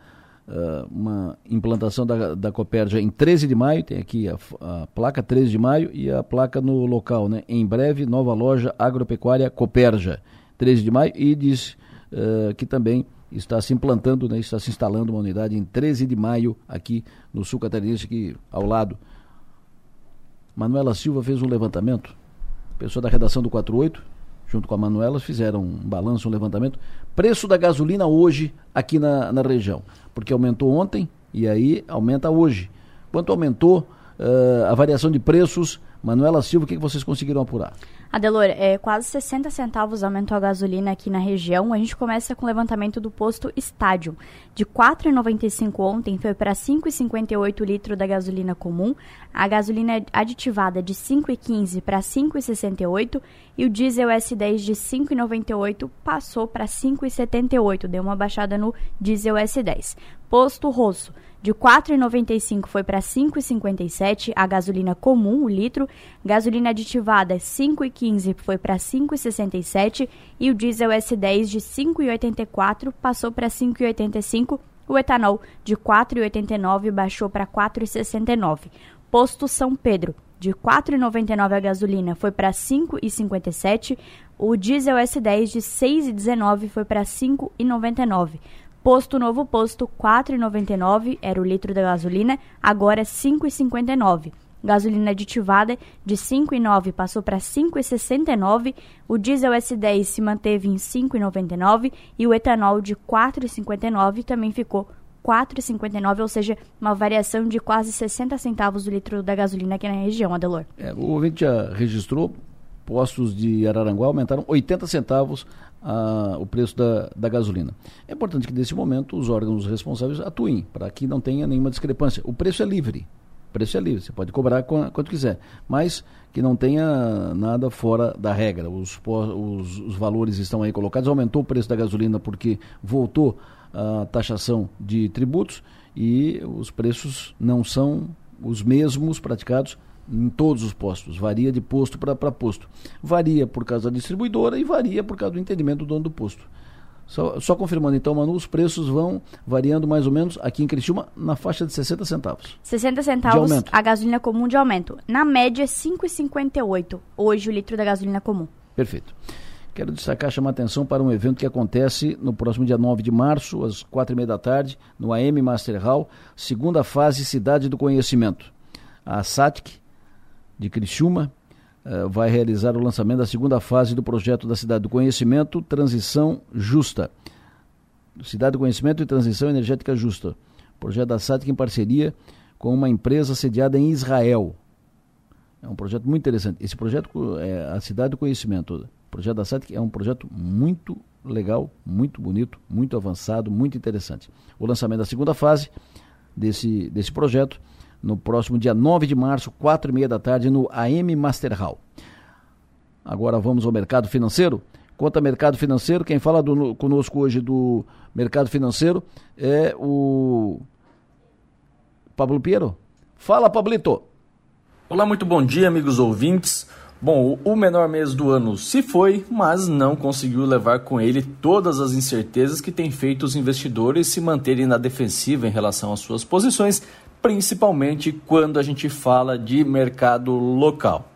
uh, uma implantação da, da Coperja em 13 de maio. Tem aqui a, a, placa 13 de maio e a placa no local, né? Em breve, nova loja agropecuária Coperja, 13 de maio. E diz uh, que também está se implantando, né, está se instalando uma unidade em 13 de maio aqui no sul catarinense, aqui ao lado. Manuela Silva fez um levantamento, pessoa da redação do 48, junto com a Manuela, fizeram um balanço, um levantamento. Preço da gasolina hoje aqui na, na região, porque aumentou ontem e aí aumenta hoje. Quanto aumentou uh, a variação de preços? Manuela Silva, o que, que vocês conseguiram apurar? Adelor, é, quase 60 centavos aumentou a gasolina aqui na região. A gente começa com o levantamento do posto Estádio. De R$ 4,95 ontem foi para R$ 5,58 litro da gasolina comum. A gasolina aditivada de R$ 5,15 para R$ 5,68 e o diesel S10 de R$ 5,98 passou para R$ 5,78. Deu uma baixada no diesel S10. Posto Rosso. De 4,95 foi para 5,57 a gasolina comum, o litro. Gasolina aditivada 5,15 foi para 5,67 e o diesel S10 de 5,84 passou para 5,85. O etanol de 4,89 baixou para 4,69. Posto São Pedro, de 4,99 a gasolina foi para 5,57. O diesel S10 de 6,19 foi para 5,99. Posto Novo Posto, R$ 4,99 era o litro da gasolina, agora é R$ 5,59. Gasolina aditivada de 5,9 passou para 5,69, o diesel S10 se manteve em 5,99 e o etanol de 4,59 também ficou 4,59, ou seja, uma variação de quase 60 centavos do litro da gasolina aqui na região, Adelor. É, o ouvinte já registrou, postos de Araranguá aumentaram 80 centavos a, o preço da, da gasolina. É importante que nesse momento os órgãos responsáveis atuem para que não tenha nenhuma discrepância. O preço é livre. O preço é livre, você pode cobrar quanto quiser, mas que não tenha nada fora da regra. Os, os, os valores estão aí colocados. Aumentou o preço da gasolina porque voltou a taxação de tributos e os preços não são os mesmos praticados em todos os postos, varia de posto para posto. Varia por causa da distribuidora e varia por causa do entendimento do dono do posto. Só, só, confirmando então, Manu, os preços vão variando mais ou menos aqui em Criciúma na faixa de 60 centavos. 60 centavos a gasolina comum de aumento. Na média, 5,58 hoje o litro da gasolina comum. Perfeito. Quero destacar, chamar atenção para um evento que acontece no próximo dia 9 de março, às quatro e meia da tarde, no AM Master Hall, segunda fase Cidade do Conhecimento. A SATIC, de Criciúma, uh, vai realizar o lançamento da segunda fase do projeto da Cidade do Conhecimento, Transição Justa. Cidade do Conhecimento e Transição Energética Justa. Projeto da SATIC em parceria com uma empresa sediada em Israel. É um projeto muito interessante. Esse projeto é a Cidade do Conhecimento. O projeto da SATIC é um projeto muito legal, muito bonito, muito avançado, muito interessante. O lançamento da segunda fase desse, desse projeto no próximo dia 9 de março, quatro e meia da tarde, no AM Master Hall. Agora vamos ao mercado financeiro. Conta mercado financeiro, quem fala do, conosco hoje do mercado financeiro é o Pablo Piero. Fala, Pablito. Olá, muito bom dia, amigos ouvintes. Bom, o menor mês do ano se foi, mas não conseguiu levar com ele todas as incertezas que tem feito os investidores se manterem na defensiva em relação às suas posições, principalmente quando a gente fala de mercado local.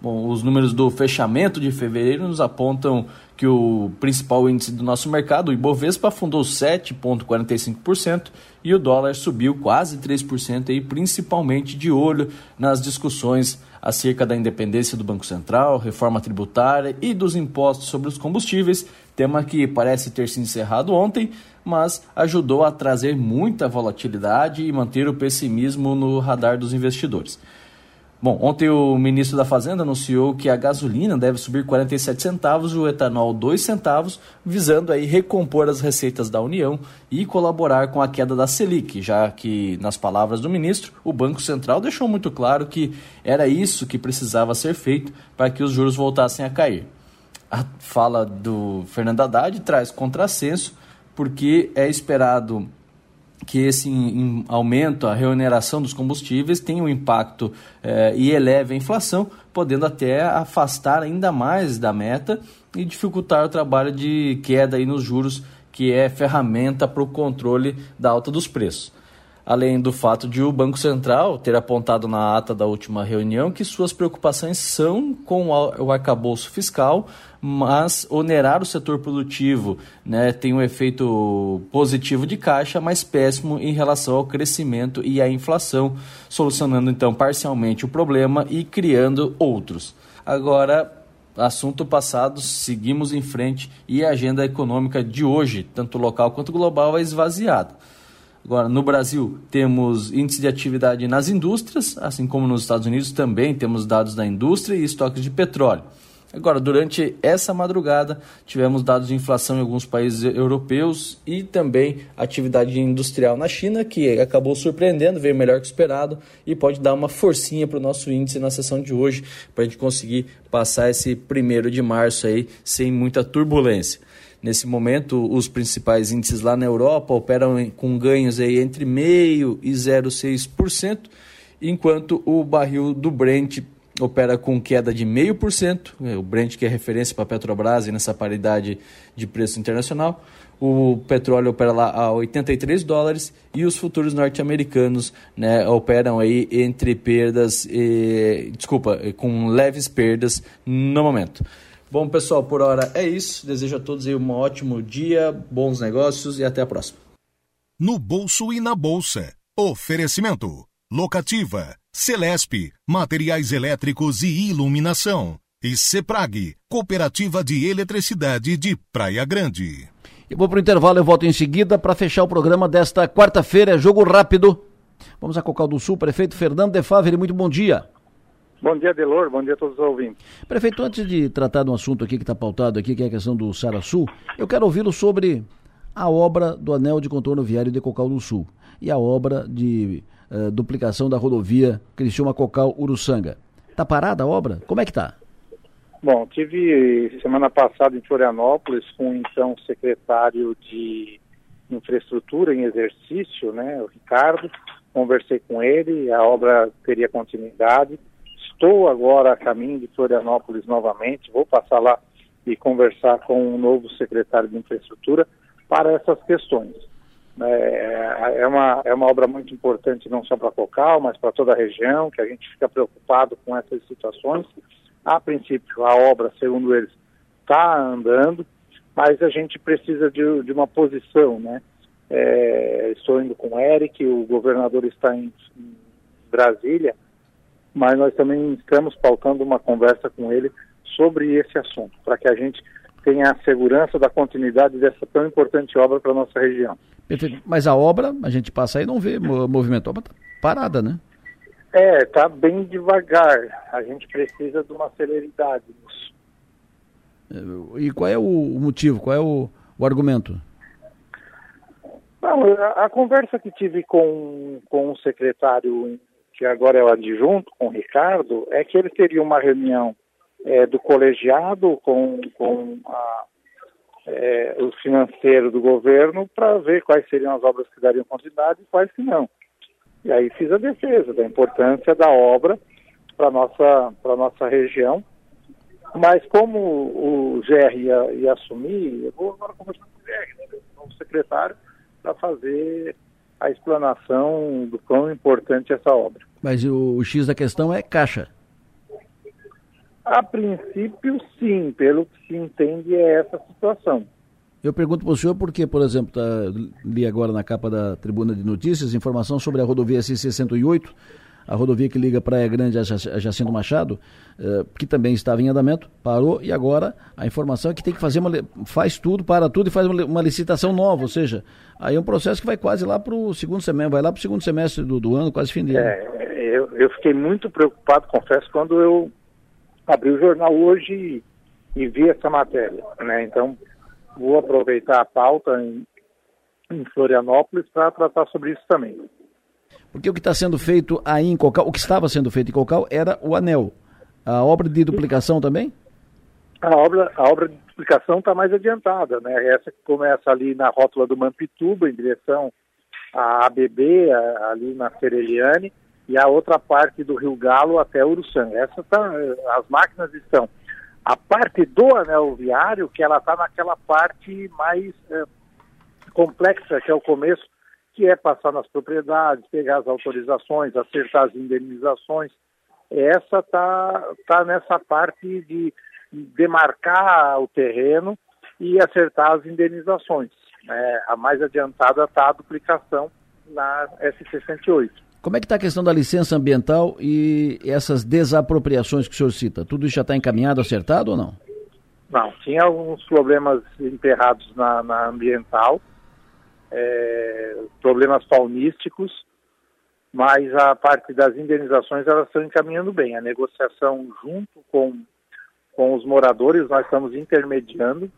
Bom, os números do fechamento de fevereiro nos apontam que o principal índice do nosso mercado, o Ibovespa, afundou 7,45% e o dólar subiu quase 3%, aí, principalmente de olho nas discussões acerca da independência do Banco Central, reforma tributária e dos impostos sobre os combustíveis, tema que parece ter se encerrado ontem, mas ajudou a trazer muita volatilidade e manter o pessimismo no radar dos investidores. Bom, ontem o ministro da Fazenda anunciou que a gasolina deve subir 47 centavos e o etanol 2 centavos, visando aí recompor as receitas da União e colaborar com a queda da Selic, já que, nas palavras do ministro, o Banco Central deixou muito claro que era isso que precisava ser feito para que os juros voltassem a cair. A fala do Fernando Haddad traz contrassenso, porque é esperado que esse aumento, a reoneração dos combustíveis tenha um impacto eh, e eleve a inflação, podendo até afastar ainda mais da meta e dificultar o trabalho de queda aí nos juros, que é ferramenta para o controle da alta dos preços além do fato de o Banco Central ter apontado na ata da última reunião que suas preocupações são com o arcabouço fiscal, mas onerar o setor produtivo né, tem um efeito positivo de caixa, mas péssimo em relação ao crescimento e à inflação, solucionando então parcialmente o problema e criando outros. Agora, assunto passado, seguimos em frente e a agenda econômica de hoje, tanto local quanto global, é esvaziada. Agora, no Brasil, temos índice de atividade nas indústrias, assim como nos Estados Unidos também temos dados da indústria e estoques de petróleo. Agora, durante essa madrugada, tivemos dados de inflação em alguns países europeus e também atividade industrial na China, que acabou surpreendendo, veio melhor que esperado e pode dar uma forcinha para o nosso índice na sessão de hoje, para a gente conseguir passar esse primeiro de março aí sem muita turbulência. Nesse momento, os principais índices lá na Europa operam com ganhos aí entre 0,5% e 0,6%, enquanto o barril do Brent opera com queda de 0,5%, é, o Brent que é referência para a Petrobras nessa paridade de preço internacional. O petróleo opera lá a 83 dólares e os futuros norte-americanos né, operam aí entre perdas, e, desculpa, com leves perdas no momento. Bom, pessoal, por hora é isso. Desejo a todos aí um ótimo dia, bons negócios e até a próxima. No bolso e na bolsa. Oferecimento: Locativa, Celesp, Materiais Elétricos e Iluminação. E Ceprag, Cooperativa de Eletricidade de Praia Grande. Eu vou para o intervalo, eu volto em seguida para fechar o programa desta quarta-feira. Jogo rápido. Vamos a Cocal do Sul, prefeito Fernando de Favre, muito bom dia. Bom dia, Delor. Bom dia a todos os ouvintes. Prefeito, antes de tratar de um assunto aqui que está pautado aqui, que é a questão do Sul, eu quero ouvi-lo sobre a obra do anel de contorno viário de Cocal do Sul e a obra de uh, duplicação da rodovia Criciúma-Cocal-Uruçanga. Está parada a obra? Como é que está? Bom, tive semana passada em Florianópolis com o então secretário de infraestrutura em exercício, né, o Ricardo. Conversei com ele, a obra teria continuidade Estou agora a caminho de Florianópolis novamente, vou passar lá e conversar com o novo secretário de infraestrutura para essas questões. É, é, uma, é uma obra muito importante não só para Cocal, mas para toda a região, que a gente fica preocupado com essas situações. A princípio, a obra, segundo eles, está andando, mas a gente precisa de, de uma posição, né? É, estou indo com o Eric, o governador está em, em Brasília, mas nós também estamos pautando uma conversa com ele sobre esse assunto, para que a gente tenha a segurança da continuidade dessa tão importante obra para a nossa região. Perfeito. Mas a obra, a gente passa aí e não vê movimento. A obra está parada, né? É, está bem devagar. A gente precisa de uma celeridade nisso. E qual é o motivo, qual é o, o argumento? Não, a, a, conversa que tive com, com o secretário, que agora é o adjunto, com o Ricardo, é que ele teria uma reunião é, do colegiado com, com a, é, o financeiro do governo para ver quais seriam as obras que dariam continuidade e quais que não. E aí fiz a defesa da importância da obra para nossa para nossa região. Mas como o GR ia, ia, assumir, eu vou agora conversar com o GR, né, o secretário, para fazer a explanação do quão importante é essa obra. Mas o, o X da questão é caixa. A princípio, sim, pelo que se entende é essa situação. Eu pergunto para o senhor porque, por exemplo, tá, li agora na capa da Tribuna de Notícias informação sobre a rodovia C-68, a rodovia que liga Praia Grande a Jacinto Machado, eh, que também estava em andamento, parou e agora a informação é que tem que fazer uma, faz tudo, para tudo e faz uma, uma licitação nova, ou seja, aí é um processo que vai quase lá para o segundo semestre, vai lá para o segundo semestre do, do, ano, quase fim de ano. É, eu, eu fiquei muito preocupado, confesso, quando eu abri o jornal hoje e, e vi essa matéria, né? Então, vou aproveitar a pauta em, em Florianópolis para tratar sobre isso também. Porque o que está sendo feito aí em Cocal, o que estava sendo feito em Cocal era o anel. A obra de duplicação também? A obra, a obra de duplicação está mais adiantada, né? Essa que começa ali na rótula do Mampituba, em direção à ABB, ali na Fereliane, e a outra parte do Rio Galo até Uruçanga. Essa tá, as máquinas estão a parte do anel viário, que ela está naquela parte mais é, complexa, que é o começo, que é passar nas propriedades, pegar as autorizações, acertar as indenizações. Essa está tá nessa parte de demarcar o terreno e acertar as indenizações. É, a mais adiantada está a duplicação na S68. Como é que está a questão da licença ambiental e essas desapropriações que o senhor cita? Tudo isso já está encaminhado, acertado ou não? Não, tinha alguns problemas enterrados na, na ambiental, é, problemas faunísticos, mas a parte das indenizações elas estão encaminhando bem. A negociação junto com, com os moradores, nós estamos intermediando,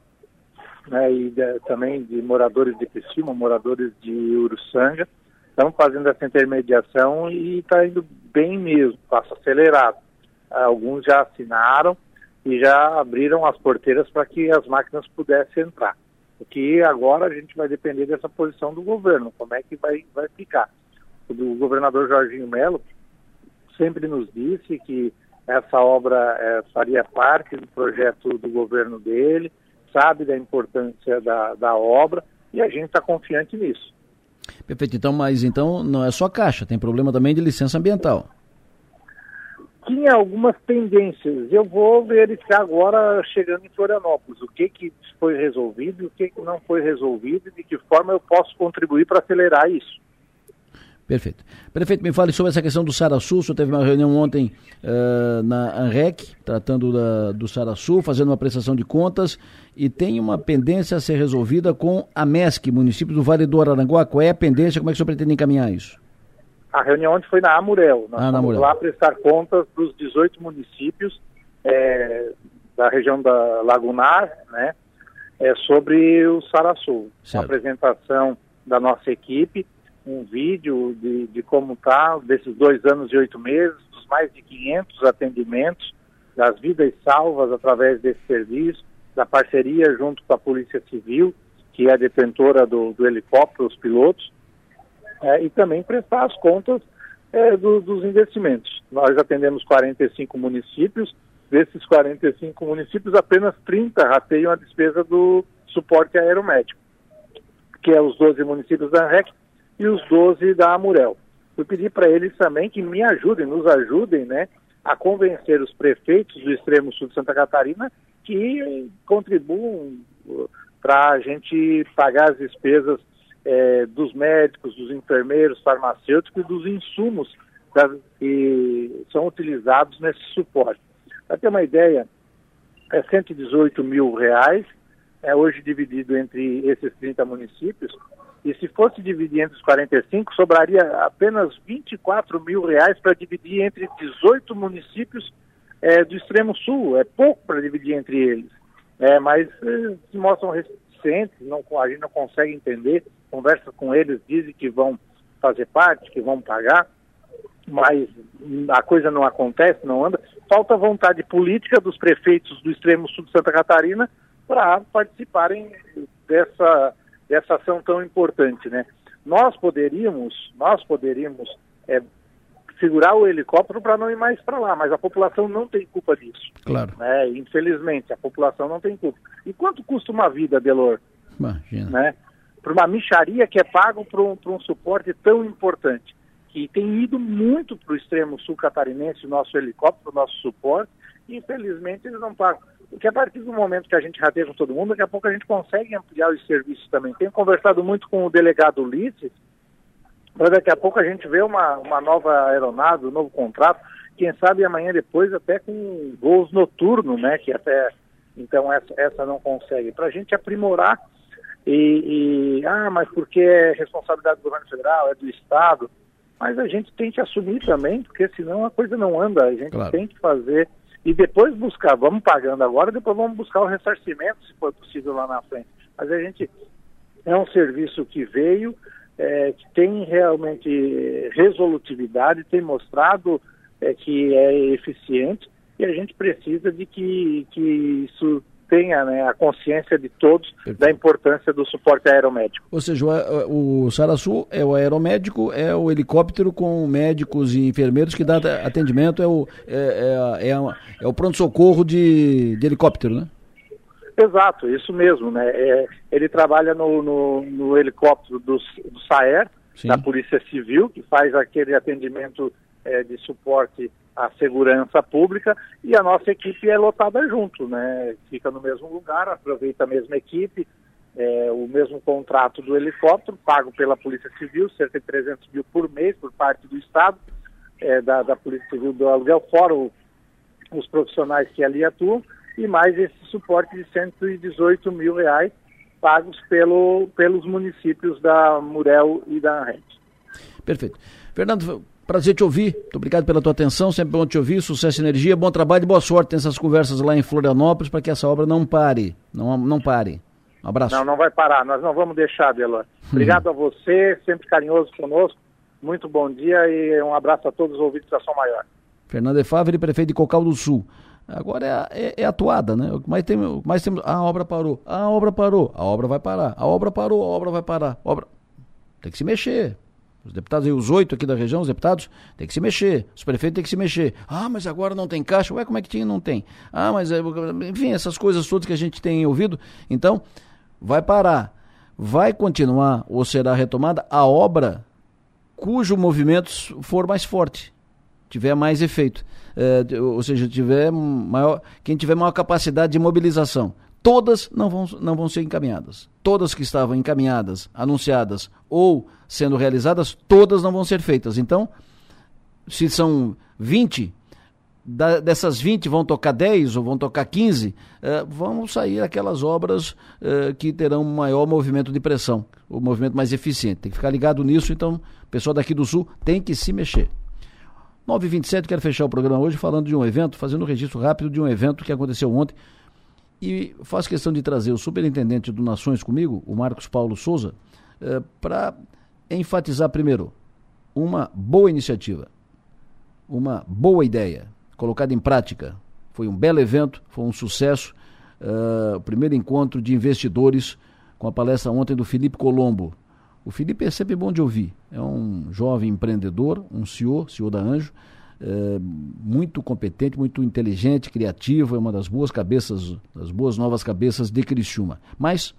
né, e de, também de moradores de Criciúma, moradores de Uruçanga, estamos fazendo essa intermediação e está indo bem mesmo, passo acelerado. Alguns já assinaram e já abriram as porteiras para que as máquinas pudessem entrar. O que agora a gente vai depender dessa posição do governo, como é que vai, vai ficar. O governador Jorginho Melo sempre nos disse que essa obra é, faria parte do projeto do governo dele, sabe da importância da, da obra e a gente está confiante nisso. Perfeito. Então, mas então não é só caixa, tem problema também de licença ambiental. Tinha algumas tendências. Eu vou verificar agora, chegando em Florianópolis, o que, que foi resolvido o que, que não foi resolvido e de que forma eu posso contribuir para acelerar isso. Perfeito. Prefeito, me fale sobre essa questão do Sarasul. O senhor teve uma reunião ontem uh, na ANREC, tratando da, do Sarasul, fazendo uma prestação de contas, e tem uma pendência a ser resolvida com a MESC, município do Vale do Araranguá. Qual é a pendência? Como é que o senhor pretende encaminhar isso? A reunião ontem foi na Amurel. Nós ah, vamos Amurel. lá prestar contas dos 18 municípios é, da região da Lagunar, né, é, sobre o Sarasul. Uma apresentação da nossa equipe um vídeo de, de como está desses dois anos e oito meses, dos mais de 500 atendimentos, das vidas salvas através desse serviço, da parceria junto com a Polícia Civil, que é a detentora do, do helicóptero, os pilotos, é, e também prestar as contas é, do, dos investimentos. Nós atendemos 45 municípios, desses 45 municípios, apenas 30 rateiam a despesa do suporte aeromédico, que é os 12 municípios da REC e os 12 da Amurel. Eu pedi para eles também que me ajudem, nos ajudem, né, a convencer os prefeitos do extremo sul de Santa Catarina que contribuam uh, para a gente pagar as despesas eh, dos médicos, dos enfermeiros, farmacêuticos e dos insumos das, que são utilizados nesse suporte. Para ter uma ideia, é 118 mil reais, é hoje dividido entre esses 30 municípios, e se fosse dividir entre os 45, sobraria apenas 24 mil reais para dividir entre 18 municípios é, do extremo sul. É pouco para dividir entre eles. É, mas é, se mostram reticentes, não, a gente não consegue entender. Conversa com eles, dizem que vão fazer parte, que vão pagar, mas a coisa não acontece, não anda. Falta vontade política dos prefeitos do extremo sul de Santa Catarina para participarem dessa dessa ação tão importante, né? Nós poderíamos, nós poderíamos é, segurar o helicóptero para não ir mais para lá, mas a população não tem culpa disso. Claro. Né? Infelizmente, a população não tem culpa. E quanto custa uma vida, Delor? Imagina. Né? Para uma micharia que é pago para um, um suporte tão importante, que tem ido muito para o extremo sul catarinense, o nosso helicóptero, o nosso suporte, e infelizmente eles não pagam. Porque a partir do momento que a gente rateia com todo mundo, daqui a pouco a gente consegue ampliar os serviços também. Tenho conversado muito com o delegado Ulisses, para daqui a pouco a gente vê uma, uma nova aeronave, um novo contrato, quem sabe amanhã depois até com voos noturnos, né? Que até então essa, essa não consegue. Para a gente aprimorar e, e, ah, mas porque é responsabilidade do governo federal, é do Estado, mas a gente tem que assumir também, porque senão a coisa não anda, a gente claro. tem que fazer e depois buscar, vamos pagando agora, depois vamos buscar o ressarcimento, se for possível lá na frente. Mas a gente é um serviço que veio, é, que tem realmente resolutividade, tem mostrado é, que é eficiente e a gente precisa de que, que isso tenha né, a consciência de todos Perfeito. da importância do suporte aeromédico. Ou seja, o, o Saraçu é o aeromédico, é o helicóptero com médicos e enfermeiros que dá atendimento, é o, é, é, é, é o pronto-socorro de, de helicóptero, né? Exato, isso mesmo, né? É, ele trabalha no, no, no helicóptero do, do SAER, Sim. da Polícia Civil, que faz aquele atendimento é, de suporte à segurança pública e a nossa equipe é lotada junto, né? Fica no mesmo lugar, aproveita a mesma equipe, é, o mesmo contrato do helicóptero, pago pela Polícia Civil, cerca de 300 mil por mês por parte do Estado, é, da, da, Polícia Civil do aluguel, fora o, os profissionais que ali atuam, e mais esse suporte de 118 mil reais pagos pelo, pelos municípios da Murel e da Rente. Perfeito. Fernando, Prazer te ouvir. Muito obrigado pela tua atenção. Sempre bom te ouvir. Sucesso e energia. Bom trabalho e boa sorte nessas conversas lá em Florianópolis para que essa obra não pare. Não, não pare. Um abraço. Não, não vai parar. Nós não vamos deixar, Delor. Hum. Obrigado a você, sempre carinhoso conosco. Muito bom dia e um abraço a todos os ouvintes da Som Maior. Fernando Efáveri, prefeito de Cocal do Sul. Agora é, é, é atuada, né? Mais tem, mais tem, a obra parou, a obra parou, a obra vai parar, a obra parou, a obra vai parar. A obra... Tem que se mexer. Os deputados, os oito aqui da região, os deputados, tem que se mexer. Os prefeitos têm que se mexer. Ah, mas agora não tem caixa. Ué, como é que tinha? Não tem. Ah, mas, é, enfim, essas coisas todas que a gente tem ouvido. Então, vai parar. Vai continuar ou será retomada a obra cujo movimento for mais forte, tiver mais efeito. É, ou seja, tiver maior, quem tiver maior capacidade de mobilização todas não vão, não vão ser encaminhadas. Todas que estavam encaminhadas, anunciadas ou sendo realizadas, todas não vão ser feitas. Então, se são 20, da, dessas 20 vão tocar 10 ou vão tocar 15, eh, vão sair aquelas obras eh, que terão maior movimento de pressão, o movimento mais eficiente. Tem que ficar ligado nisso, então pessoal daqui do Sul tem que se mexer. 9h27, quero fechar o programa hoje falando de um evento, fazendo um registro rápido de um evento que aconteceu ontem e faço questão de trazer o superintendente do Nações comigo, o Marcos Paulo Souza, eh, para enfatizar primeiro uma boa iniciativa, uma boa ideia colocada em prática. Foi um belo evento, foi um sucesso. Uh, o primeiro encontro de investidores com a palestra ontem do Felipe Colombo. O Felipe é sempre bom de ouvir. É um jovem empreendedor, um CEO, CEO da Anjo, é, muito competente, muito inteligente, criativo, é uma das boas cabeças, das boas novas cabeças de Criciúma. Mas,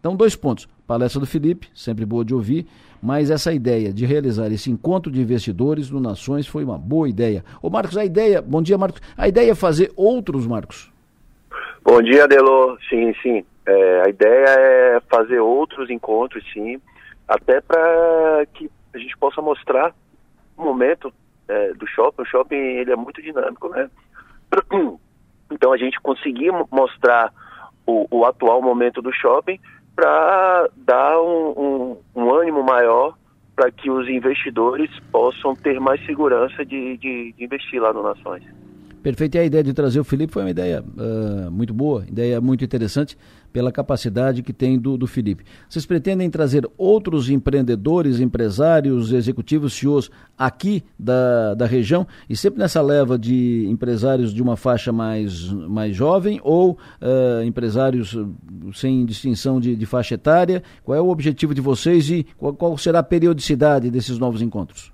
então, dois pontos. Palestra do Felipe, sempre boa de ouvir, mas essa ideia de realizar esse encontro de investidores no Nações foi uma boa ideia. Ô Marcos, a ideia, bom dia Marcos, a ideia é fazer outros, Marcos? Bom dia, Adelô. Sim, sim. É, a ideia é fazer outros encontros, sim, até para que a gente possa mostrar um momento é, do shopping. O shopping ele é muito dinâmico, né? [clears throat] Então a gente conseguir mostrar o, o atual momento do shopping para dar um, um, um, ânimo maior para que os investidores possam ter mais segurança de, de, de investir lá no Nações. Perfeito. E a ideia de trazer o Felipe foi uma ideia uh, muito boa, ideia muito interessante pela capacidade que tem do, do Felipe. Vocês pretendem trazer outros empreendedores, empresários, executivos, CEOs aqui da, da região e sempre nessa leva de empresários de uma faixa mais, mais jovem ou uh, empresários sem distinção de, de faixa etária? Qual é o objetivo de vocês e qual, qual será a periodicidade desses novos encontros?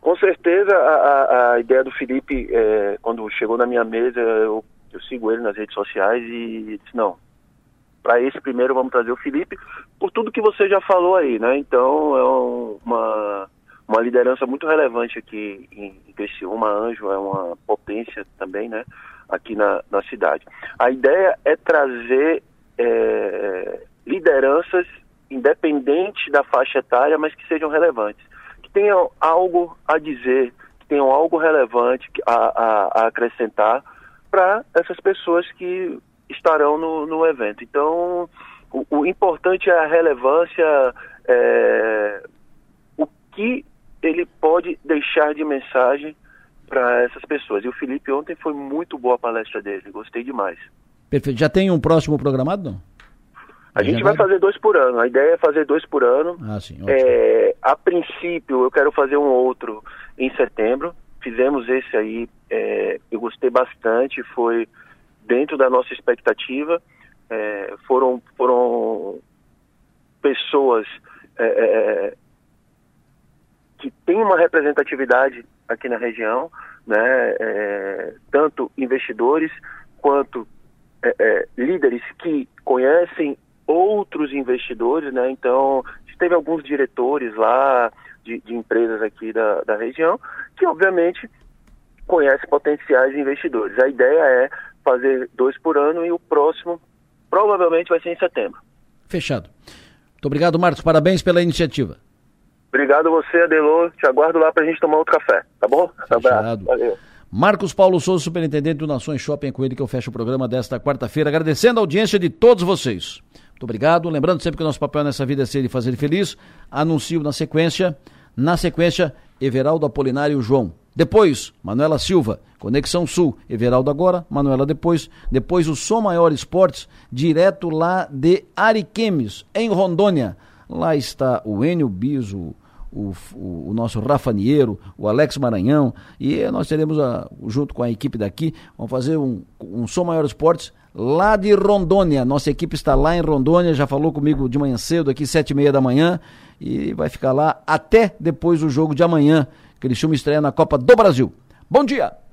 Com certeza, a, a ideia do Felipe, é, quando chegou na minha mesa, eu, eu, sigo ele nas redes sociais e disse, não, para esse primeiro vamos trazer o Felipe, por tudo que você já falou aí, né? Então, é um, uma, uma liderança muito relevante aqui em Criciúma, Anjo é uma potência também, né? Aqui na, na cidade. A ideia é trazer é, lideranças independentes da faixa etária, mas que sejam relevantes tenham algo a dizer, que tenham algo relevante a, a, a acrescentar para essas pessoas que estarão no, no evento. Então, o, o, importante é a relevância, é, o que ele pode deixar de mensagem para essas pessoas. E o Felipe ontem foi muito boa a palestra dele, gostei demais. Perfeito. Já tem um próximo programado? Não? A gente vai fazer dois por ano. A ideia é fazer dois por ano. Ah, sim. É, a princípio, eu quero fazer um outro em setembro. Fizemos esse aí, é, eu gostei bastante, foi dentro da nossa expectativa. É, foram, foram pessoas é, é, que têm uma representatividade aqui na região, né? É, tanto investidores quanto líderes que conhecem outros investidores, né? Então, teve alguns diretores lá de, de empresas aqui da, da região que, obviamente, conhecem potenciais investidores. A ideia é fazer dois por ano e o próximo provavelmente vai ser em setembro. Fechado. Muito obrigado, Marcos. Parabéns pela iniciativa. Obrigado a você, Adelô. Te aguardo lá para a gente tomar outro café, tá bom? Fechado. Valeu. Marcos Paulo Souza, superintendente do Nações Shopping, é com ele que eu fecho o programa desta quarta-feira, agradecendo a audiência de todos vocês. Muito obrigado. Lembrando sempre que o nosso papel nessa vida é ser e fazer feliz. Anuncio na sequência. Na sequência, Everaldo Apolinário João. Depois, Manuela Silva, Conexão Sul, Everaldo agora, Manuela depois. Depois o Som Maior Esportes, direto lá de Ariquemes, em Rondônia. Lá está o Enio Biso, o, o, o, nosso Rafa Niero, o Alex Maranhão, e nós teremos, a, junto com a equipe daqui, vamos fazer um, um Som Maior Esportes lá de Rondônia. Nossa equipe está lá em Rondônia, já falou comigo de manhã cedo, aqui sete e meia da manhã, e vai ficar lá até depois do jogo de amanhã, chama estreia na Copa do Brasil. Bom dia!